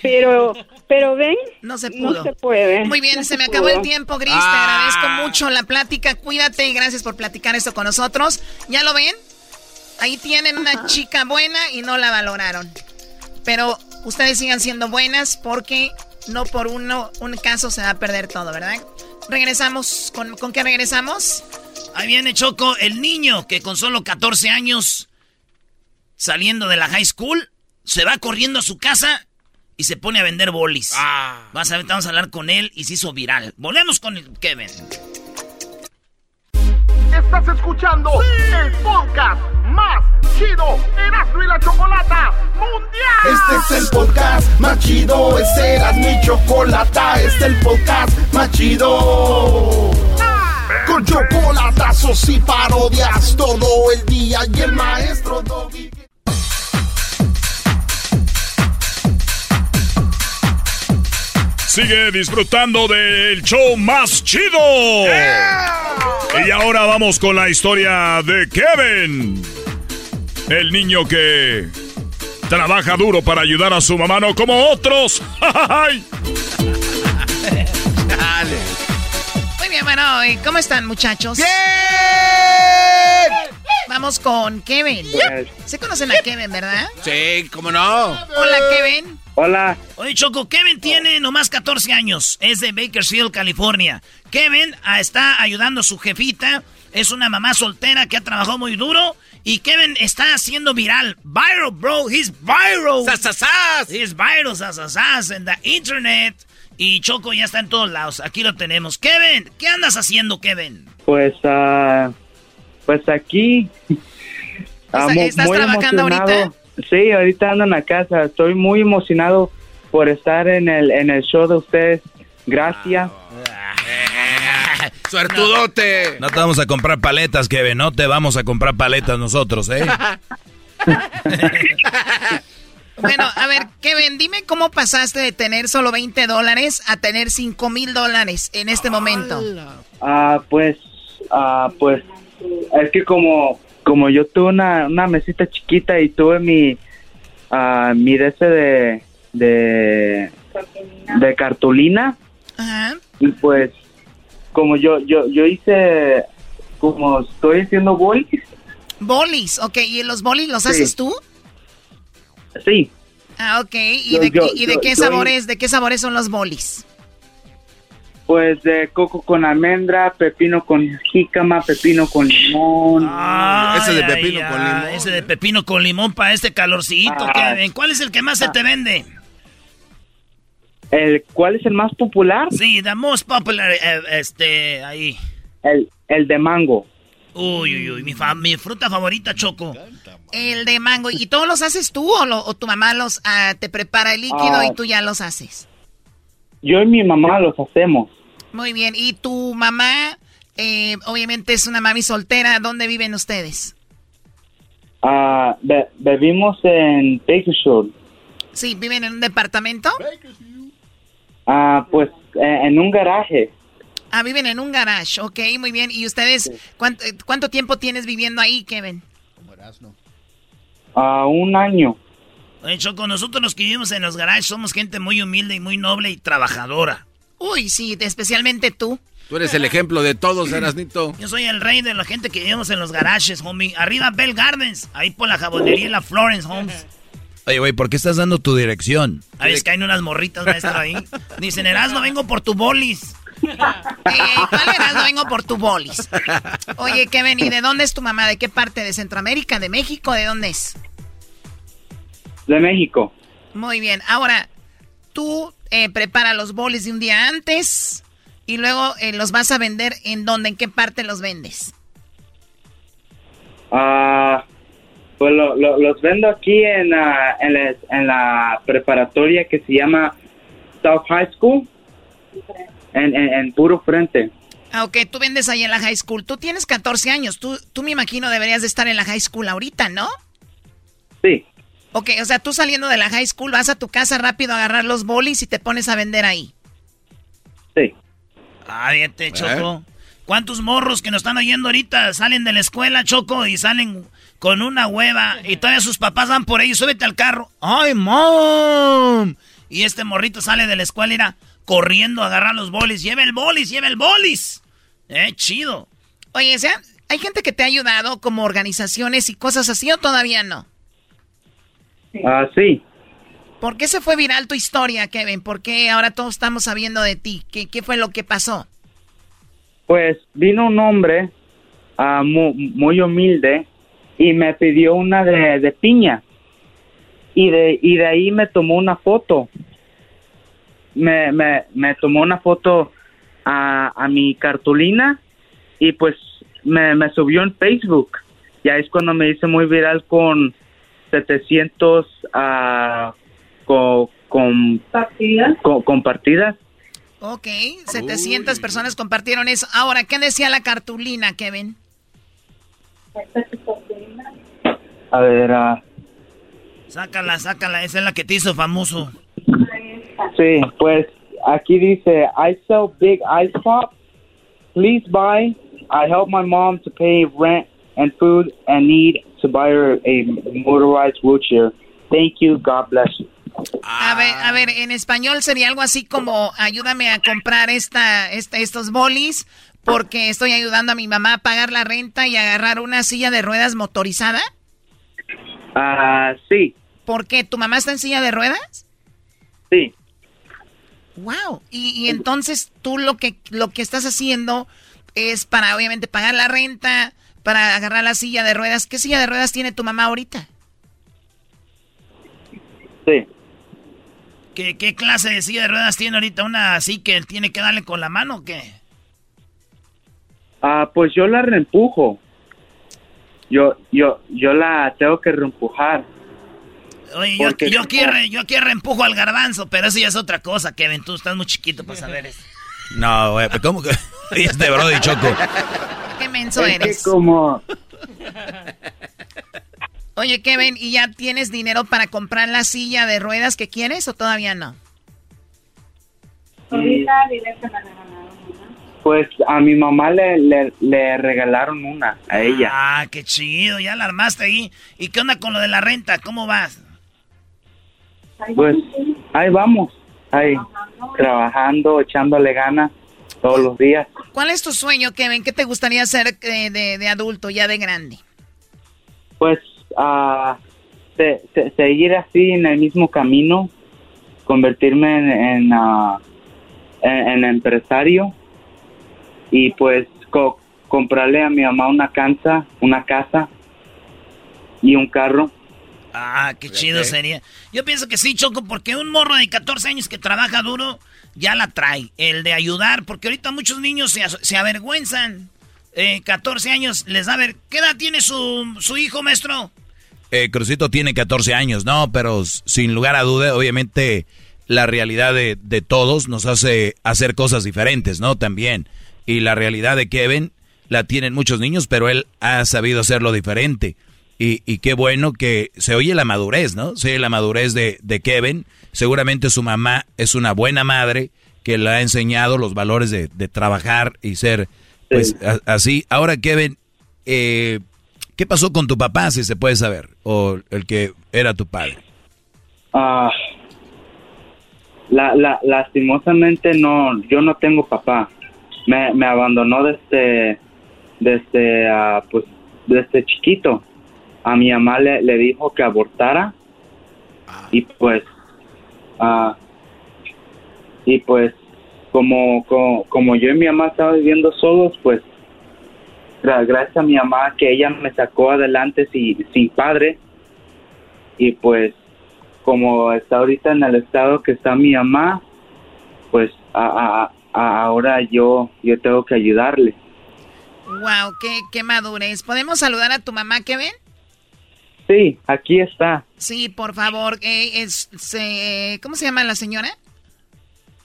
pero, pero ven, no se no se puede. Muy bien, no se me pudo. acabó el tiempo, Gris. Te Ah. agradezco mucho la plática. Cuídate y gracias por platicar esto con nosotros. ¿Ya lo ven? Ahí tienen una chica buena y no la valoraron. Pero ustedes sigan siendo buenas porque no por uno, un caso se va a perder todo, ¿verdad? Regresamos. ¿Con, ¿con qué regresamos? Ahí viene Choco, el niño que con solo 14 años, saliendo de la high school, se va corriendo a su casa y se pone a vender bolis. Vas a ver, vamos a hablar con él y se hizo viral. Volvemos con el Kevin. Estás escuchando el podcast más chido Erasmo y la Chocolata Mundial. Este es el podcast más chido, es Erasmo y Chocolata, este es el podcast más chido. Con chocolatazos y parodias todo el día y el maestro Doggy. Sigue disfrutando del show más chido. Y ahora vamos con la historia de Kevin. El niño que trabaja duro para ayudar a su mamá, no como otros. ¡Ay! Bueno, ¿y ¿cómo están, muchachos? ¡Bien! Vamos con Kevin. Se conocen a Kevin, ¿verdad? Sí, ¿cómo no? Hola, Kevin. Hola. Oye, Choco, Kevin tiene nomás 14 años. Es de Bakersfield, California. Kevin ah, está ayudando a su jefita. Es una mamá soltera que ha trabajado muy duro Y Kevin está haciendo viral. Viral, bro. He's viral. ¡Sasasas! He's viral, sasasas, en the internet. Y Choco ya está en todos lados. Aquí lo tenemos. Kevin, ¿qué andas haciendo, Kevin? Pues, ah, pues aquí. mu- ¿Estás muy trabajando emocionado. ahorita? Sí, ahorita ando en la casa. Estoy muy emocionado por estar en el, en el show de ustedes. Gracias. ¡Suertudote! No te vamos a comprar paletas, Kevin. No te vamos a comprar paletas nosotros, ¿eh? Bueno, a ver, Kevin, dime cómo pasaste de tener solo 20 dólares a tener 5 mil dólares en este momento. Ah, pues, ah, pues, es que como, como yo tuve una, una mesita chiquita y tuve mi, ah, mi de ese de, de, de cartulina Ajá. y pues, como yo, yo, yo hice, como estoy haciendo bolis, Bolis, ok. ¿Y los bolis los Sí. haces tú? Sí, Ah, ok. ¿Y Yo- de, yo- y de yo- qué yo- sabores, de qué sabores son los bolis? pues de coco con almendra, pepino con jícama, pepino con limón. Ay, ese de pepino ay, con limón. Ese de pepino con limón para este calorcito, Ah. Kevin. ¿Cuál es el que más se te vende? El, ¿Cuál es el más popular? Sí, the most popular, eh, este, ahí. El, el de mango. Uy, uy, uy, mi, fa- mi fruta favorita, Choco. El de mango. ¿Y todos los haces tú o, lo- o tu mamá los ah, te prepara el líquido Ah. y tú ya los haces? Yo y mi mamá los hacemos. Muy bien. ¿Y tu mamá, eh, obviamente es una mami soltera, ¿dónde viven ustedes? Ah, be- bebimos en Bakersfield. Sí, viven en un departamento. Ah, pues eh, en un garaje. Ah, viven en un garage, ok, muy bien. ¿Y ustedes cuánto, eh, cuánto tiempo tienes viviendo ahí, Kevin? Ah, un año. Oye, Choco, nosotros los que vivimos en los garages somos gente muy humilde y muy noble y trabajadora. Uy, sí, especialmente tú. Tú eres el ejemplo de todos, Erasnito. Yo soy el rey de la gente que vivimos en los garages, homie. Arriba Bell Gardens, ahí por la jabonería y la Florence Homes. Oye, güey, ¿por qué estás dando tu dirección? Ahí es que hay unas morritas, maestro, ahí. Dicen, Erasmo, vengo por tu bolis. Eh, ¿Cuál eras? No vengo por tu bolis. Oye, Kevin, ¿y de dónde es tu mamá? ¿De qué parte? ¿De Centroamérica? ¿De México? ¿De dónde es? De México. Muy bien. Ahora, tú eh, preparas los bolis de un día antes y luego eh, los vas a vender en dónde, en qué parte los vendes. Ah, pues lo- lo- los vendo aquí en, la- en, la, en la preparatoria que se llama South High School. En, en, en puro frente. Ah, ok, tú vendes ahí en la high school. Tú tienes 14 años. Tú, tú me imagino deberías de estar en la high school ahorita, ¿no? Sí. Ok, o sea, tú saliendo de la high school vas a tu casa rápido a agarrar los bolis y te pones a vender ahí. Sí. Ah, fíjate, Choco. ¿Cuántos morros que nos están oyendo ahorita salen de la escuela, Choco, y salen con una hueva y todavía sus papás van por ahí, súbete al carro. ¡Ay, mom! Y este morrito sale de la escuela y irá corriendo a agarrar los bolis. ¡Lleva el bolis, lleva el bolis! ¡Eh, chido! Oye, o sea, ¿hay gente que te ha ayudado como organizaciones y cosas así o todavía no? Ah, sí. ¿Por qué se fue viral tu historia, Kevin? ¿Por qué ahora todos estamos sabiendo de ti? ¿Qué, qué fue lo que pasó? Pues vino un hombre ah, mu- muy, humilde y me pidió una de, de piña. Y de, y de ahí me tomó una foto. Me, me, me tomó una foto a, a mi cartulina y pues me, me subió en Facebook. Ya es cuando me hice muy viral con 700 ah, co- con, co- compartidas. Ok, 700 personas compartieron eso. Ahora, ¿qué decía la cartulina, Kevin? A ver, ah, Sácala, sácala, esa es la que te hizo famoso. Sí, pues aquí dice, I sell big ice pop. Please buy. I help my mom to pay rent and food and need to buy her a motorized wheelchair. Thank you. God bless you. A ver, a ver, en español sería algo así como ayúdame a comprar esta, esta, estos bolis porque estoy ayudando a mi mamá a pagar la renta y agarrar una silla de ruedas motorizada. Ah, sí, ¿Por qué? ¿Tu mamá está en silla de ruedas? sí. Wow. Y, y entonces tú lo que lo que estás haciendo es para obviamente pagar la renta, para agarrar la silla de ruedas. ¿Qué silla de ruedas tiene tu mamá ahorita? Sí. ¿Qué, qué clase de silla de ruedas tiene ahorita? ¿Una así que tiene que darle con la mano o qué? Ah, pues yo la reempujo. Yo, yo, yo la tengo que reempujar. Oye, yo, Porque- yo, aquí, re- yo aquí reempujo al garbanzo, pero eso ya es otra cosa, Kevin. Tú estás muy chiquito para saber eso. No, güey, pero ¿cómo que? Este Brody Choco. Qué menso Es que eres. como, Oye, Kevin, ¿y ya tienes dinero para comprar la silla de ruedas que quieres o todavía no? pues a mi mamá le, le, le regalaron una, a ella. Ah, qué chido, ya la armaste ahí. ¿Y qué onda con lo de la renta? ¿Cómo vas? Pues ahí vamos, ahí, trabajando, echándole ganas todos los días. ¿Cuál es tu sueño, Kevin? ¿Qué te gustaría hacer eh, de, de adulto, ya de grande? Pues se- se- seguir así en el mismo camino, convertirme en, en, ah, en- en empresario y pues co- comprarle a mi mamá una casa, una casa y un carro. Ah, qué chido sería. Yo pienso que sí, Choco, porque un morro de 14 años que trabaja duro ya la trae. El de ayudar, porque ahorita muchos niños se, se avergüenzan. Eh, 14 años les da ver. ¿Qué edad tiene su, su hijo, maestro? Eh, Crucito tiene 14 años, no, pero sin lugar a duda, obviamente la realidad de, de todos nos hace hacer cosas diferentes, ¿no? También. Y la realidad de Kevin la tienen muchos niños, pero él ha sabido hacerlo diferente. Y, y qué bueno que se oye la madurez, ¿no? Se oye la madurez de, de Kevin. Seguramente su mamá es una buena madre que le ha enseñado los valores de, de trabajar y ser, pues, a- así. Ahora, Kevin, eh, ¿qué pasó con tu papá, si se puede saber? O el que era tu padre. Ah, la, la, lastimosamente no, yo no tengo papá. Me, me abandonó desde, desde, ah, pues, desde chiquito. A mi mamá le, le dijo que abortara y pues, ah, y pues, como, como, como yo y mi mamá estaba viviendo solos, pues, gra- gracias a mi mamá que ella me sacó adelante sin, sin padre y pues como está ahorita en el estado que está mi mamá, pues a, a- a- ahora yo yo tengo que ayudarle. Wow, qué, qué madurez. ¿Podemos saludar a tu mamá, Kevin? Sí, aquí está. Sí, por favor. Eh, es, se- ¿Cómo se llama la señora?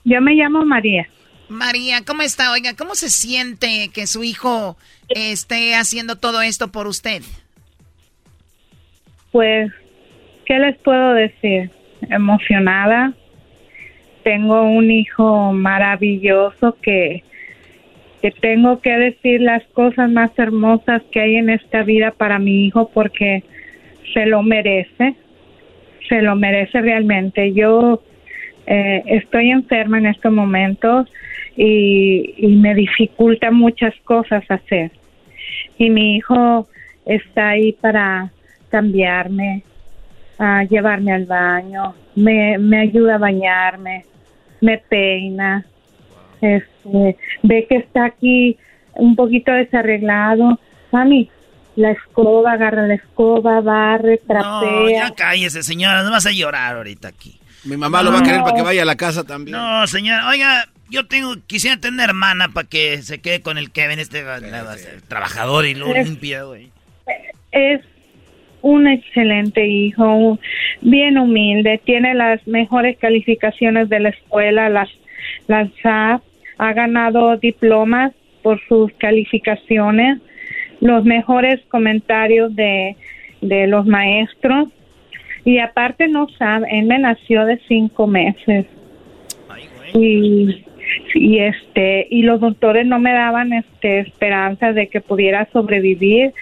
Yo me llamo María. María, ¿cómo está? Oiga, ¿cómo se siente que su hijo esté haciendo todo esto por usted? Pues, ¿qué les puedo decir? Emocionada. Tengo un hijo maravilloso que, que tengo que decir las cosas más hermosas que hay en esta vida para mi hijo porque se lo merece. Se lo merece realmente. Yo eh, estoy enferma en estos momentos y, me dificulta muchas cosas hacer. Y mi hijo está ahí para cambiarme, a llevarme al baño, me, me ayuda a bañarme, me peina, este, ve que está aquí un poquito desarreglado. Mami, la escoba, agarra la escoba, barre, No, trapea. ya cállese, señora. No vas a llorar ahorita aquí. Mi mamá lo va a querer para que vaya a la casa también. No, señora. Oiga, yo tengo, quisiera tener una hermana para que se quede con el Kevin, este trabajador y lo Es- limpia, güey. es un excelente hijo, bien humilde, tiene las mejores calificaciones de la escuela, las, las ha, ha ganado diplomas por sus calificaciones, los mejores comentarios de, de los maestros. Y aparte no sabe, él me nació de cinco meses. Y y este y los doctores no me daban este esperanza de que pudiera sobrevivir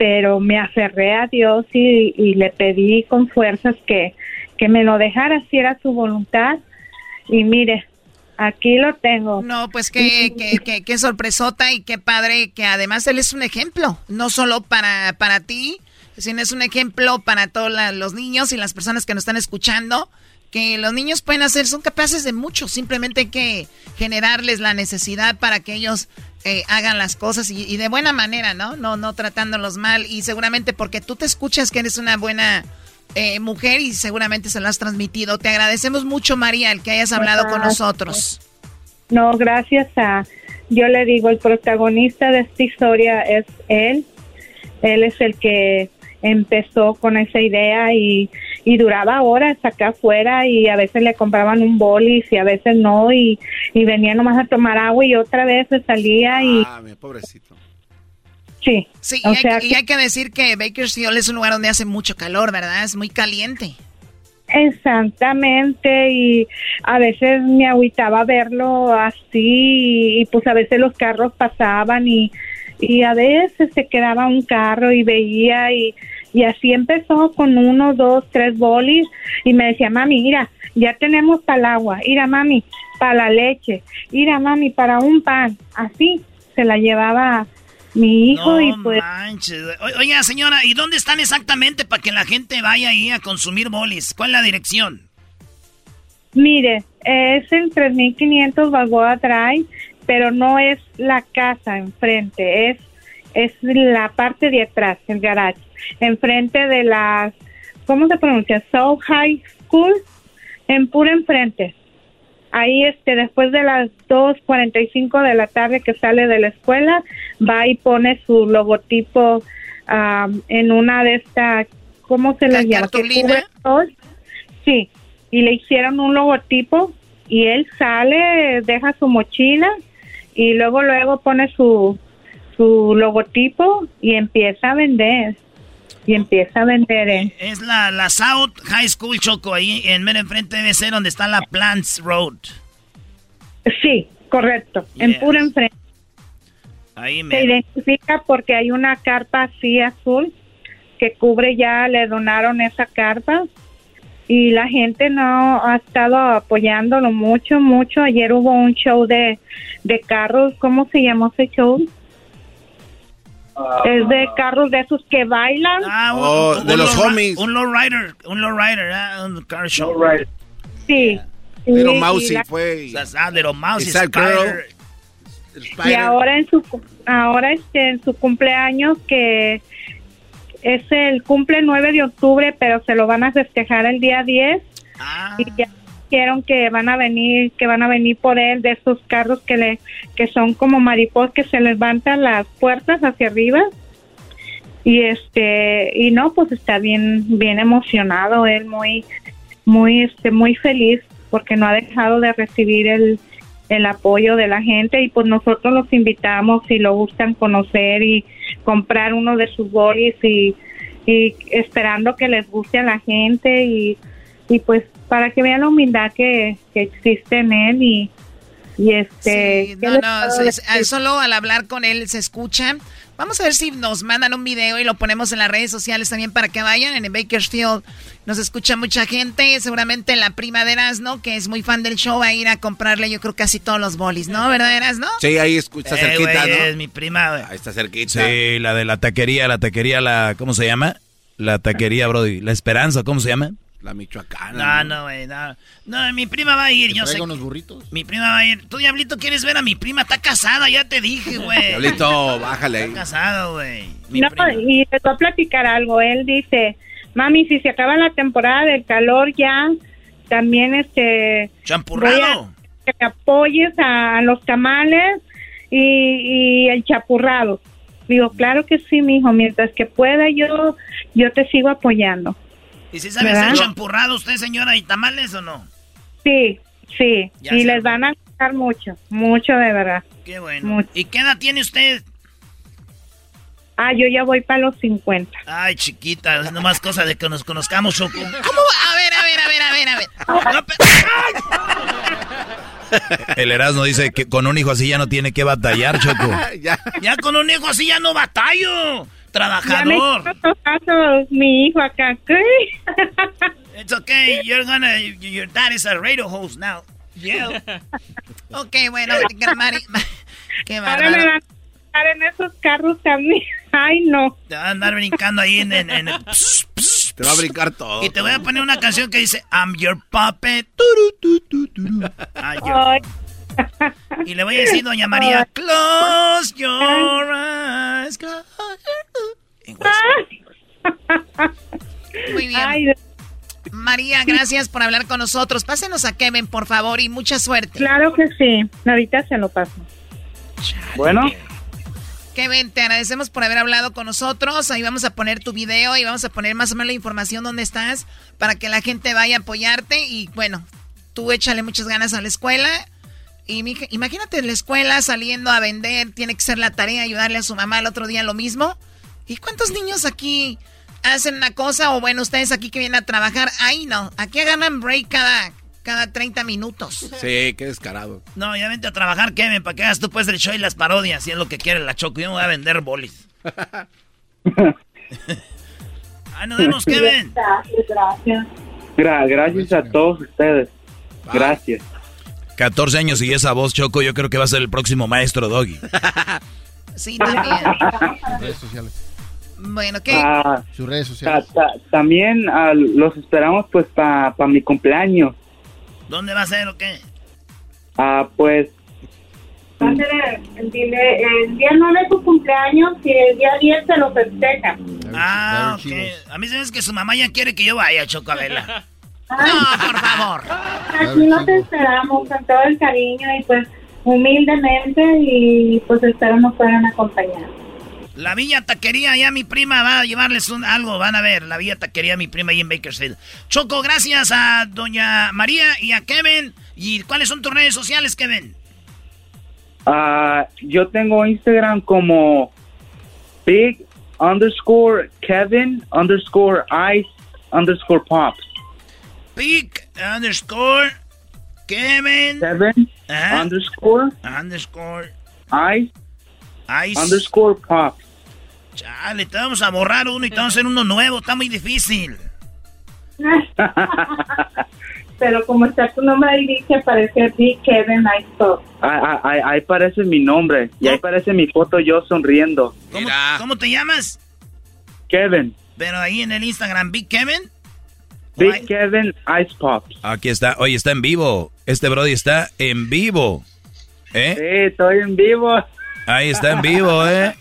pero me aferré a Dios y, y le pedí con fuerzas que, que me lo dejara si era su voluntad. Y mire aquí lo tengo No, pues qué, qué, qué, qué sorpresota y qué padre que además él es un ejemplo, no solo para, para ti, sino es un ejemplo para todos los niños y las personas que nos están escuchando, que los niños pueden hacer, son capaces de mucho, simplemente hay que generarles la necesidad para que ellos eh, hagan las cosas y, de buena manera, ¿no? No, no tratándolos mal y seguramente porque tú te escuchas que eres una buena eh, mujer y seguramente se lo has transmitido. Te agradecemos mucho, María, el que hayas hablado con nosotros. No, gracias a, yo le digo, el protagonista de esta historia es él. Él es el que empezó con esa idea y, y duraba horas acá afuera y a veces le compraban un bolis y a veces no y, y venía nomás a tomar agua y otra vez se salía y... Ah, mi pobrecito. Sí. Sí, y hay, y hay, que decir que Bakersfield es un lugar donde hace mucho calor, ¿verdad? Es muy caliente. Exactamente, y a veces me agüitaba verlo así, y, pues a veces los carros pasaban y, y a veces se quedaba un carro y veía y, y así empezó con uno, dos, tres bolis y me decía, mami, mira, ya tenemos para el agua, mira, mami, para la leche, mira, mami, para un pan, así se la llevaba mi hijo y pues... Manches. oiga, señora, ¿y dónde están exactamente para que la gente vaya ahí a consumir bolis? ¿Cuál es la dirección? Mire, es el 3500 Balboa Drive, pero no es la casa enfrente, es, es la parte de atrás, el garage, enfrente de las, ¿cómo se pronuncia? South High School, en pura enfrente ahí este después de las 2.45 de la tarde que sale de la escuela va y pone su logotipo en una de estas ¿cómo se le llama? Sí, y le hicieron un logotipo y él sale, deja su mochila y luego luego pone su su logotipo y empieza a vender y empieza a vender. ¿eh? Es la, la South High School Choco, ahí en medio enfrente debe ser donde está la Plants Road. Sí, correcto, en pura enfrente. Ahí me... Se identifica porque hay una carpa así azul que cubre ya, le donaron esa carpa y la gente no ha estado apoyándolo mucho, mucho. Ayer hubo un show de, de carros, ¿cómo se llamó ese show? Es de carros de esos que bailan. Ah, oh, de los homies. Un lowrider, un lowrider, ah, un car show. Sí. Little Mousy fue. Ah, Little Mousy, Spider. Y ahora en su ahora este en su cumpleaños que es el cumple 9 de octubre, pero se lo van a festejar el día 10. Ah. Y ya dijeron que van a venir, que van a venir por él de esos carros que le que son como mariposas que se levantan las puertas hacia arriba. Y este y no, pues está bien bien emocionado él muy muy este muy feliz porque no ha dejado de recibir el el apoyo de la gente y pues nosotros los invitamos si lo gustan conocer y comprar uno de sus bolis y, y esperando que les guste a la gente y, y pues para que vean la humildad que, existe en él y, y este... no, no, solo al hablar con él se escucha. Vamos a ver si nos mandan un video y lo ponemos en las redes sociales también para que vayan. En el Bakersfield nos escucha mucha gente. Seguramente la prima de Erasno, que es muy fan del show, va a ir a comprarle yo creo casi todos los bolis, ¿no? ¿Verdad, Erasno? Sí, ahí está eh, cerquita, ¿no? Es mi prima, Ahí está cerquita. Sí, la de la taquería, la taquería, la... ¿Cómo se llama? La taquería, Brody. La Esperanza, ¿cómo se llama? La Michoacana. No, no, güey, no. No, mi prima va a ir, yo sé. unos burritos? Mi prima va a ir. Tú, Diablito, ¿quieres ver a mi prima? Está casada, ya te dije, güey. Diablito, bájale ahí. Está casada, güey. No, y te voy a platicar algo. Él dice, mami, si se acaba la temporada del calor ya, también este... Champurrado. que apoyes a los tamales y, y el chapurrado. Digo, claro que sí, mijo, mientras que pueda yo, yo te sigo apoyando. ¿Y si sabe hacer champurrado usted, señora, y tamales o no? Sí, sí. y les van a gustar mucho, mucho de verdad. Qué bueno. ¿Y qué edad tiene usted? Ah, yo ya voy para los 50. Ay, chiquita, es nomás cosa de que nos conozcamos, Choco. ¿Cómo? A ver, a ver, a ver, a ver, a ver. El Erasmo dice que con un hijo así ya no tiene que batallar, Choco. ya. ya con un hijo así ya no batallo. Trabajador. Ya mi hijo acá. It's okay. You're gonna. Your dad is a radio host now. Yeah. ok, bueno, Mari, qué Ahora me van a en esos carros también. Ay, no. Te van a andar brincando ahí en, en, en el Te va a brincar todo. Y te voy a poner una canción que dice I'm your puppet. Y le voy a decir, doña María, close your eyes. close Muy bien. María, gracias por hablar con nosotros. Pásenos a Kevin, por favor, y mucha suerte. Claro que sí. Ahorita se lo paso. Bueno, Kevin, te agradecemos por haber hablado con nosotros. Ahí vamos a poner tu video y vamos a poner más o menos la información donde estás para que la gente vaya a apoyarte. Y bueno, tú échale muchas ganas a la escuela. Y imagínate en la escuela saliendo a vender, tiene que ser la tarea, ayudarle a su mamá el otro día lo mismo. ¿Y cuántos niños aquí hacen una cosa? O bueno, ustedes aquí que vienen a trabajar, ahí no. Aquí ganan break cada, cada 30 minutos. Sí, qué descarado. No, ya vente a trabajar, Kevin, para que hagas tú pues el show y las parodias, si es lo que quiere la Choco. Yo me voy a vender bolis. Ahí nos vemos, Kevin. Gracias, gracias. gra- gracias a todos ustedes. Gracias. 14 años y esa voz, Choco, yo creo que va a ser el próximo maestro Doggy. Sí, también. Redes sociales. Bueno, ¿qué? Ah, Sus redes sociales. ta- también ah, los esperamos pues para mi cumpleaños. ¿Dónde va a ser o qué? Ah, pues Va a ser el, el día 9 de tu cumpleaños y el día 10 se lo festeja. Ah, ok. A mí se hace que su mamá ya quiere que yo vaya, Choco, a verla. No, por favor. Aquí nos esperamos con todo el cariño y pues humildemente y pues espero nos puedan acompañar. La Villa Taquería, ya mi prima va a llevarles un, algo, van a ver. La Villa Taquería, mi prima ahí en Bakersfield. Choco, gracias a doña María y a Kevin. ¿Y cuáles son tus redes sociales, Kevin? ah, yo tengo Instagram como big underscore Kevin underscore ice underscore pop. Pic underscore Kevin Kevin Ajá. underscore underscore ice Ice. underscore pop. Chale, te vamos a borrar uno y te vamos a hacer uno nuevo. Está muy difícil. Pero como está tu nombre ahí dice, aparece Big Kevin Ice Pop. Ahí, ahí- ahí aparece mi nombre y ahí aparece mi foto yo sonriendo. ¿Cómo, cómo te llamas? Kevin. Pero ahí en el Instagram, Big Kevin. Big Kevin Ice Pops. Aquí está. Oye, está en vivo. Este Brody está en vivo. ¿Eh? Sí, estoy en vivo. Ahí está en vivo, ¿eh?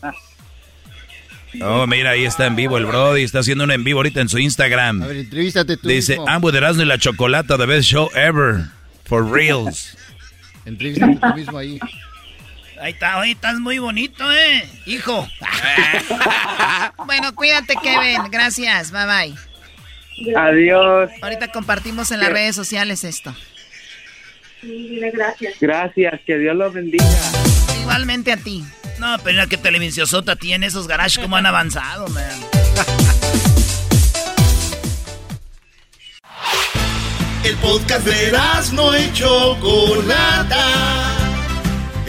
Oh, mira, ahí está en vivo el Brody. Está haciendo un en vivo ahorita en su Instagram. A ver, entrevístate tú Dice, mismo. I'm with Erasmo y la Chocolata, the best show ever. For reals. Entrevístate tú mismo ahí. Ahí está, oye, estás muy bonito, ¿eh? Hijo. Bueno, cuídate, Kevin. Gracias. Bye bye. Adiós. Ahorita compartimos en las redes sociales esto. Dile gracias. Gracias, que Dios los bendiga. Igualmente a ti. No, pero mira qué televisiosota tiene esos garages, cómo han avanzado, man. El podcast de no y Chocolata.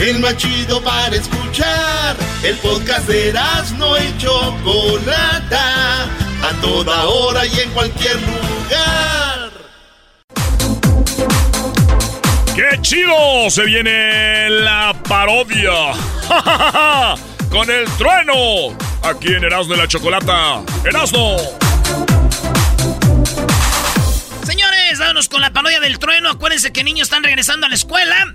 El más chido para escuchar. El podcast de no y Chocolata. A toda hora y en cualquier lugar. ¡Qué chido! Se viene la parodia. ¡Ja, ja, ja, ja! Con el trueno. Aquí en Erasmo de la Chocolata. ¡Erasmo! Señores, vámonos con la parodia del trueno. Acuérdense que niños están regresando a la escuela.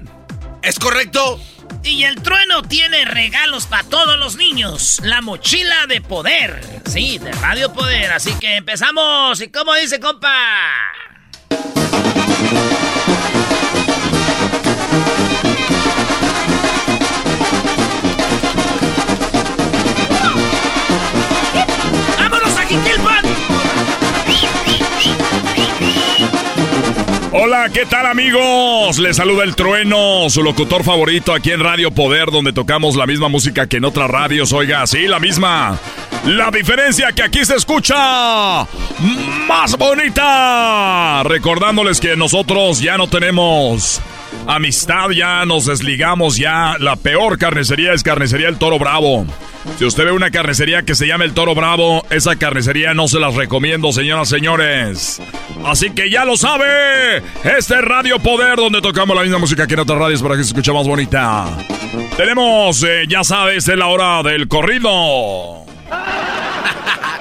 ¿Es correcto? Y el trueno tiene regalos para todos los niños. La mochila de poder. Sí, de Radio Poder. Así que empezamos. ¿Y cómo dice, compa? Hola, ¿qué tal amigos? Les saluda el trueno, su locutor favorito aquí en Radio Poder, donde tocamos la misma música que en otras radios. Oiga, sí, la misma. La diferencia que aquí se escucha más bonita. Recordándoles que nosotros ya no tenemos amistad, ya nos desligamos, ya la peor carnicería es carnicería El Toro Bravo. Si usted ve una carnicería que se llama El Toro Bravo, esa carnicería no se las recomiendo, señoras señores. Así que ya lo sabe, este es Radio Poder, donde tocamos la misma música que en otras radios para que se escuche más bonita. Tenemos, eh, ya sabes, es la hora del corrido.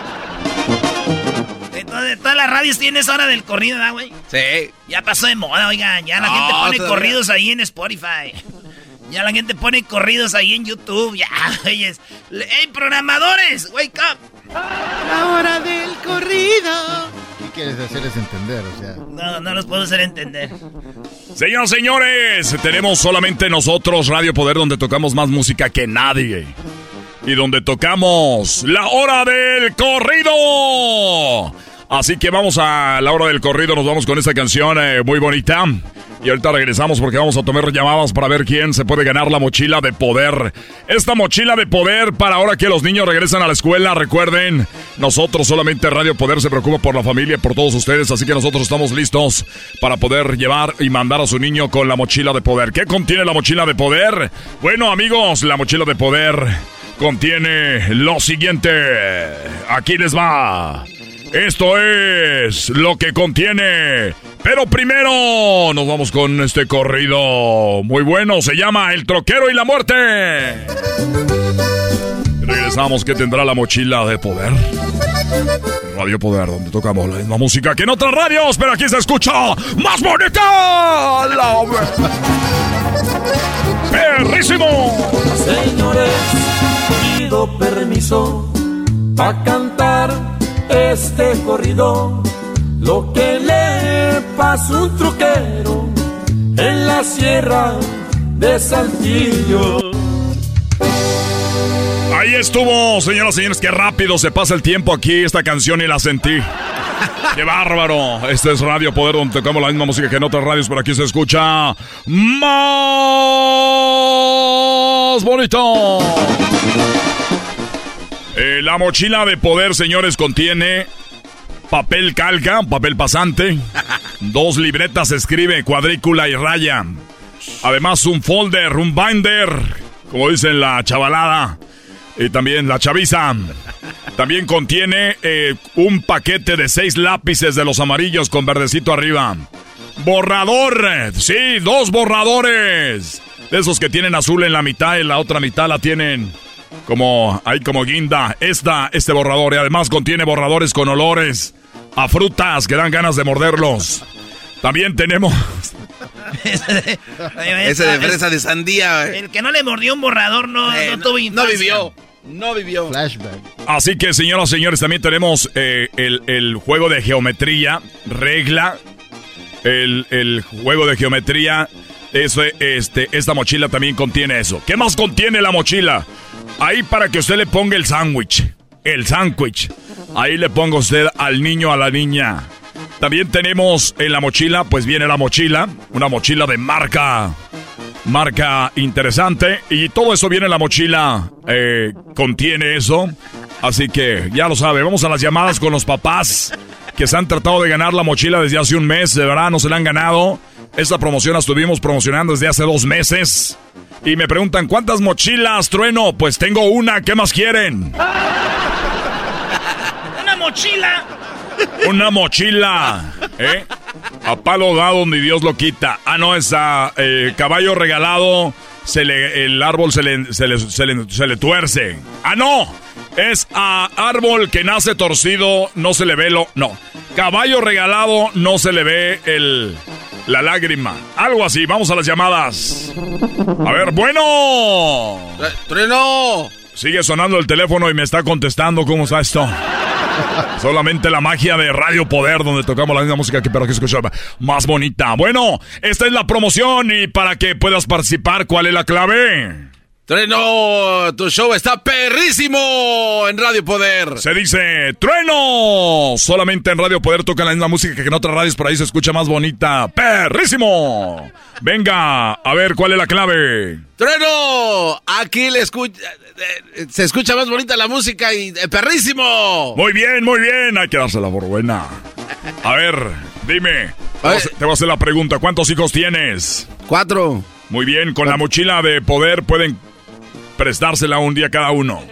Todas las radios tienen esa hora del corrido, ¿verdad, güey? Sí. Ya pasó de moda, oigan. Ya la No, gente pone todavía. corridos ahí en Spotify. Ya la gente pone corridos ahí en YouTube. Ya, güeyes. ¡Ey, programadores! ¡Wake up! La hora del corrido. ¿Qué quieres hacerles entender? O sea, No, no los puedo hacer entender. Señoras y señores, tenemos solamente nosotros Radio Poder donde tocamos más música que nadie. Y donde tocamos la hora del corrido. Así que vamos a la hora del corrido, nos vamos con esta canción eh, muy bonita. Y ahorita regresamos porque vamos a tomar llamadas para ver quién se puede ganar la mochila de poder. Esta mochila de poder para ahora que los niños regresan a la escuela. Recuerden, nosotros solamente Radio Poder se preocupa por la familia por todos ustedes. Así que nosotros estamos listos para poder llevar y mandar a su niño con la mochila de poder. ¿Qué contiene la mochila de poder? Bueno amigos, la mochila de poder contiene lo siguiente. Aquí les va. Esto es lo que contiene. Pero primero nos vamos con este corrido muy bueno. Se llama El Troquero y la Muerte. Regresamos que tendrá la mochila de poder. Radio Poder, donde tocamos la misma música que en otras radios, pero aquí se escucha más bonita. La... ¡Perrísimo! Señores, pido permiso para cantar este corrido. Lo que le pasó un truquero en la sierra de Saltillo. Ahí estuvo, señoras y señores, qué rápido se pasa el tiempo aquí, esta canción y la sentí. ¡Qué bárbaro! Este es Radio Poder, donde tocamos la misma música que en otras radios, pero aquí se escucha más bonito. Eh, la mochila de poder, señores, contiene papel calca, papel pasante, dos libretas escribe, cuadrícula y raya. Además, un folder, un binder, como dicen la chavalada. Y también la chaviza. También contiene eh, un paquete de seis lápices de los amarillos con verdecito arriba. Borrador. Sí, dos borradores. De esos que tienen azul en la mitad y la otra mitad la tienen como hay como guinda. Esta, este borrador. Y además contiene borradores con olores a frutas que dan ganas de morderlos. También tenemos... Ese de fresa de sandía. eh. El que no le mordió un borrador no, Eh, no tuvo no vivió. No vivió. flashback. Así que, señoras y señores, también tenemos eh, el, el juego de geometría, regla, el, el juego de geometría. Eso, este, esta mochila también contiene eso. ¿Qué más contiene la mochila? Ahí para que usted le ponga el sándwich. El sándwich. Ahí le ponga usted al niño, a la niña. También tenemos en la mochila, pues viene la mochila, una mochila de marca marca interesante y todo eso viene en la mochila, eh, contiene eso. Así que ya lo sabe, vamos a las llamadas con los papás que se han tratado de ganar la mochila desde hace un mes, de verdad no se la han ganado. Esta promoción la estuvimos promocionando desde hace dos meses. Y me preguntan, ¿cuántas mochilas, trueno? Pues tengo una, ¿qué más quieren? ¡Una mochila! Una mochila, ¿eh? A palo dado donde Dios lo quita. Ah, no, es a eh, caballo regalado, se le, el árbol se le, se, le, se le- tuerce. Ah, no, es a árbol que nace torcido, no se le ve lo... No, caballo regalado, no se le ve el... La lágrima. Algo así, vamos a las llamadas. A ver, bueno. ¡Trueno! Sigue sonando el teléfono y me está contestando cómo está esto. Solamente la magia de Radio Poder, donde tocamos la misma música que pero que escuchaba más bonita. Bueno, esta es la promoción y para que puedas participar, ¿cuál es la clave? ¡Trueno! Tu show está perrísimo en Radio Poder. Se dice trueno. Solamente en Radio Poder tocan la misma música que en otras radios, por ahí se escucha más bonita. ¡Perrísimo! Venga, a ver cuál es la clave. ¡Trueno! Aquí le escucha, eh, se escucha más bonita la música y eh, perrísimo. Muy bien, muy bien. Hay que dársela por buena. A ver, dime. A te voy a hacer la pregunta. ¿Cuántos hijos tienes? Cuatro. Muy bien, con la mochila de poder pueden prestársela un día cada uno.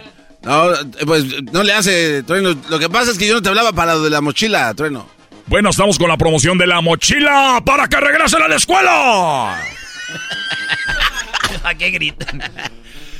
No, pues no le hace, Trueno. Lo que pasa es que yo no te hablaba para lo de la mochila, Trueno. Bueno, estamos con la promoción de la mochila para que regresen a la escuela. ¿A qué gritan?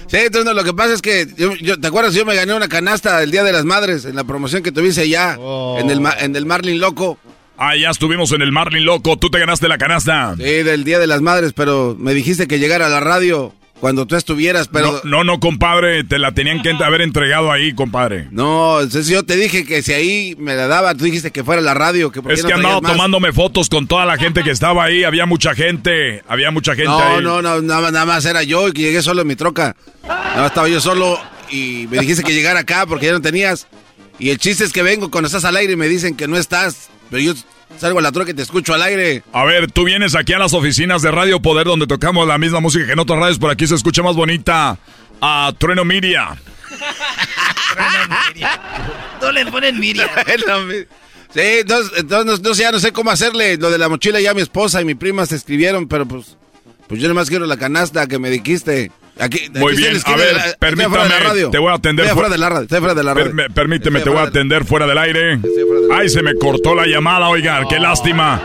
Sí, entonces lo que pasa es que, yo, yo- ¿te acuerdas? Yo me gané una canasta el Día de las Madres en la promoción que tuviste allá, en, el, en el Marlin Loco. Ah, ya estuvimos en el Marlin Loco. Tú te ganaste la canasta. Sí, del Día de las Madres, pero me dijiste que llegara a la radio cuando tú estuvieras, pero... No, no, no, compadre. Te la tenían que haber entregado ahí, compadre. No, entonces yo te dije que si ahí me la daba, tú dijiste que fuera la radio, que Es no que andaba tomándome fotos con toda la gente que estaba ahí. Había mucha gente. Había mucha gente No, ahí. no, no, nada, nada más era yo y que llegué solo en mi troca. Nada más estaba yo solo y me dijiste que llegara acá porque ya no tenías. Y el chiste es que vengo cuando estás al aire y me dicen que no estás, pero yo salgo a la troca y te escucho al aire. A ver, tú vienes aquí a las oficinas de Radio Poder donde tocamos la misma música que en otras radios. Por aquí se escucha más bonita a Trueno Media. No le ponen Miriam. Sí, entonces, entonces no, no sé, ya no sé cómo hacerle. Lo de la mochila ya mi esposa y mi prima se escribieron, pero pues, pues yo nomás quiero la canasta que me dijiste. Aquí, Muy aquí bien, a ver, la- de permítame, radio. te voy a atender. Estoy fu- afuera de la radio, estoy afuera de la radio. Perme- permíteme, te voy a atender fuera del aire. Ay, se me cortó la llamada, oigan, qué lástima.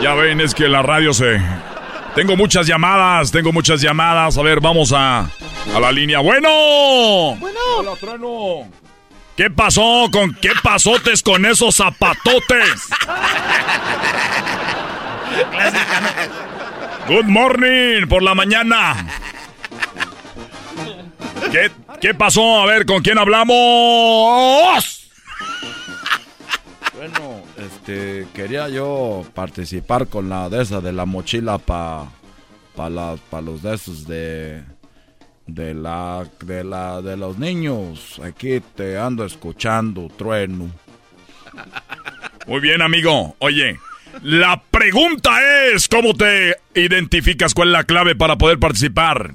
Ya ven, es que la radio se... Tengo muchas llamadas, tengo muchas llamadas. A ver, vamos a, a la línea. Bueno. Bueno. Hola, Trueno. ¿Qué pasó con qué pasotes con esos zapatotes? Good morning por la mañana. ¿Qué, qué pasó? A ver, ¿con quién hablamos? Bueno, este, quería yo participar con la de esa de la mochila para pa los de esos de de la de la de los niños. Aquí te ando escuchando, trueno. Muy bien, amigo. Oye, la pregunta es ¿cómo te identificas? ¿Cuál es la clave para poder participar?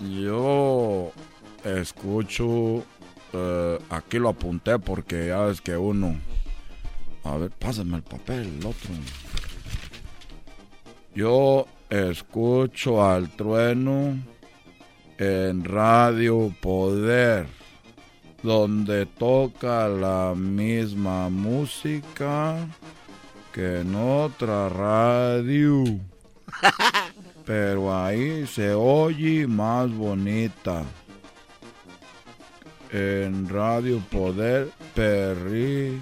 Yo escucho, eh, aquí lo apunté porque ya ves que uno... A ver, pásame el papel, el otro. Yo escucho al trueno en Radio Poder, donde toca la misma música que en otra radio. Pero ahí se oye más bonita. En Radio Poder Perrísimo.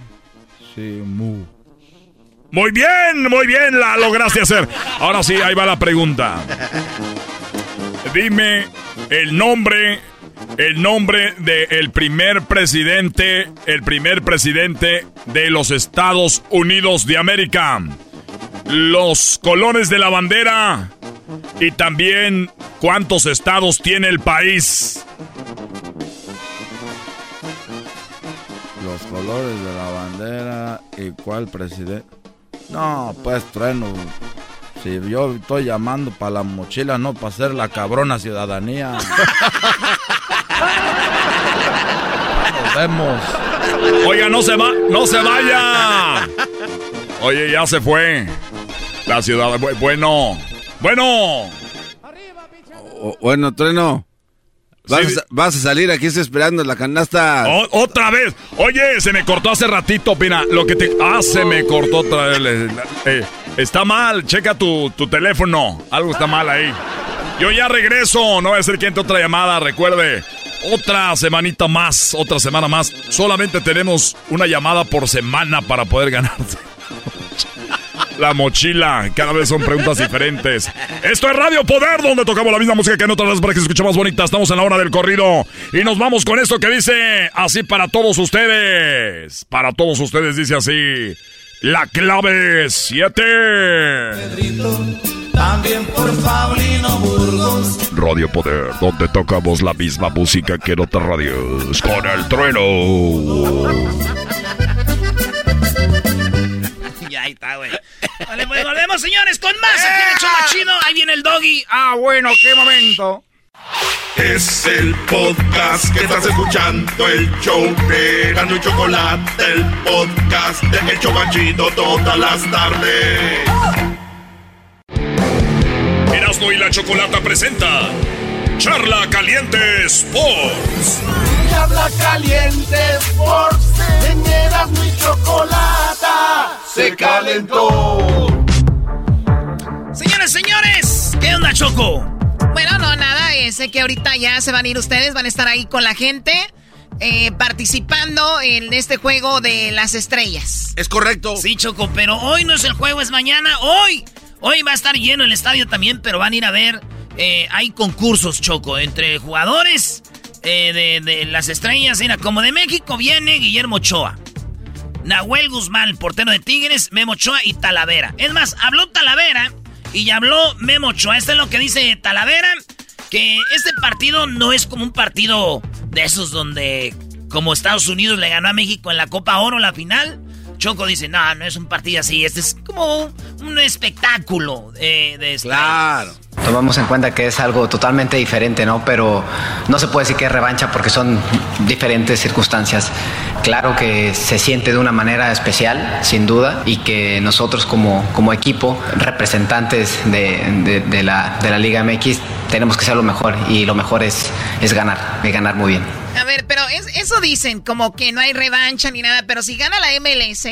Muy bien, muy bien, la lograste hacer. Ahora sí, ahí va la pregunta. Dime el nombre, el nombre del primer presidente, el primer presidente de los Estados Unidos de América. Los colores de la bandera y también cuántos estados tiene el país. Los colores de la bandera y cuál presidente. No, pues trueno. Si yo estoy llamando para la mochila, no para hacer la cabrona ciudadanía. Nos vemos. Oiga, no se va, no se vaya. Oye, ya se fue. La ciudad, bu- bueno, bueno. O- bueno, Trueno. Vas, Sí. a, vas a salir aquí, estoy esperando la canasta. O- otra vez. Oye, se me cortó hace ratito, mira, lo que te... Ah, se me cortó otra vez. eh, está mal, checa tu, tu teléfono. Algo está mal ahí. Yo ya regreso, no va a ser que entre otra llamada, recuerde. Otra semanita más, otra semana más. Solamente tenemos una llamada por semana para poder ganarse. la mochila. Cada vez son preguntas diferentes. Esto es Radio Poder, donde tocamos la misma música que en otras para que se escuche más bonita. Estamos en la hora del corrido. Y nos vamos con esto que dice así para todos ustedes. Para todos ustedes dice así. La clave 7. También por Paulino Burgos. Radio Poder, donde tocamos la misma música que en otras radios. Con el trueno. ya ahí está, güey. Señores, con más aquí en el chido. Ahí viene el doggy. Ah, bueno, qué momento. Es el podcast que estás escuchando, el show de Gano y Chocolate, el podcast de El Chocachito todas las tardes. Erasmo y la Chocolata presenta Charla Caliente Sports. Charla Caliente Sports. En Erasmo y Chocolata se calentó. Señores, señores, ¿qué onda, Choco? Bueno, no, nada, eh, sé que ahorita ya se van a ir ustedes, van a estar ahí con la gente. eh, participando en este juego de las estrellas. Es correcto. Sí, Choco, pero hoy no es el juego, es mañana. Hoy, hoy va a estar lleno el estadio también, pero van a ir a ver. eh, hay concursos, Choco, entre jugadores eh, de, de las estrellas. Mira, como de México viene Guillermo Ochoa. Nahuel Guzmán, portero de Tigres, Memo Ochoa y Talavera. Es más, habló Talavera y ya habló Memo Ochoa. Esto es lo que dice Talavera, que este partido no es como un partido de esos donde, como Estados Unidos le ganó a México en la Copa Oro la final. Choco dice, no, no es un partido así, este es como un espectáculo de, de Claro. Tomamos en cuenta que es algo totalmente diferente, ¿no? Pero no se puede decir que es revancha porque son diferentes circunstancias. Claro que se siente de una manera especial, sin duda, y que nosotros como, como equipo, representantes de, de- de la, de la Liga MX, tenemos que ser lo mejor y lo mejor es, es ganar, y ganar muy bien. A ver, pero es- eso dicen, como que no hay revancha ni nada, pero si gana la MLS,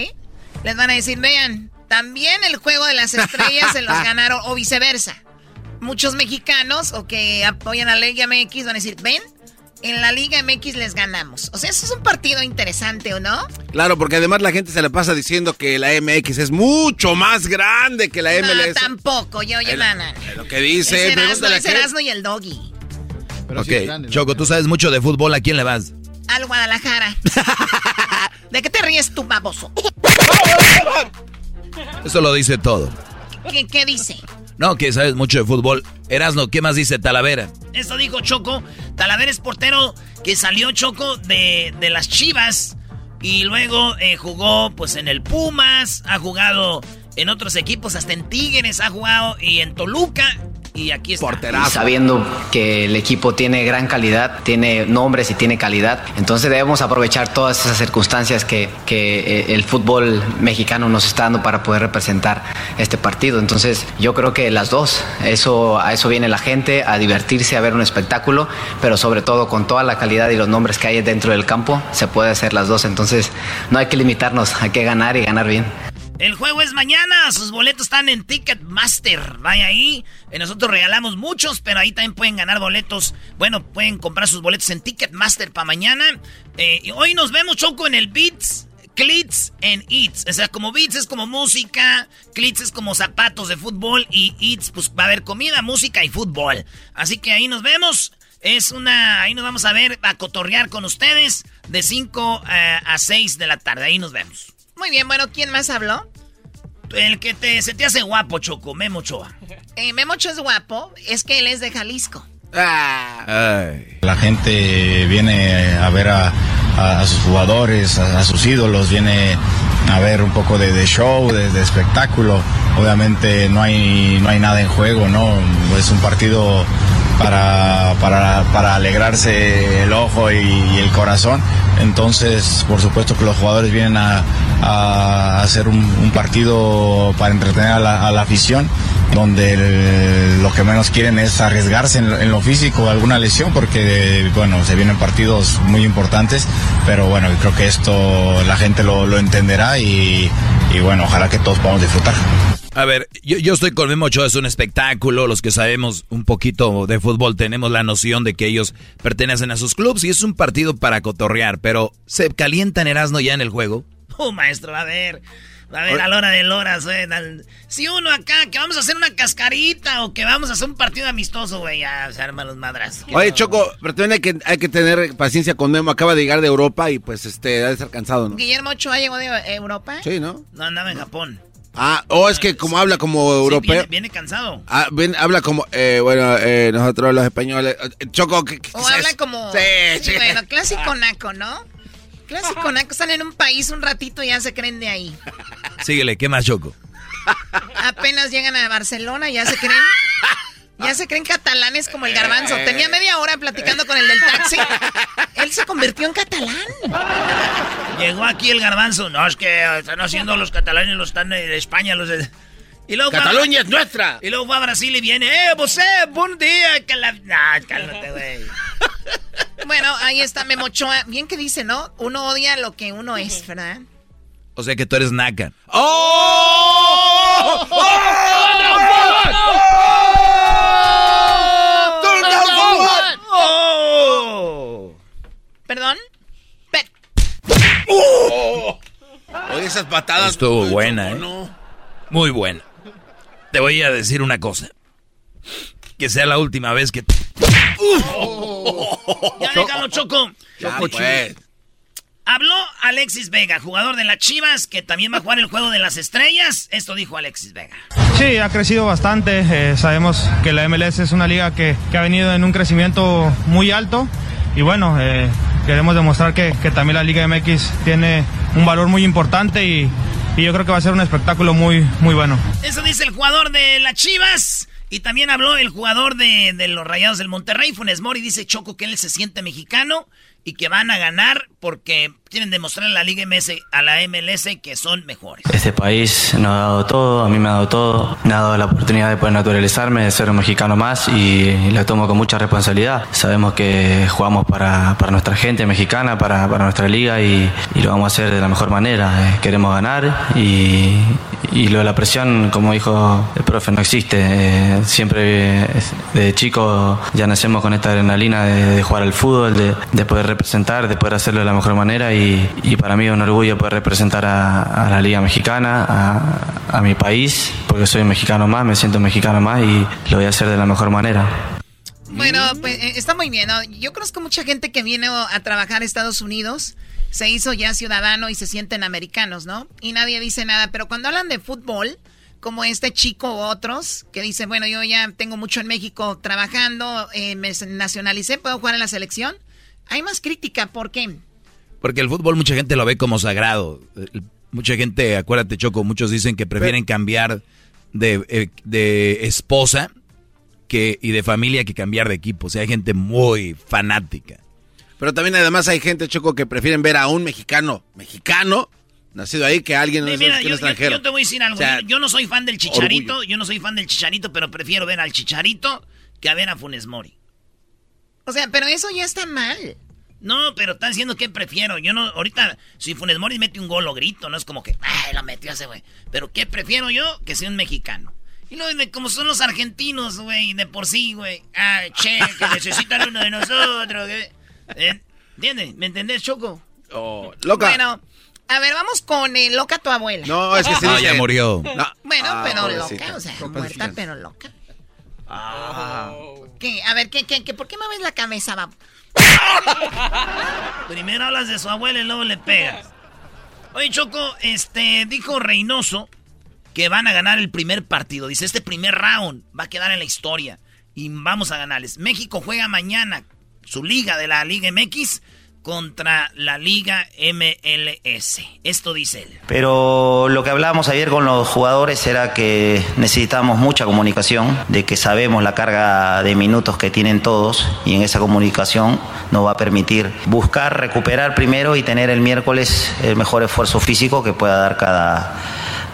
les van a decir, vean, también el juego de las estrellas se los ganaron, o viceversa. Muchos mexicanos o que apoyan a la Liga MX van a decir, ven, en la Liga MX les ganamos. O sea, eso es un partido interesante, ¿o no? Claro, porque además la gente se la pasa diciendo que la MX es mucho más grande que la No, MLS. tampoco, yo, yo. Es lo que dice. Es Erasmo, es. Erasmo y el Doggy. ok, Choco, tú sabes mucho de fútbol, ¿a quién le vas? Al Guadalajara. ¿De qué te ríes tú, baboso? Eso lo dice todo. ¿Qué, qué dice? No, que sabes mucho de fútbol. Erasno, ¿qué más dice Talavera? Eso dijo Choco. Talavera es portero que salió Choco de, de las Chivas. Y luego eh, jugó pues en el Pumas. Ha jugado en otros equipos, hasta en Tigres ha jugado. Y en Toluca. Y aquí está. Y sabiendo que el equipo tiene gran calidad, tiene nombres y tiene calidad, entonces debemos aprovechar todas esas circunstancias que, que, eh, el fútbol mexicano nos está dando para poder representar este partido. Entonces yo creo que las dos, eso, a eso viene la gente, a divertirse, a ver un espectáculo, pero sobre todo con toda la calidad y los nombres que hay dentro del campo, se puede hacer las dos. Entonces no hay que limitarnos, hay que ganar y ganar bien. El juego es mañana. Sus boletos están en Ticketmaster. Vaya ahí. Eh, Nosotros regalamos muchos, pero ahí también pueden ganar boletos. Bueno, pueden comprar sus boletos en Ticketmaster para mañana. Eh, hoy nos vemos, Choco, en el Beats. Clits and Eats. O sea, como Beats es como música, Clits es como zapatos de fútbol y Eats, pues va a haber comida, música y fútbol. Así que ahí nos vemos. Es una. Ahí nos vamos a ver, a cotorrear con ustedes de 5 a 6 de la tarde. Ahí nos vemos. Muy bien, bueno, ¿quién más habló? El que te, se te hace guapo, Choco, Memo Ochoa. Eh, Memocho es guapo, es que él es de Jalisco. La gente viene a ver a, a- a sus jugadores, a, a sus ídolos, viene a ver un poco de, de show, de, de espectáculo. Obviamente no hay, no hay nada en juego, ¿no? Es un partido para, para, para alegrarse el ojo y, el corazón. Entonces, por supuesto que los jugadores vienen a, a hacer un, partido para entretener a la, afición, donde el- lo que menos quieren es arriesgarse en lo físico, alguna lesión, porque, bueno, se vienen partidos muy importantes, pero bueno, creo que esto la gente lo, lo entenderá y, y bueno, ojalá que todos podamos disfrutar. A ver, yo, yo estoy con Memo Ochoa, es un espectáculo. Los que sabemos un poquito de fútbol tenemos la noción de que ellos pertenecen a sus clubes y es un partido para cotorrear, pero ¿se calientan Erasmo ya en el juego? Oh, maestro, a ver. A ver, a la hora de horas, güey. Si uno acá, que vamos a hacer una cascarita o que vamos a hacer un partido amistoso, güey, ya se arman los madras. Oye, Choco, pero también hay que, hay que tener paciencia con Memo. Acaba de llegar de Europa y pues este, ha de estar cansado, ¿no? Guillermo Ochoa llegó de Europa. Sí, ¿no? No, andaba en Japón. Ah, o es que como habla como europeo. viene, cansado. Ah, habla como, eh, bueno, eh, nosotros los españoles. Eh, Choco, ¿qué, O habla como. Sí, sí, bueno, clásico naco, ¿no? Clásico naco, están en un país un ratito y ya se creen de ahí. Síguele, ¿qué más, Choco? Apenas llegan a Barcelona, ya se creen. Ya se creen catalanes como el garbanzo. Tenía media hora platicando con el del taxi. Él se convirtió en catalán. Llegó aquí el garbanzo. No, es que están haciendo los catalanes, los están en España, los de... Y luego Cataluña es nuestra. Y luego va a Brasil y viene, eh, vos, buen día. Que la... Nah, cálmate, güey. bueno, ahí está Memochoa. Bien que dice, ¿no? Uno odia lo que uno es, ¿verdad? O sea que tú eres naca. ¡Oh! ¡Oh! ¡Oh! ¿Perdón? ¡Oh! Oye, esas patadas. Estuvo buena, ¿eh? Muy buena. Te voy a decir una cosa. Que sea la última vez que. Ya déjalo, Choco. Choco, pues. Habló Alexis Vega, jugador de las Chivas, que también va a jugar el juego de las estrellas. Esto dijo Alexis Vega. Sí, ha crecido bastante. Eh, sabemos que la MLS es una liga que, ha venido en un crecimiento muy alto. Y bueno, eh, queremos demostrar que, también la Liga MX tiene un valor muy importante y, yo creo que va a ser un espectáculo muy, muy bueno. Eso dice el jugador de las Chivas. Y también habló el jugador de, de los Rayados del Monterrey, Funes Mori, dice Choco que él se siente mexicano y que van a ganar porque quieren demostrar a la Liga MS, a la MLS que son mejores. Este país nos ha dado todo, a mí me ha dado todo, me ha dado la oportunidad de poder naturalizarme, de ser un mexicano más y la tomo con mucha responsabilidad. Sabemos que jugamos para, nuestra gente mexicana, para, nuestra liga y, lo vamos a hacer de la mejor manera. Eh, queremos ganar y, lo de la presión, como dijo el profe, no existe. Eh, siempre de chico ya nacemos con esta adrenalina de, jugar al fútbol, de poder representar, de poder hacerlo de la mejor manera y y, para mí es un orgullo poder representar a, la Liga Mexicana, a, mi país, porque soy mexicano más, me siento mexicano más y lo voy a hacer de la mejor manera. Bueno, pues eh, está muy bien. Yo conozco mucha gente que viene a trabajar a Estados Unidos, se hizo ya ciudadano y se sienten americanos, ¿no? Y nadie dice nada, pero cuando hablan de fútbol, como este chico u otros, que dicen, bueno, yo ya tengo mucho en México trabajando, eh, me nacionalicé, puedo jugar en la selección, hay más crítica, ¿por qué? Porque el fútbol mucha gente lo ve como sagrado. Mucha gente, acuérdate Choco, muchos dicen que prefieren cambiar eh, de, esposa que, y de familia que cambiar de equipo. O sea, hay gente muy fanática. Pero también además hay gente, Choco, que prefieren ver a un mexicano, mexicano, nacido ahí, que a alguien extranjero. Yo, te voy a decir algo. yo no soy fan del Chicharito, yo no soy fan del Chicharito, pero prefiero ver al Chicharito que a ver a Funes Mori. O sea, pero eso ya está mal. No, pero están diciendo que prefiero. Yo no, ahorita, si Funes Mori mete un gol o grito, no es como que, ay, lo metió ese güey. Pero ¿qué prefiero yo? Que sea un mexicano. Y luego, como son los argentinos, güey, de por sí, güey. Ah, che, que necesitan uno de nosotros. ¿Eh? ¿Entiendes? ¿Me entendés, Choco? Oh, loca. Bueno, a ver, vamos con eh, loca tu abuela. No, es que se no, ya murió. Bueno, ah, pero loca, o sea, muerta, pero loca. Ah. ¿Qué? A ver, ¿qué, qué, qué, ¿por qué me ves la cabeza, vamos? Primero hablas de su abuela y luego le pegas. Oye, Choco, este, dijo Reynoso que van a ganar el primer partido. Dice, este primer round va a quedar en la historia. Y vamos a ganarles. México juega mañana su liga de la Liga MX contra la Liga MLS. Esto dice él. Pero lo que hablábamos ayer con los jugadores era que necesitamos mucha comunicación, de que sabemos la carga de minutos que tienen todos y en esa comunicación nos va a permitir buscar, recuperar primero y tener el miércoles el mejor esfuerzo físico que pueda dar cada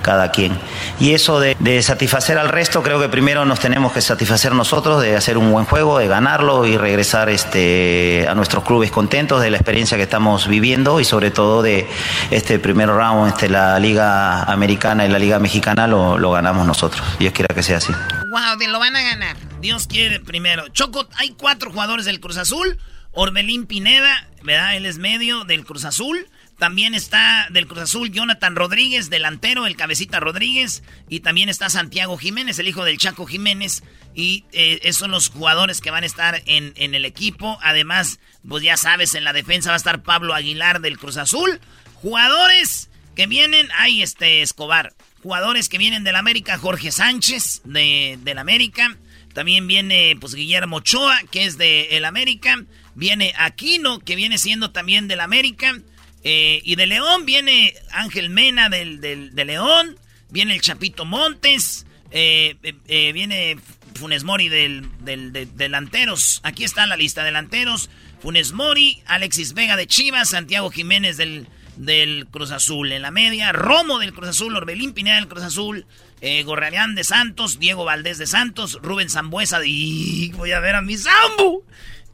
cada quien. Y eso de, satisfacer al resto, creo que primero nos tenemos que satisfacer nosotros, de hacer un buen juego, de ganarlo y regresar este, a nuestros clubes contentos de la experiencia que estamos viviendo y sobre todo de este primer round, este, la Liga Americana y la Liga Mexicana lo, lo ganamos nosotros. Dios quiera que sea así. Wow, lo van a ganar. Dios quiere primero. Choco, hay cuatro jugadores del Cruz Azul. Orbelín Pineda, ¿verdad? Él es medio del Cruz Azul. También está del Cruz Azul Jonathan Rodríguez, delantero, el cabecita Rodríguez. Y también está Santiago Jiménez, el hijo del Chaco Jiménez. Y eh, esos son los jugadores que van a estar en, en el equipo. Además, pues ya sabes, en la defensa va a estar Pablo Aguilar del Cruz Azul. Jugadores que vienen, ahí este Escobar. Jugadores que vienen del América, Jorge Sánchez de, del América. También viene pues Guillermo Ochoa, que es de el América. Viene Aquino, que viene siendo también del América. Eh, y de León viene Ángel Mena del, de León. Viene el Chapito Montes. Eh, eh, viene Funes Mori del, del de, delanteros. Aquí está la lista. Delanteros. Funes Mori, Alexis Vega de Chivas, Santiago Jiménez del, del Cruz Azul en la media, Romo del Cruz Azul, Orbelín Pineda del Cruz Azul, eh, de Santos, Diego Valdés de Santos, Rubén Zambuesa de... voy a ver a mi Zambu.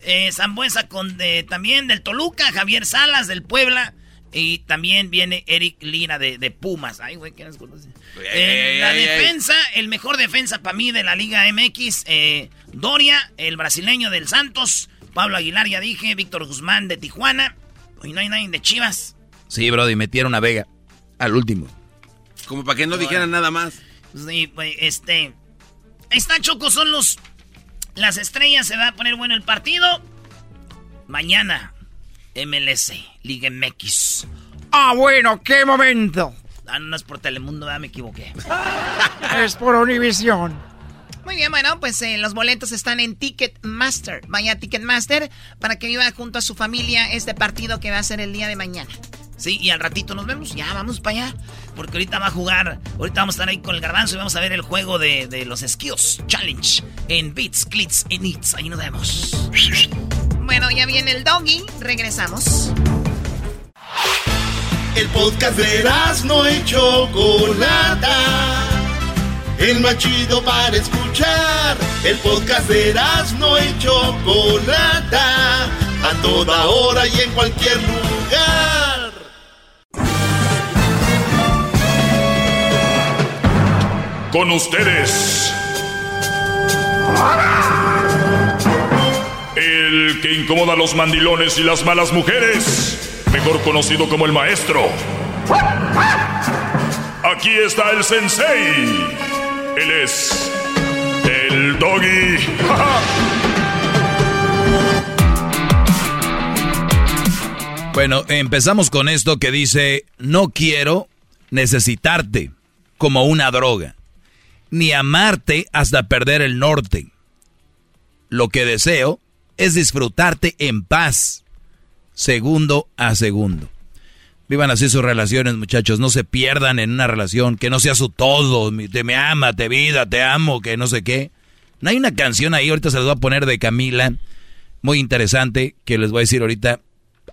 Eh, Zambuesa con, también del Toluca, Javier Salas del Puebla. Y también viene Eric Lira de, Pumas. Ay, güey, ¿qué nos conoce? la defensa, el mejor defensa para mí de la Liga MX, eh, Doria, el brasileño del Santos, Pablo Aguilar, ya dije, Víctor Guzmán de Tijuana. Hoy no hay nadie de Chivas. Sí, Brody, metieron a Vega al último. Como para que no dijeran nada más. Sí, pues, este. Ahí está, Choco, son los. Las estrellas, se va a poner bueno el partido. Mañana, MLS, Liga MX. Ah, bueno, qué momento. Ah, no es por Telemundo, ya me equivoqué. es por Univision. Muy bien, bueno, pues eh, los boletos están en Ticketmaster. Vaya a Ticketmaster para que viva junto a su familia este partido que va a ser el día de mañana. Sí, y al ratito nos vemos. Ya, vamos para allá. Porque ahorita va a jugar. Ahorita vamos a estar ahí con el garbanzo y vamos a ver el juego de, los Skills Challenge en Beats, Clits y Nits. Ahí nos vemos. Bueno, ya viene el doggy. Regresamos. El podcast de no hecho Chocolata. El más chido para escuchar. El podcast de no hecho Chocolata. A toda hora y en cualquier lugar. Con ustedes. El que incomoda a los mandilones y las malas mujeres, mejor conocido como el maestro. Aquí está el sensei. Él es el doggy. bueno, empezamos con esto que dice, no quiero necesitarte como una droga ni amarte hasta perder el norte. Lo que deseo es disfrutarte en paz, segundo a segundo. Vivan así sus relaciones, muchachos. No se pierdan en una relación, que no sea su todo. Te me ama, te vida, te amo, que no sé qué. No hay una canción ahí, ahorita se les voy a poner de Camila, muy interesante, que les voy a decir ahorita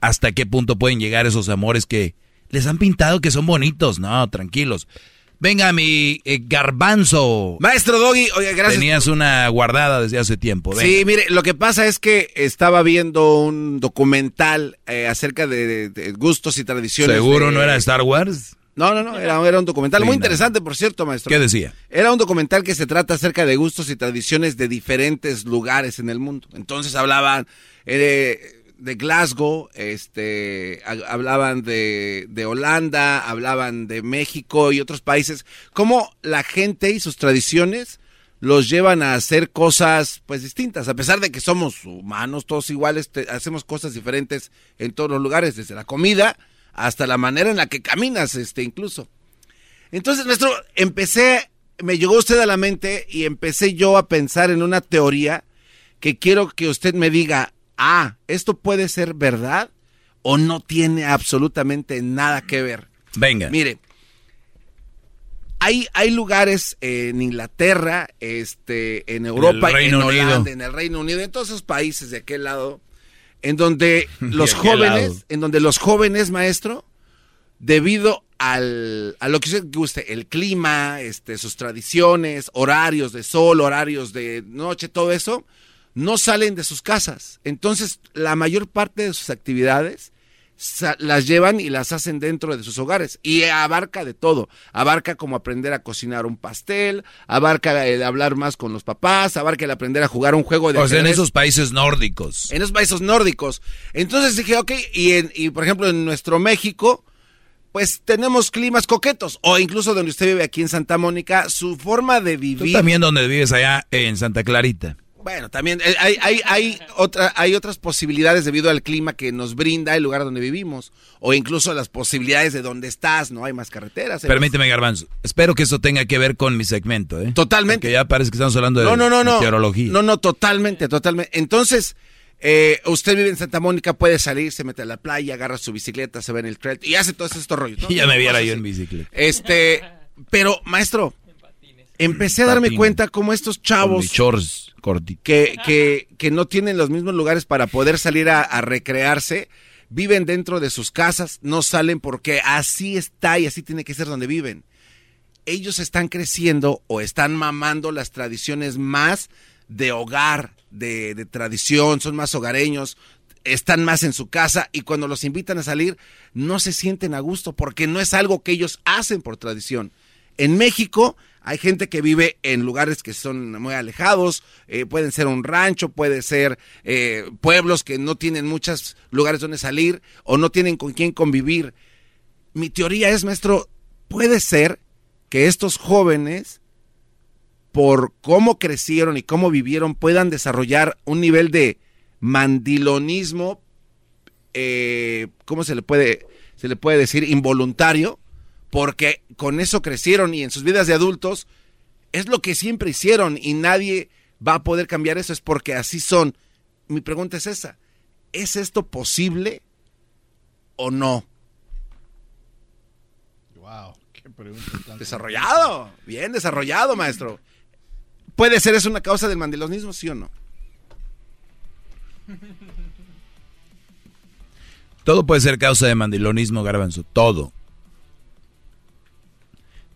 hasta qué punto pueden llegar esos amores que les han pintado que son bonitos. No, tranquilos. Venga, mi eh, garbanzo. Maestro Doggy, oye, gracias. Tenías una guardada desde hace tiempo. Sí, mire, lo que pasa es que estaba viendo un documental eh, acerca de, gustos y tradiciones. ¿Seguro no era Star Wars? No, no, no, era, un documental muy interesante, por cierto, maestro. ¿Qué decía? Era un documental que se trata acerca de gustos y tradiciones de diferentes lugares en el mundo. Entonces hablaban... Eh, de Glasgow, este, hablaban de, de, Holanda, hablaban de México y otros países, cómo la gente y sus tradiciones los llevan a hacer cosas pues distintas, a pesar de que somos humanos, todos iguales, hacemos cosas diferentes en todos los lugares, desde la comida hasta la manera en la que caminas, este, incluso. Entonces, nuestro, empecé, me llegó usted a la mente y empecé yo a pensar en una teoría que quiero que usted me diga, ah, esto puede ser verdad o no tiene absolutamente nada que ver. Venga. Mire, hay, hay lugares en Inglaterra, este, en Europa, en, Holanda, en el Reino Unido, en todos esos países de aquel lado, en donde los jóvenes, en donde los jóvenes, maestro, debido al, a lo que usted guste, el clima, este, sus tradiciones, horarios de sol, horarios de noche, todo eso, no salen de sus casas. Entonces, la mayor parte de sus actividades las llevan y las hacen dentro de sus hogares. Y abarca de todo. Abarca como aprender a cocinar un pastel, abarca el hablar más con los papás, abarca el aprender a jugar un juego de O sea, en esos países nórdicos. En esos países nórdicos. Entonces dije, ok, y, en- y por ejemplo en nuestro México, pues tenemos climas coquetos. O incluso donde usted vive aquí en Santa Mónica, su forma de Tú vivir... también donde vives allá en Santa Clarita. Bueno, también eh, hay, hay, hay, otra, hay otras posibilidades debido al clima que nos brinda el lugar donde vivimos. O incluso las posibilidades de donde estás, ¿no? Hay más carreteras. hay más- Permíteme, Garbanzo. Espero que eso tenga que ver con mi segmento, ¿eh? Totalmente. Que ya parece que estamos hablando de No, no, no, no. meteorología. No, no, totalmente, totalmente. Entonces, eh, usted vive en Santa Mónica, puede salir, se mete a la playa, agarra su bicicleta, se va en el trail y hace todos estos rollos. ¿no? Y ya me viera yo así. en bicicleta. Este, pero, maestro, empecé a darme cuenta cómo estos chavos shorts que, que, que no tienen los mismos lugares para poder salir a, a recrearse, viven dentro de sus casas, no salen porque así está y así tiene que ser donde viven. Ellos están creciendo o están mamando las tradiciones más de hogar, de, de tradición, son más hogareños, están más en su casa y cuando los invitan a salir no se sienten a gusto porque no es algo que ellos hacen por tradición. En México hay gente que vive en lugares que son muy alejados, eh, pueden ser un rancho, puede ser eh, pueblos que no tienen muchos lugares donde salir o no tienen con quién convivir. Mi teoría es, maestro, puede ser que estos jóvenes, por cómo crecieron y cómo vivieron, puedan desarrollar un nivel de mandilonismo, eh, ¿cómo se le puede, se le puede decir? Involuntario, porque con eso crecieron y en sus vidas de adultos es lo que siempre hicieron y nadie va a poder cambiar eso, es porque así son. Mi pregunta es esa, ¿es esto posible o no? Wow, qué pregunta tan Desarrollado, bien desarrollado, maestro. ¿Puede ser eso una causa del mandilonismo, sí o no? Todo puede ser causa de mandilonismo, Garbanzo. Todo.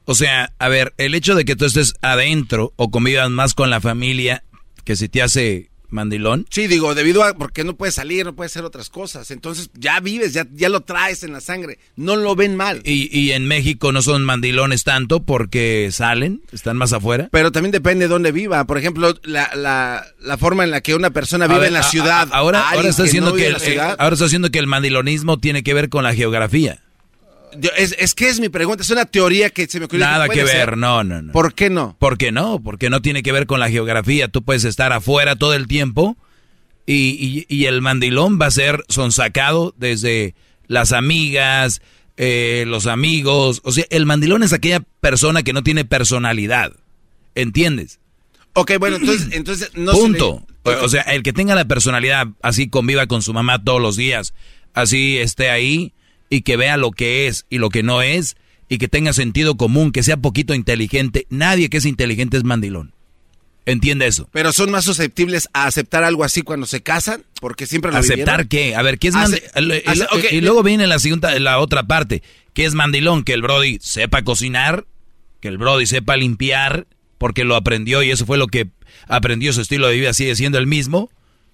O sea, a ver, el hecho de que tú estés adentro o convivas más con la familia que si te hace mandilón. Sí, digo, debido a porque no puedes salir, no puedes hacer otras cosas. Entonces ya vives, ya, ya lo traes en la sangre. No lo ven mal. Y, y en México no son mandilones tanto porque salen, están más afuera. Pero también depende de dónde viva. Por ejemplo, la, la, la forma en la que una persona vive ver, en la a- ciudad. a- ahora, a ahora está que no el, ahora está diciendo que el mandilonismo tiene que ver con la geografía. Es, es que es mi pregunta, es una teoría que se me ocurrió. Nada que ser. ver, no, no, no. ¿Por qué no? ¿Por qué no? Porque no tiene que ver con la geografía. Tú puedes estar afuera todo el tiempo y, y- y el mandilón va a ser sonsacado desde las amigas, eh, los amigos. O sea, el mandilón es aquella persona que no tiene personalidad. ¿Entiendes? Ok, bueno, entonces, entonces no se Punto. le- O sea, el que tenga la personalidad, así conviva con su mamá todos los días, así esté ahí y que vea lo que es y lo que no es y que tenga sentido común, que sea poquito inteligente. Nadie que es inteligente es mandilón. ¿Entiende eso? Pero son más susceptibles a aceptar algo así cuando se casan, porque siempre lo ¿Aceptar vivieron. qué? A ver, ¿qué es mandilón? Y, y luego viene la, segunda, la otra parte. ¿Qué es mandilón? Que el Brody sepa cocinar, que el Brody sepa limpiar, porque lo aprendió y eso fue lo que aprendió su estilo de vida, sigue siendo el mismo.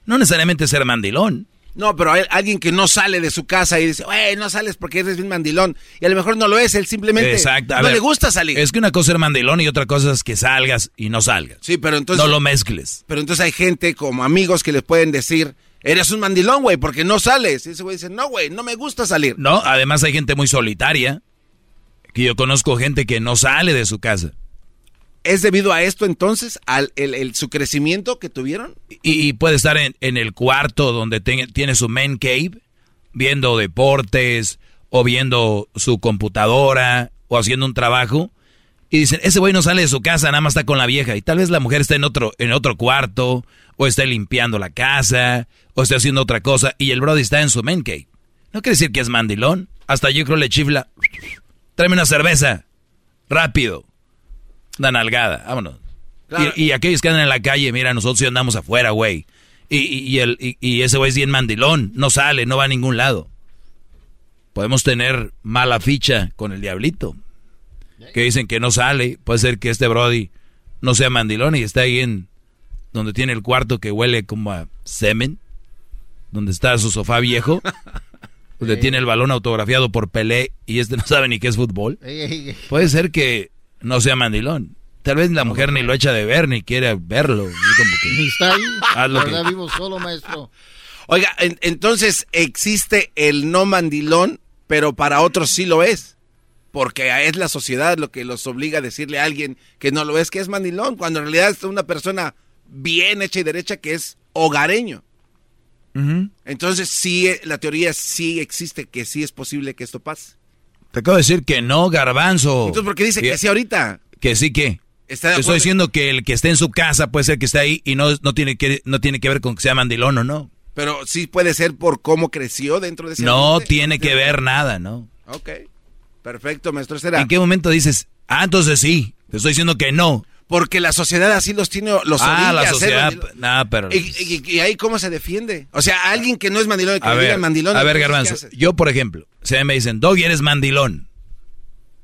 No necesariamente ser mandilón. No, pero hay alguien que no sale de su casa y dice, güey, no sales porque eres bien mandilón. Y a lo mejor no lo es, él simplemente Exacto. a no ver, le gusta salir. Es que una cosa es mandilón y otra cosa es que salgas y no salgas. Sí, pero entonces... No lo mezcles. Pero entonces hay gente como amigos que les pueden decir, eres un mandilón, güey, porque no sales. Y ese güey dice, no, güey, no me gusta salir. No, además hay gente muy solitaria. Que yo conozco gente que no sale de su casa. ¿Es debido a esto entonces, al el- su crecimiento que tuvieron? Y, puede estar en, en el cuarto donde ten- tiene su man cave, viendo deportes, o viendo su computadora, o haciendo un trabajo. Y dicen, ese güey no sale de su casa, nada más está con la vieja. Y tal vez la mujer está en otro, en otro cuarto, o está limpiando la casa, o está haciendo otra cosa, y el brody está en su man cave. No quiere decir que es mandilón. Hasta yo creo le chifla. Tráeme una cerveza. Rápido. Una nalgada. Vámonos. Claro. Y, y aquellos que andan en la calle, mira, nosotros sí andamos afuera, güey. Y, y, y el, y, y ese güey es bien mandilón. No sale, no va a ningún lado. Podemos tener mala ficha con el diablito. Que dicen que no sale. Puede ser que este Brody no sea mandilón y está ahí en donde tiene el cuarto que huele como a semen. Donde está su sofá viejo. Pues tiene el balón autografiado por Pelé y este no sabe ni qué es fútbol. Puede ser que no sea mandilón. Tal vez la mujer ni lo echa de ver, ni quiere verlo. Ni está ahí. ¿Verdad? Vivo solo, maestro. Oiga, en- entonces existe el no mandilón, pero para otros sí lo es. Porque es la sociedad lo que los obliga a decirle a alguien que no lo es, que es mandilón, cuando en realidad es una persona bien hecha y derecha que es hogareño. Entonces sí, eh, la teoría sí existe, que sí es posible que esto pase. Te acabo de decir que no, garbanzo. Entonces, ¿por qué dice que sí ahorita? Que sí, ¿qué? ¿Está Estoy diciendo que el que esté en su casa puede ser que esté ahí y no, no, tiene, que, no tiene que ver con que sea mandilón o no. Pero sí puede ser por cómo creció dentro de ese No ambiente. tiene que ver nada, ¿no? Ok. Perfecto, maestro. Será. ¿En qué momento dices, ah, entonces sí? Te estoy diciendo que no. Porque la sociedad así los tiene, los ah, la sociedad. Nada, pero. ¿Y, y- y ahí cómo se defiende? O sea, alguien que no es mandilón, que a le ver, mandilón. a ver, Garbanzo. Yo, por ejemplo, si a mí me dicen, Doggy, eres mandilón.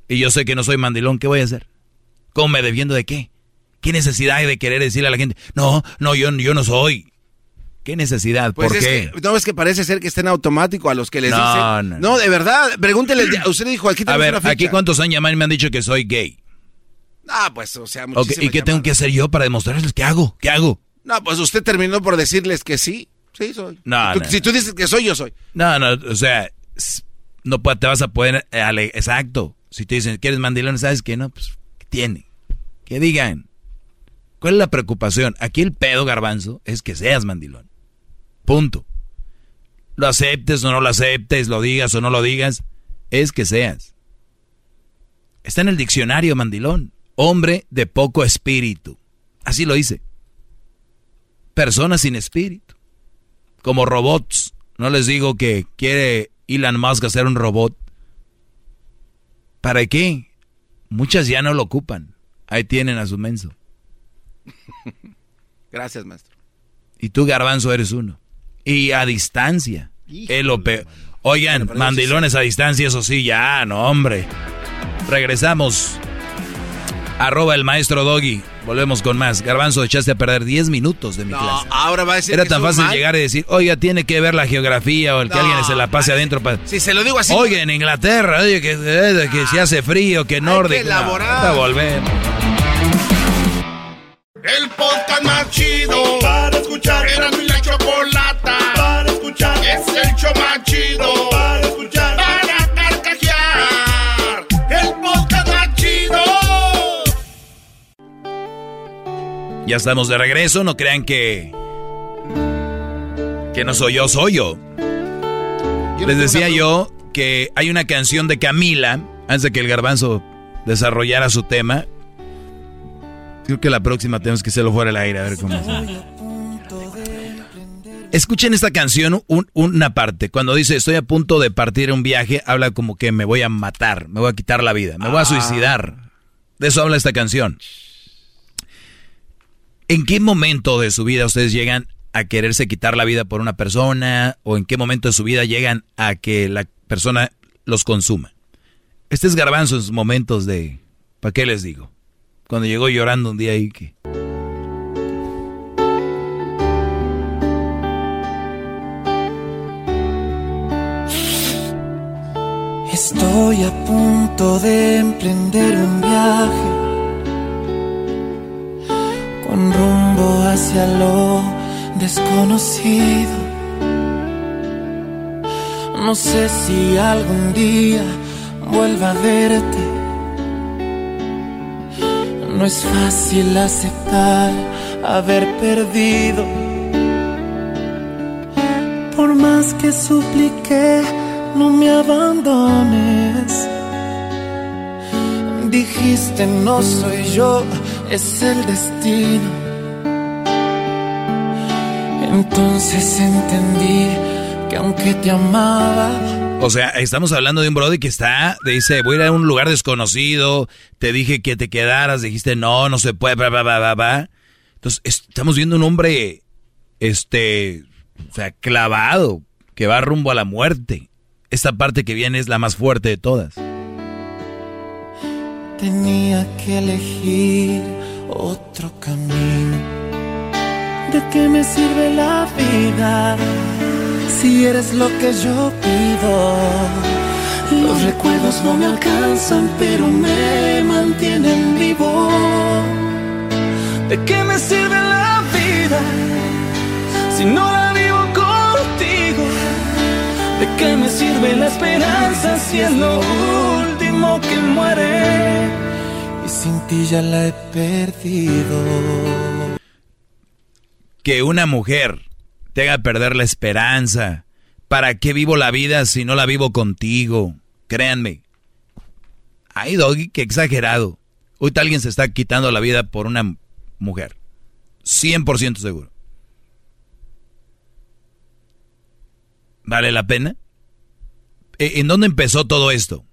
Y yo sé que no soy mandilón, ¿qué voy a hacer? ¿Cómo me defiendo de qué? ¿Qué necesidad hay de querer decirle a la gente, no, no, yo, yo no soy? ¿Qué necesidad? Pues ¿Por es qué? que, no, es que parece ser que está en automático a los que les No, dicen. no, No, de verdad, pregúntele. Usted dijo, aquí A ver, una aquí cuántos han llamado y me han dicho que soy gay. Ah, pues, o sea, Ok, muchísimas ¿Y qué tengo que hacer yo para demostrarles qué hago? ¿Qué hago? No, pues usted terminó por decirles que sí. Sí, soy. No, Tú- no. Si tú dices que soy, yo soy. No, no, o sea, no te vas a poder, eh, exacto. Si te dicen que eres mandilón, ¿sabes qué? No, pues, ¿qué tiene? Que digan. ¿Cuál es la preocupación? Aquí el pedo, garbanzo, es que seas mandilón. Punto. Lo aceptes o no lo aceptes, lo digas o no lo digas, es que seas. Está en el diccionario mandilón. Hombre de poco espíritu. Así lo dice. Personas sin espíritu. Como robots. No les digo que quiere Elon Musk hacer un robot. ¿Para qué? Muchas ya no lo ocupan. Ahí tienen a su menso. Gracias, maestro. Y tú, garbanzo, eres uno. Y a distancia. Es lo peor. Oigan, mandilones a distancia, eso sí, ya, no, hombre. Regresamos. Arroba el maestro Doggy. Volvemos con más. Garbanzo, echaste a perder 10 minutos de mi No, clase. ahora va a decir Era que tan fácil mal. llegar y decir, oiga, tiene que ver la geografía o el que alguien se la pase adentro para... Si se lo digo así. Oye, en Inglaterra, oye, que, eh, que si hace frío, que nórdico. no, elaborar. volvemos. El podcast más chido para escuchar. Era mi Ya estamos de regreso, no crean que... Que no soy yo, soy yo. Les decía yo que hay una canción de Camila, antes de que el garbanzo desarrollara su tema. Creo que la próxima tenemos que hacerlo fuera del aire, a ver cómo es. Escuchen esta canción, un- una parte. Cuando dice estoy a punto de partir un viaje, habla como que me voy a matar, me voy a quitar la vida, me voy a suicidar. De eso habla esta canción. ¿En qué momento de su vida ustedes llegan a quererse quitar la vida por una persona? ¿O en qué momento de su vida llegan a que la persona los consuma? Este es Garbanzo en sus momentos de... ¿Para qué les digo? Cuando llegó llorando un día ahí que... Estoy a punto de emprender un viaje con rumbo hacia lo desconocido. No sé si algún día vuelva a verte. No es fácil aceptar haber perdido. Por más que supliqué, no me abandones. Dijiste no soy yo, es el destino. Entonces entendí que aunque te amaba, O sea, estamos hablando de un brody que está, dice, voy a ir a un lugar desconocido, te dije que te quedaras, dijiste, no, no se puede, bla, bla, bla. Entonces, estamos viendo un hombre, este, o sea, clavado, que va rumbo a la muerte. Esta parte que viene es la más fuerte de todas. Tenía que elegir otro camino. ¿De qué me sirve la vida si eres lo que yo pido. Los recuerdos no me alcanzan, pero me mantienen vivo. ¿De qué me sirve la vida si no la vivo contigo? ¿De qué me sirve la esperanza si es lo que muere? Y sin ti ya la he perdido. Que una mujer te haga perder la esperanza. ¿Para qué vivo la vida si no la vivo contigo? Créanme. Ay, Doggy, qué exagerado. Ahorita alguien se está quitando la vida por una mujer. 100% seguro. ¿Vale la pena? ¿E, ¿En dónde empezó todo esto?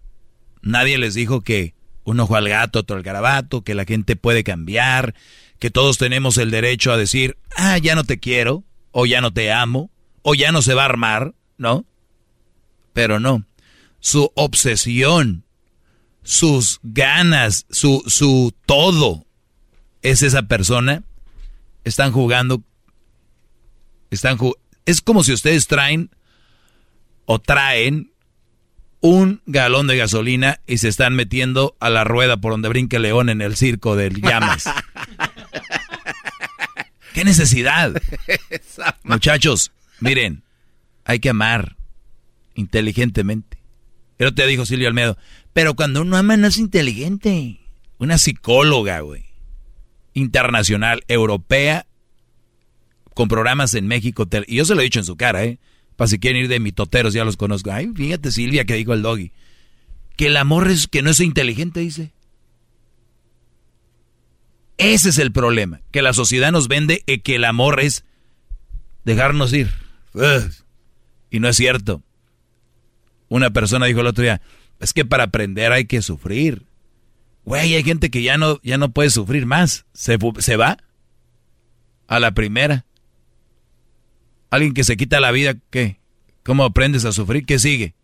Nadie les dijo que un ojo al gato, otro al garabato, que la gente puede cambiar, que todos tenemos el derecho a decir, ah, ya no te quiero, o ya no te amo, o ya no se va a armar, ¿no? Pero no. Su obsesión, sus ganas, su, su todo, es esa persona. Están jugando. Están es como si ustedes traen o traen un galón de gasolina y se están metiendo a la rueda por donde brinca el león en el circo del llamas. ¿Qué necesidad? Muchachos, miren, hay que amar inteligentemente. Pero te dijo Silvio Almedo, pero cuando uno ama no es inteligente. Una psicóloga, güey. Internacional, europea, con programas en México. Y yo se lo he dicho en su cara, ¿eh? Para si quieren ir de mitoteros, ya los conozco. Ay, fíjate Silvia que dijo el doggy. Que el amor es que no es inteligente, dice. Ese es el problema. Que la sociedad nos vende y que el amor es dejarnos ir. Y no es cierto. Una persona dijo el otro día, es que para aprender hay que sufrir. Güey, hay gente que ya no, ya no puede sufrir más. Se, se va a la primera. Alguien que se quita la vida, ¿qué? ¿Cómo aprendes a sufrir? ¿Qué sigue?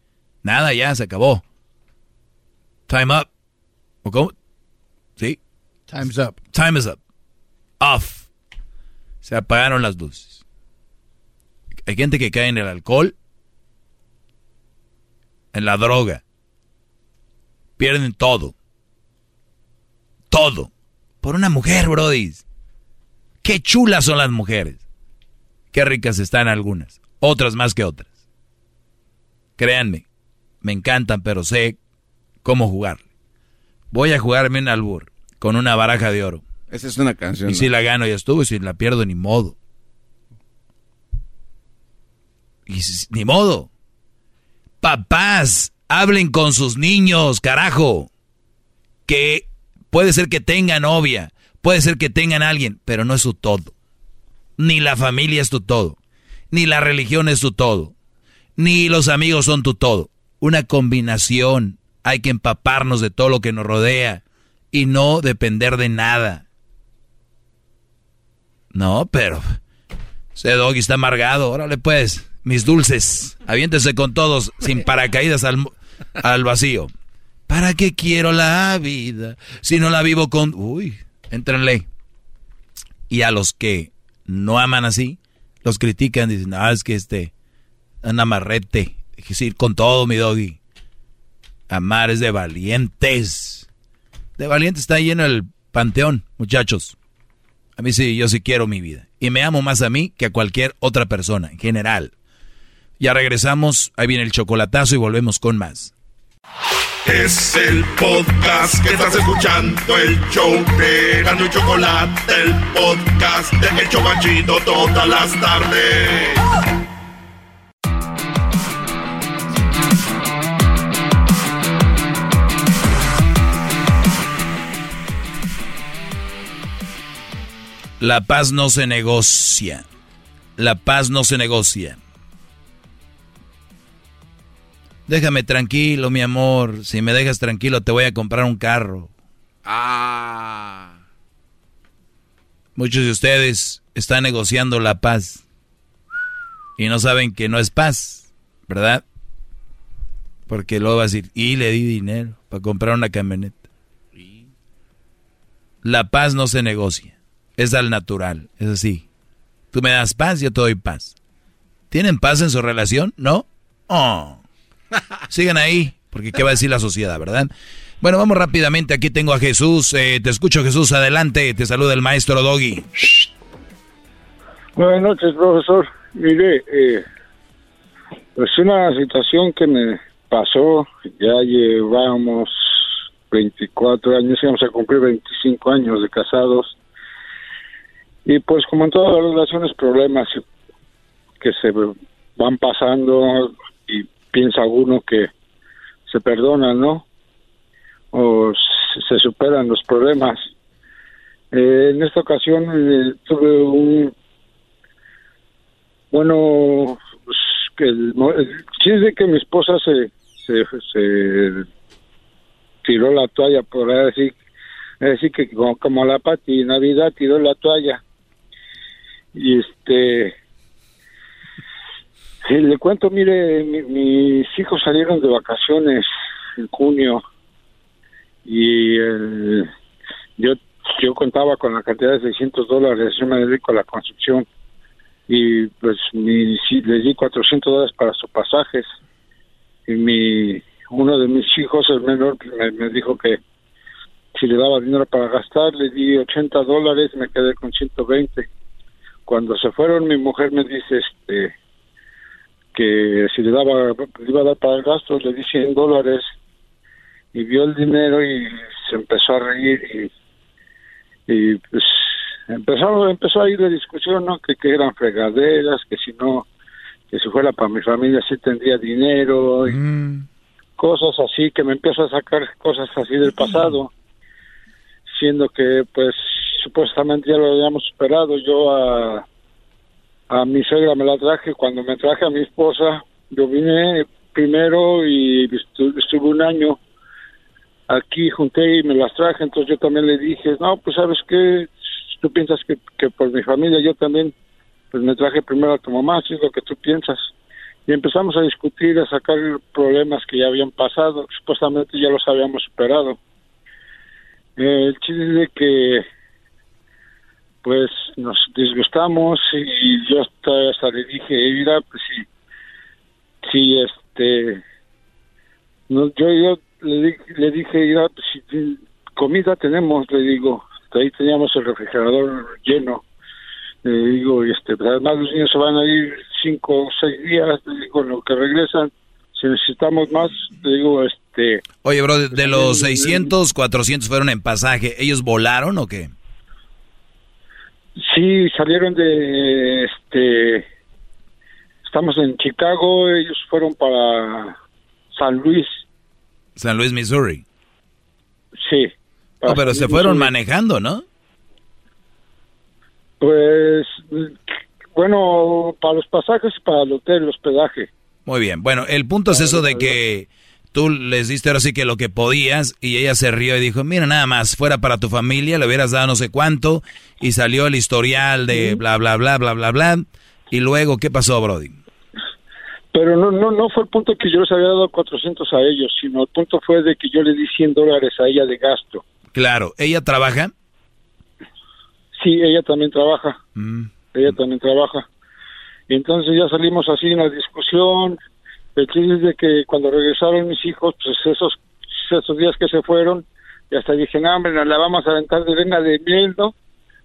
Nada, ya, se acabó. Time up. ¿O cómo? ¿Sí? Time's up. Time is up. Off. Se apagaron las luces. Hay gente que cae en el alcohol, en la droga. Pierden todo. Todo. Por una mujer, Brody. Qué chulas son las mujeres. Qué ricas están algunas. Otras más que otras. Créanme, me encantan, pero sé cómo jugar. Voy a jugarme en albur con una baraja de oro. Esa es una canción. Y si la gano ya estuvo, y si la pierdo ni modo. Y ni modo. Papás, hablen con sus niños, carajo. Que puede ser que tengan novia, puede ser que tengan alguien, pero no es su todo. Ni la familia es tu todo. Ni la religión es tu todo. Ni los amigos son tu todo. Una combinación. Hay que empaparnos de todo lo que nos rodea y no depender de nada. No, pero ese doggy está amargado. Órale pues, mis dulces. Aviéntese con todos sin paracaídas al, al vacío. ¿Para qué quiero la vida si no la vivo con... Uy, entrenle. Y a los que no aman así, los critican, dicen, ah, es que este, un amarrete. Es decir, con todo, mi doggy. Amar es de valientes. De valientes está lleno el panteón, muchachos. A mí sí, yo sí quiero mi vida. Y me amo más a mí que a cualquier otra persona, en general. Ya regresamos, ahí viene el chocolatazo y volvemos con más. Es el podcast que estás escuchando, el show de Gano Chocolate, el podcast de Hecho Chocachito todas las tardes. La paz no se negocia. La paz no se negocia. Déjame tranquilo, mi amor. Si me dejas tranquilo, te voy a comprar un carro. Ah. Muchos de ustedes están negociando la paz. Y no saben que no es paz, ¿verdad? Porque luego va a decir, y le di dinero para comprar una camioneta. La paz no se negocia. Es al natural, es así. Tú me das paz, yo te doy paz. ¿Tienen paz en su relación? ¿No? Oh. Sigan ahí, porque ¿qué va a decir la sociedad, verdad? Bueno, vamos rápidamente. Aquí tengo a Jesús. Eh, te escucho, Jesús. Adelante. Te saluda el maestro Doggy. Buenas noches, profesor. Mire, eh, es una situación que me pasó. Ya llevamos 24 años, íbamos a cumplir 25 años de casados. Y pues como en todas las relaciones, problemas que se van pasando piensa uno que se perdonan, ¿no? O se superan los problemas. Eh, en esta ocasión eh, tuve un bueno pues, que el, chiste que mi esposa se, se, tiró la toalla por decir decir que como, como la pati Navidad tiró la toalla y este le cuento mire mis hijos salieron de vacaciones en junio y yo yo contaba con la cantidad de 600 dólares yo me dedico a la construcción y pues mi, les di 400 dólares para sus pasajes y mi uno de mis hijos el menor me, me dijo que si le daba dinero para gastar le di 80 dólares me quedé con 120 cuando se fueron mi mujer me dice este que si le daba le iba a dar para el gasto le di 100 dólares y vio el dinero y se empezó a reír y, y pues empezó empezó a ir de discusión no que, que eran fregaderas que si no que si fuera para mi familia sí tendría dinero y cosas así que me empieza a sacar cosas así del pasado siendo que pues supuestamente ya lo habíamos superado. Yo a, a mi suegra me la traje, cuando me traje a mi esposa, yo vine primero y estuve un año aquí, junté y me las traje, entonces yo también le dije, no, pues sabes qué, tú piensas que, por mi familia yo también, pues me traje primero a tu mamá, si es lo que tú piensas. Y empezamos a discutir, a sacar problemas que ya habían pasado, supuestamente ya los habíamos superado. Eh, el chiste es que pues nos disgustamos y yo hasta, le dije, mira, pues sí, sí, este, no, yo, yo le, le dije, mira, pues si comida tenemos, le digo, ahí teníamos el refrigerador lleno, le digo, este, pues además los niños se van a ir cinco o seis días, le digo, lo que regresan, si necesitamos más, le digo, este... Oye, bro, de los 600, 400 fueron en pasaje, ¿ellos volaron o qué? Sí, salieron de este estamos en Chicago, ellos fueron para San Luis. San Luis, Missouri. Sí. Oh, pero se fueron manejando, ¿no? Pues bueno, para los pasajes y para el hotel, el hospedaje. Muy bien. Bueno, el punto es eso de que tú les diste ahora sí que lo que podías y ella se rió y dijo, mira nada más, fuera para tu familia, le hubieras dado no sé cuánto y salió el historial de bla, bla, bla, bla, bla, bla. Y luego, ¿qué pasó, Brody? Pero no, no, no fue el punto que yo les había dado 400 a ellos, sino el punto fue de que yo le di 100 dólares a ella de gasto. Claro, ¿ella trabaja? Sí, ella también trabaja. Ella también trabaja. Entonces ya salimos así en la discusión, el chiste es de que cuando regresaron mis hijos, pues esos, esos días que se fueron, y hasta dije, no, hombre, nos la vamos a aventar de vena de miel, ¿no?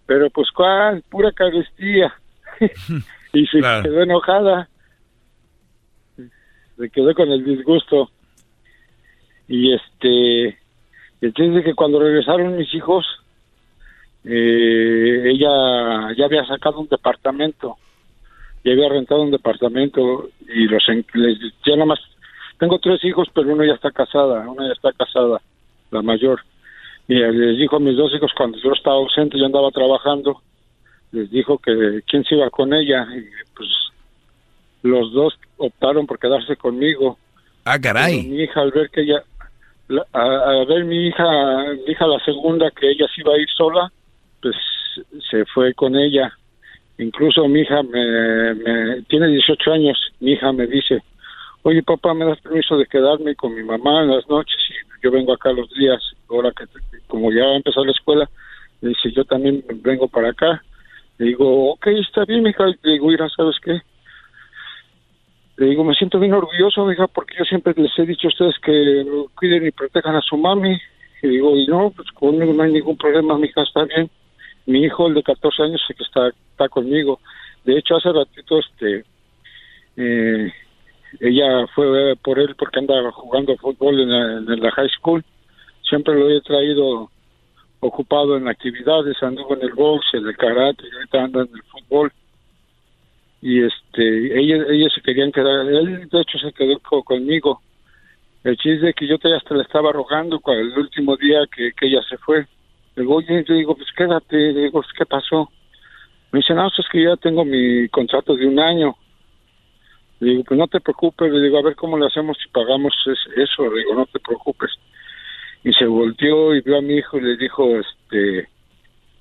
Pero pues, ¿cuál? Pura carestía. y se quedó enojada. Se quedó con el disgusto. Y este, el chiste es que cuando regresaron mis hijos, eh, ella ya había sacado un departamento y había rentado un departamento y los les, ya nada más tengo tres hijos pero uno ya está casada una ya está casada la mayor. Y les dijo a mis dos hijos cuando yo estaba ausente yo andaba trabajando les dijo que quién se iba con ella y pues los dos optaron por quedarse conmigo. Ah caray. Mi hija al ver que ella a, ver mi hija mi hija la segunda que ella se iba a ir sola pues se fue con ella Incluso mi hija me, tiene 18 años, mi hija me dice, oye papá, ¿me das permiso de quedarme con mi mamá en las noches? Y yo vengo acá los días, ahora que como ya empezar la escuela, le dice, yo también vengo para acá. Le digo, ok, está bien, mi hija. Le digo, mira, ¿sabes qué? Le digo, me siento bien orgulloso, hija, porque yo siempre les he dicho a ustedes que cuiden y protejan a su mami. Y digo, y no, pues conmigo no hay ningún problema, mi hija está bien. Mi hijo, el de 14 años, sí que está, está conmigo. De hecho, hace ratito, este, eh, ella fue por él porque andaba jugando fútbol en la, en la high school. Siempre lo he traído ocupado en actividades, anduvo en el box, en el karate, y ahorita anda en el fútbol y este ellos ellos se querían quedar él de hecho se quedó co- conmigo el chiste es que yo te hasta le estaba rogando el último día que, ella se fue digo oye le digo pues quédate le digo "Pues, qué pasó me dice no pues, es que ya tengo mi contrato de un año le digo pues no te preocupes le digo a ver cómo le hacemos si pagamos es- eso le digo no te preocupes y se volteó y vio a mi hijo y le dijo este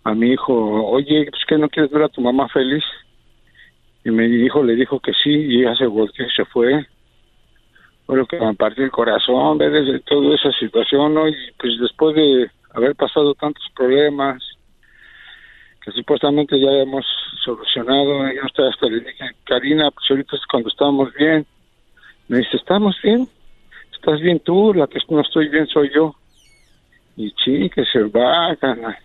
a mi hijo oye pues que no quieres ver a tu mamá feliz y mi hijo le dijo que sí y ella se volteó y se fue. Bueno que me partió el corazón ver desde toda esa situación ¿no? y pues después de haber pasado tantos problemas que supuestamente ya hemos solucionado yo hasta, hasta le dije Karina pues ahorita es cuando estamos bien me dice estamos bien estás bien tú la que no estoy bien soy yo y sí que se va cana.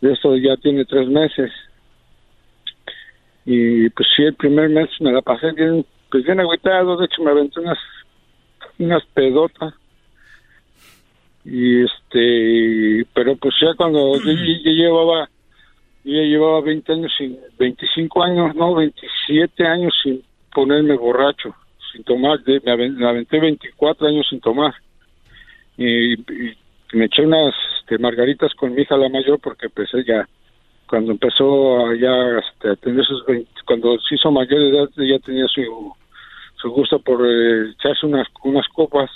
de esto ya tiene tres meses. Y pues sí el primer mes me la pasé bien pues bien agüitado. De hecho me aventé unas unas pedotas y este pero pues ya cuando yo, yo- llevaba yo ya llevaba 20 años sin 25 años no 27 años sin ponerme borracho sin tomar de- me, aven- me aventé 24 años sin tomar. Y, y me eché unas este, margaritas con mi hija la mayor porque pues ella cuando empezó a ya este, a tener sus 20, cuando se hizo mayor de edad ya tenía su su gusto por eh, echarse unas unas copas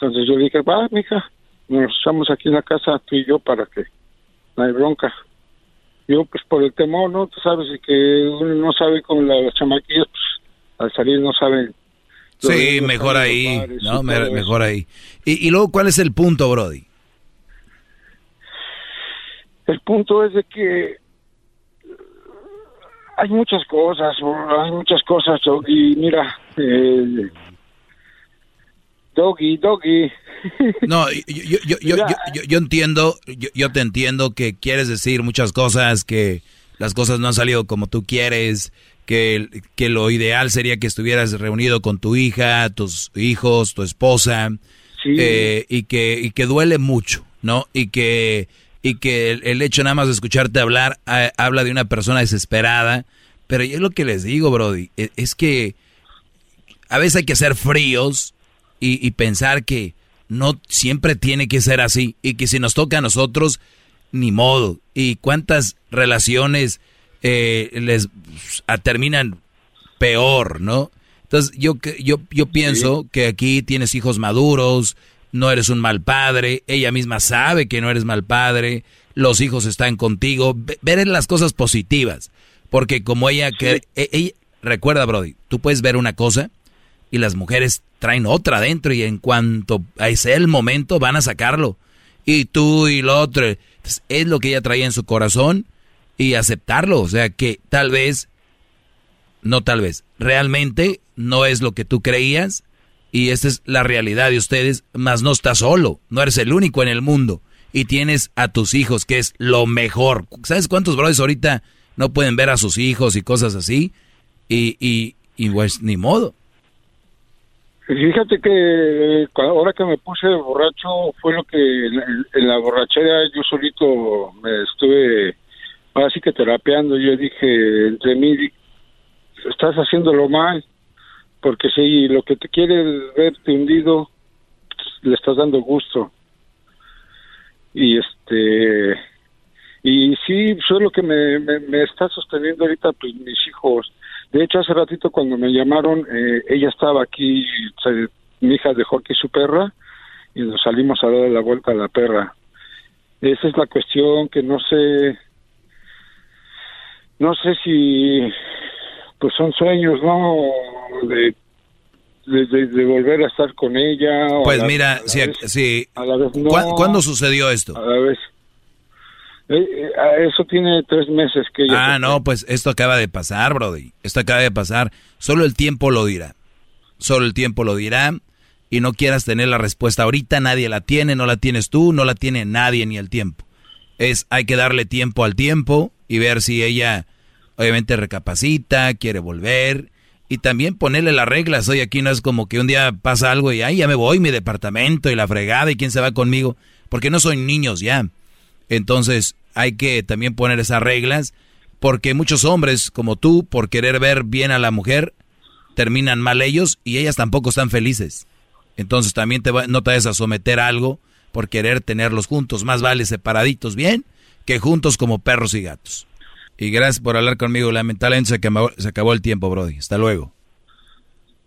entonces yo dije va mija nos echamos aquí en la casa tú y yo para que no hay bronca yo pues por el temor no tú sabes y que uno no sabe con la- las chamaquillas pues al salir no saben Sí, mejor ahí, y ¿no? Me- mejor ahí. Y, y luego, ¿cuál es el punto, Brody? El punto es de que hay muchas cosas, hay muchas cosas, Doggy. Mira, eh, Doggy, Doggy. No, yo, yo, entiendo, yo, te entiendo que quieres decir muchas cosas, que las cosas no han salido como tú quieres, que, que lo ideal sería que estuvieras reunido con tu hija, tus hijos, tu esposa, eh, y, que, y que duele mucho, ¿no? Y que, y que el, el hecho nada más de escucharte hablar habla de una persona desesperada, pero yo lo que les digo, Brody, e- es que a veces hay que ser fríos y, y pensar que no siempre tiene que ser así y que si nos toca a nosotros, ni modo. Y cuántas relaciones eh, les ah, terminan peor, ¿no? Entonces yo, yo, yo pienso que aquí tienes hijos maduros, no eres un mal padre, ella misma sabe que no eres mal padre, los hijos están contigo, ve- ver las cosas positivas, porque como ella, que, e- ella- recuerda Brody, tú puedes ver una cosa y las mujeres traen otra adentro y en cuanto a ese el momento van a sacarlo. Y tú y lo otro. Es lo que ella traía en su corazón y aceptarlo. O sea que tal vez, no tal vez, realmente no es lo que tú creías y esta es la realidad de ustedes, mas no estás solo, no eres el único en el mundo y tienes a tus hijos, que es lo mejor. ¿Sabes cuántos brothers ahorita no pueden ver a sus hijos y cosas así? Y, y, y pues ni modo. Fíjate que eh, ahora que me puse borracho fue lo que en, la borrachera yo solito me estuve así que terapeando. Yo dije entre mí, estás haciéndolo mal, porque si lo que te quiere verte hundido, le estás dando gusto. Y este, y sí, eso es lo que me, me, me está sosteniendo ahorita pues mis hijos. De hecho, hace ratito cuando me llamaron, eh, ella estaba aquí, se- mi hija dejó aquí su perra y nos salimos a dar la vuelta a la perra. Esa es la cuestión que no sé, no sé si, pues son sueños, ¿no? De, de, de- de volver a estar con ella. o a Pues la- a mira, la si, vez- si- a la vez no. ¿cuán- ¿cuándo sucedió esto? A la vez. Eh, eh, eso tiene tres meses que ella... Ah, no, pues esto acaba de pasar, Brody. Esto acaba de pasar. Solo el tiempo lo dirá. Solo el tiempo lo dirá. Y no quieras tener la respuesta ahorita, nadie la tiene, no la tienes tú, no la tiene nadie ni el tiempo. Es, hay que darle tiempo al tiempo y ver si ella obviamente recapacita, quiere volver. Y también ponerle las reglas. Hoy aquí no es como que un día pasa algo y ay, ya me voy, mi departamento y la fregada y quién se va conmigo. Porque no soy niños ya. Entonces, hay que también poner esas reglas, porque muchos hombres como tú, por querer ver bien a la mujer, terminan mal ellos y ellas tampoco están felices. Entonces también te no te vas a someter a algo por querer tenerlos juntos. Más vale separaditos bien que juntos como perros y gatos. Y gracias por hablar conmigo. Lamentablemente se acabó, se acabó el tiempo, Brody. Hasta luego.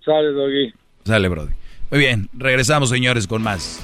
Sale, Doggy. Sale, Brody. Muy bien, regresamos, señores, con más.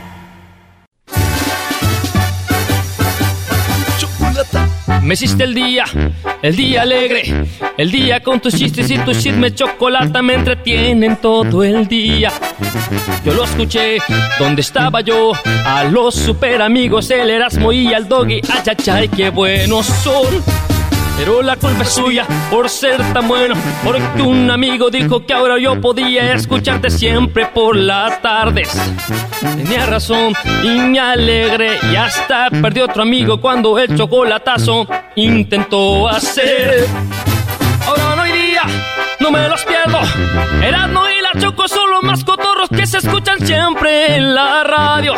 Me hiciste el día, el día alegre, el día con tus chistes y tus chismes chocolate me entretienen todo el día. Yo lo escuché, donde estaba yo, a los super amigos, el Erasmo y al Doggy, ay, ay, ay, qué buenos son. Pero la culpa es suya por ser tan bueno, porque un amigo dijo que ahora yo podía escucharte siempre por las tardes. Tenía razón y me alegré y hasta perdió otro amigo cuando el chocolatazo intentó hacer. Ahora no día, no me los pierdo. Erasmo y la Choco son los más cotorros que se escuchan siempre en la radio.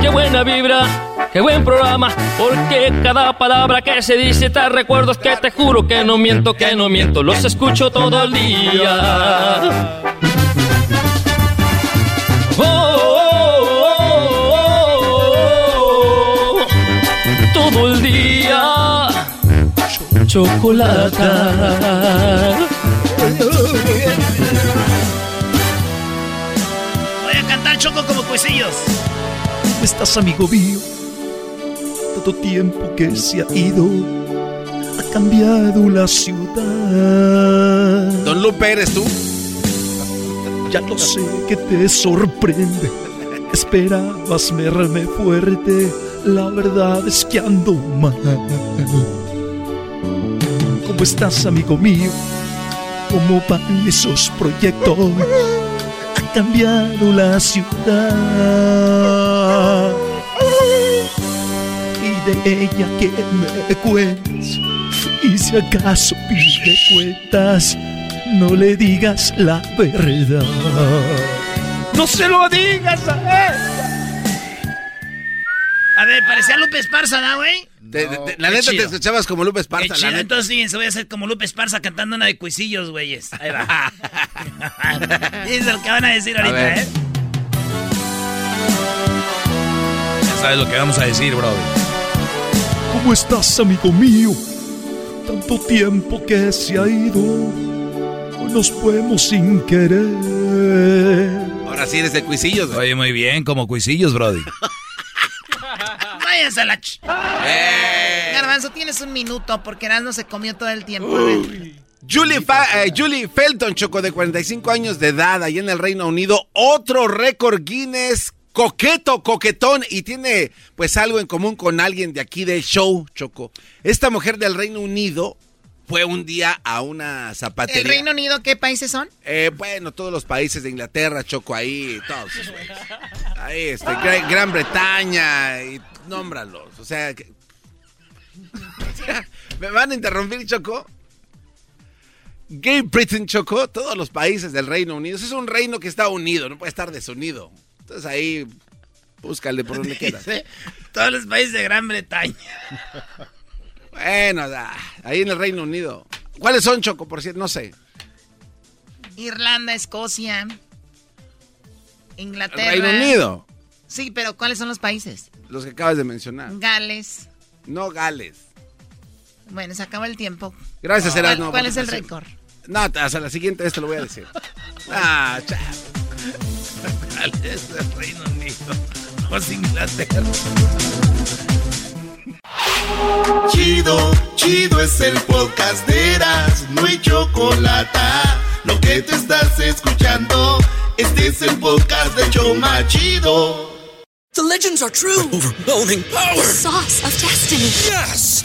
Qué buena vibra, qué buen programa, porque cada palabra que se dice te recuerdo que te juro que no miento, que no miento, los escucho todo el día. Oh, oh, oh, oh, oh, todo el día. Chocolata. Voy a cantar choco como cuecillos. ¿Cómo estás, amigo mío? Tiempo que se ha ido ha cambiado la ciudad. Don Lupe, ¿eres tú? Ya lo sé que te sorprende. Esperabas verme fuerte. La verdad es que ando mal. ¿Cómo estás, amigo mío? ¿Cómo van esos proyectos? Ha cambiado la ciudad. De ella que me cuentes. Y si acaso pide cuentas, no le digas la verdad. No se lo digas a ella. A ver, parecía Lupe Esparza, ¿no, güey? Te- te- la neta te escuchabas como Lupe Esparza, la chido, neta. entonces fíjense, voy a hacer como Lupe Esparza cantando una de cuisillos, güeyes. Ahí va. Fíjense lo que van a decir A ahorita, ver. ¿eh? Ya sabes lo que vamos a decir, Brody. ¿Cómo estás, amigo mío? Tanto tiempo que se ha ido. Hoy nos fuimos sin querer. Ahora sí eres de cuisillos. Oye, muy bien, como cuisillos, Brody. Váyanse a la ch... Eh. Garbanzo, tienes un minuto porque Erasmo se comió todo el tiempo. Julie, Fa- eh, Julie Felton, Choco, de 45 años de edad, allá en el Reino Unido, otro récord Guinness, coqueto, coquetón, y tiene pues algo en común con alguien de aquí del show, Choco. Esta mujer del Reino Unido fue un día a una zapatería. ¿El Reino Unido qué países son? Eh, bueno, todos los países de Inglaterra, Choco, ahí, todos. Ahí, este, Gran, Gran Bretaña, y nómbralos. O sea, que- ¿me van a interrumpir, Choco? Great Britain, Choco, todos los países del Reino Unido. Es un reino que está unido, no puede estar desunido. Entonces ahí, búscale por donde quieras. Todos los países de Gran Bretaña. Bueno, ah, ahí en el Reino Unido. ¿Cuáles son, Choco, por cierto? No sé. Irlanda, Escocia, Inglaterra. Reino Unido, Sí, pero ¿cuáles son los países? los que acabas de mencionar. Gales. No Gales. Bueno, se acaba el tiempo. Gracias, ¿Cuál, Erasmo. ¿Cuál por es el récord? No, hasta la siguiente te lo voy a decir. Ah, cha. Gales del Reino Unido. Inglaterra. Chido, chido es el podcast de Eras, no hay chocolate. Lo que te estás escuchando, este es el podcast de Choma Chido. The legends are true. overwhelming power! The sauce of destiny. Yes!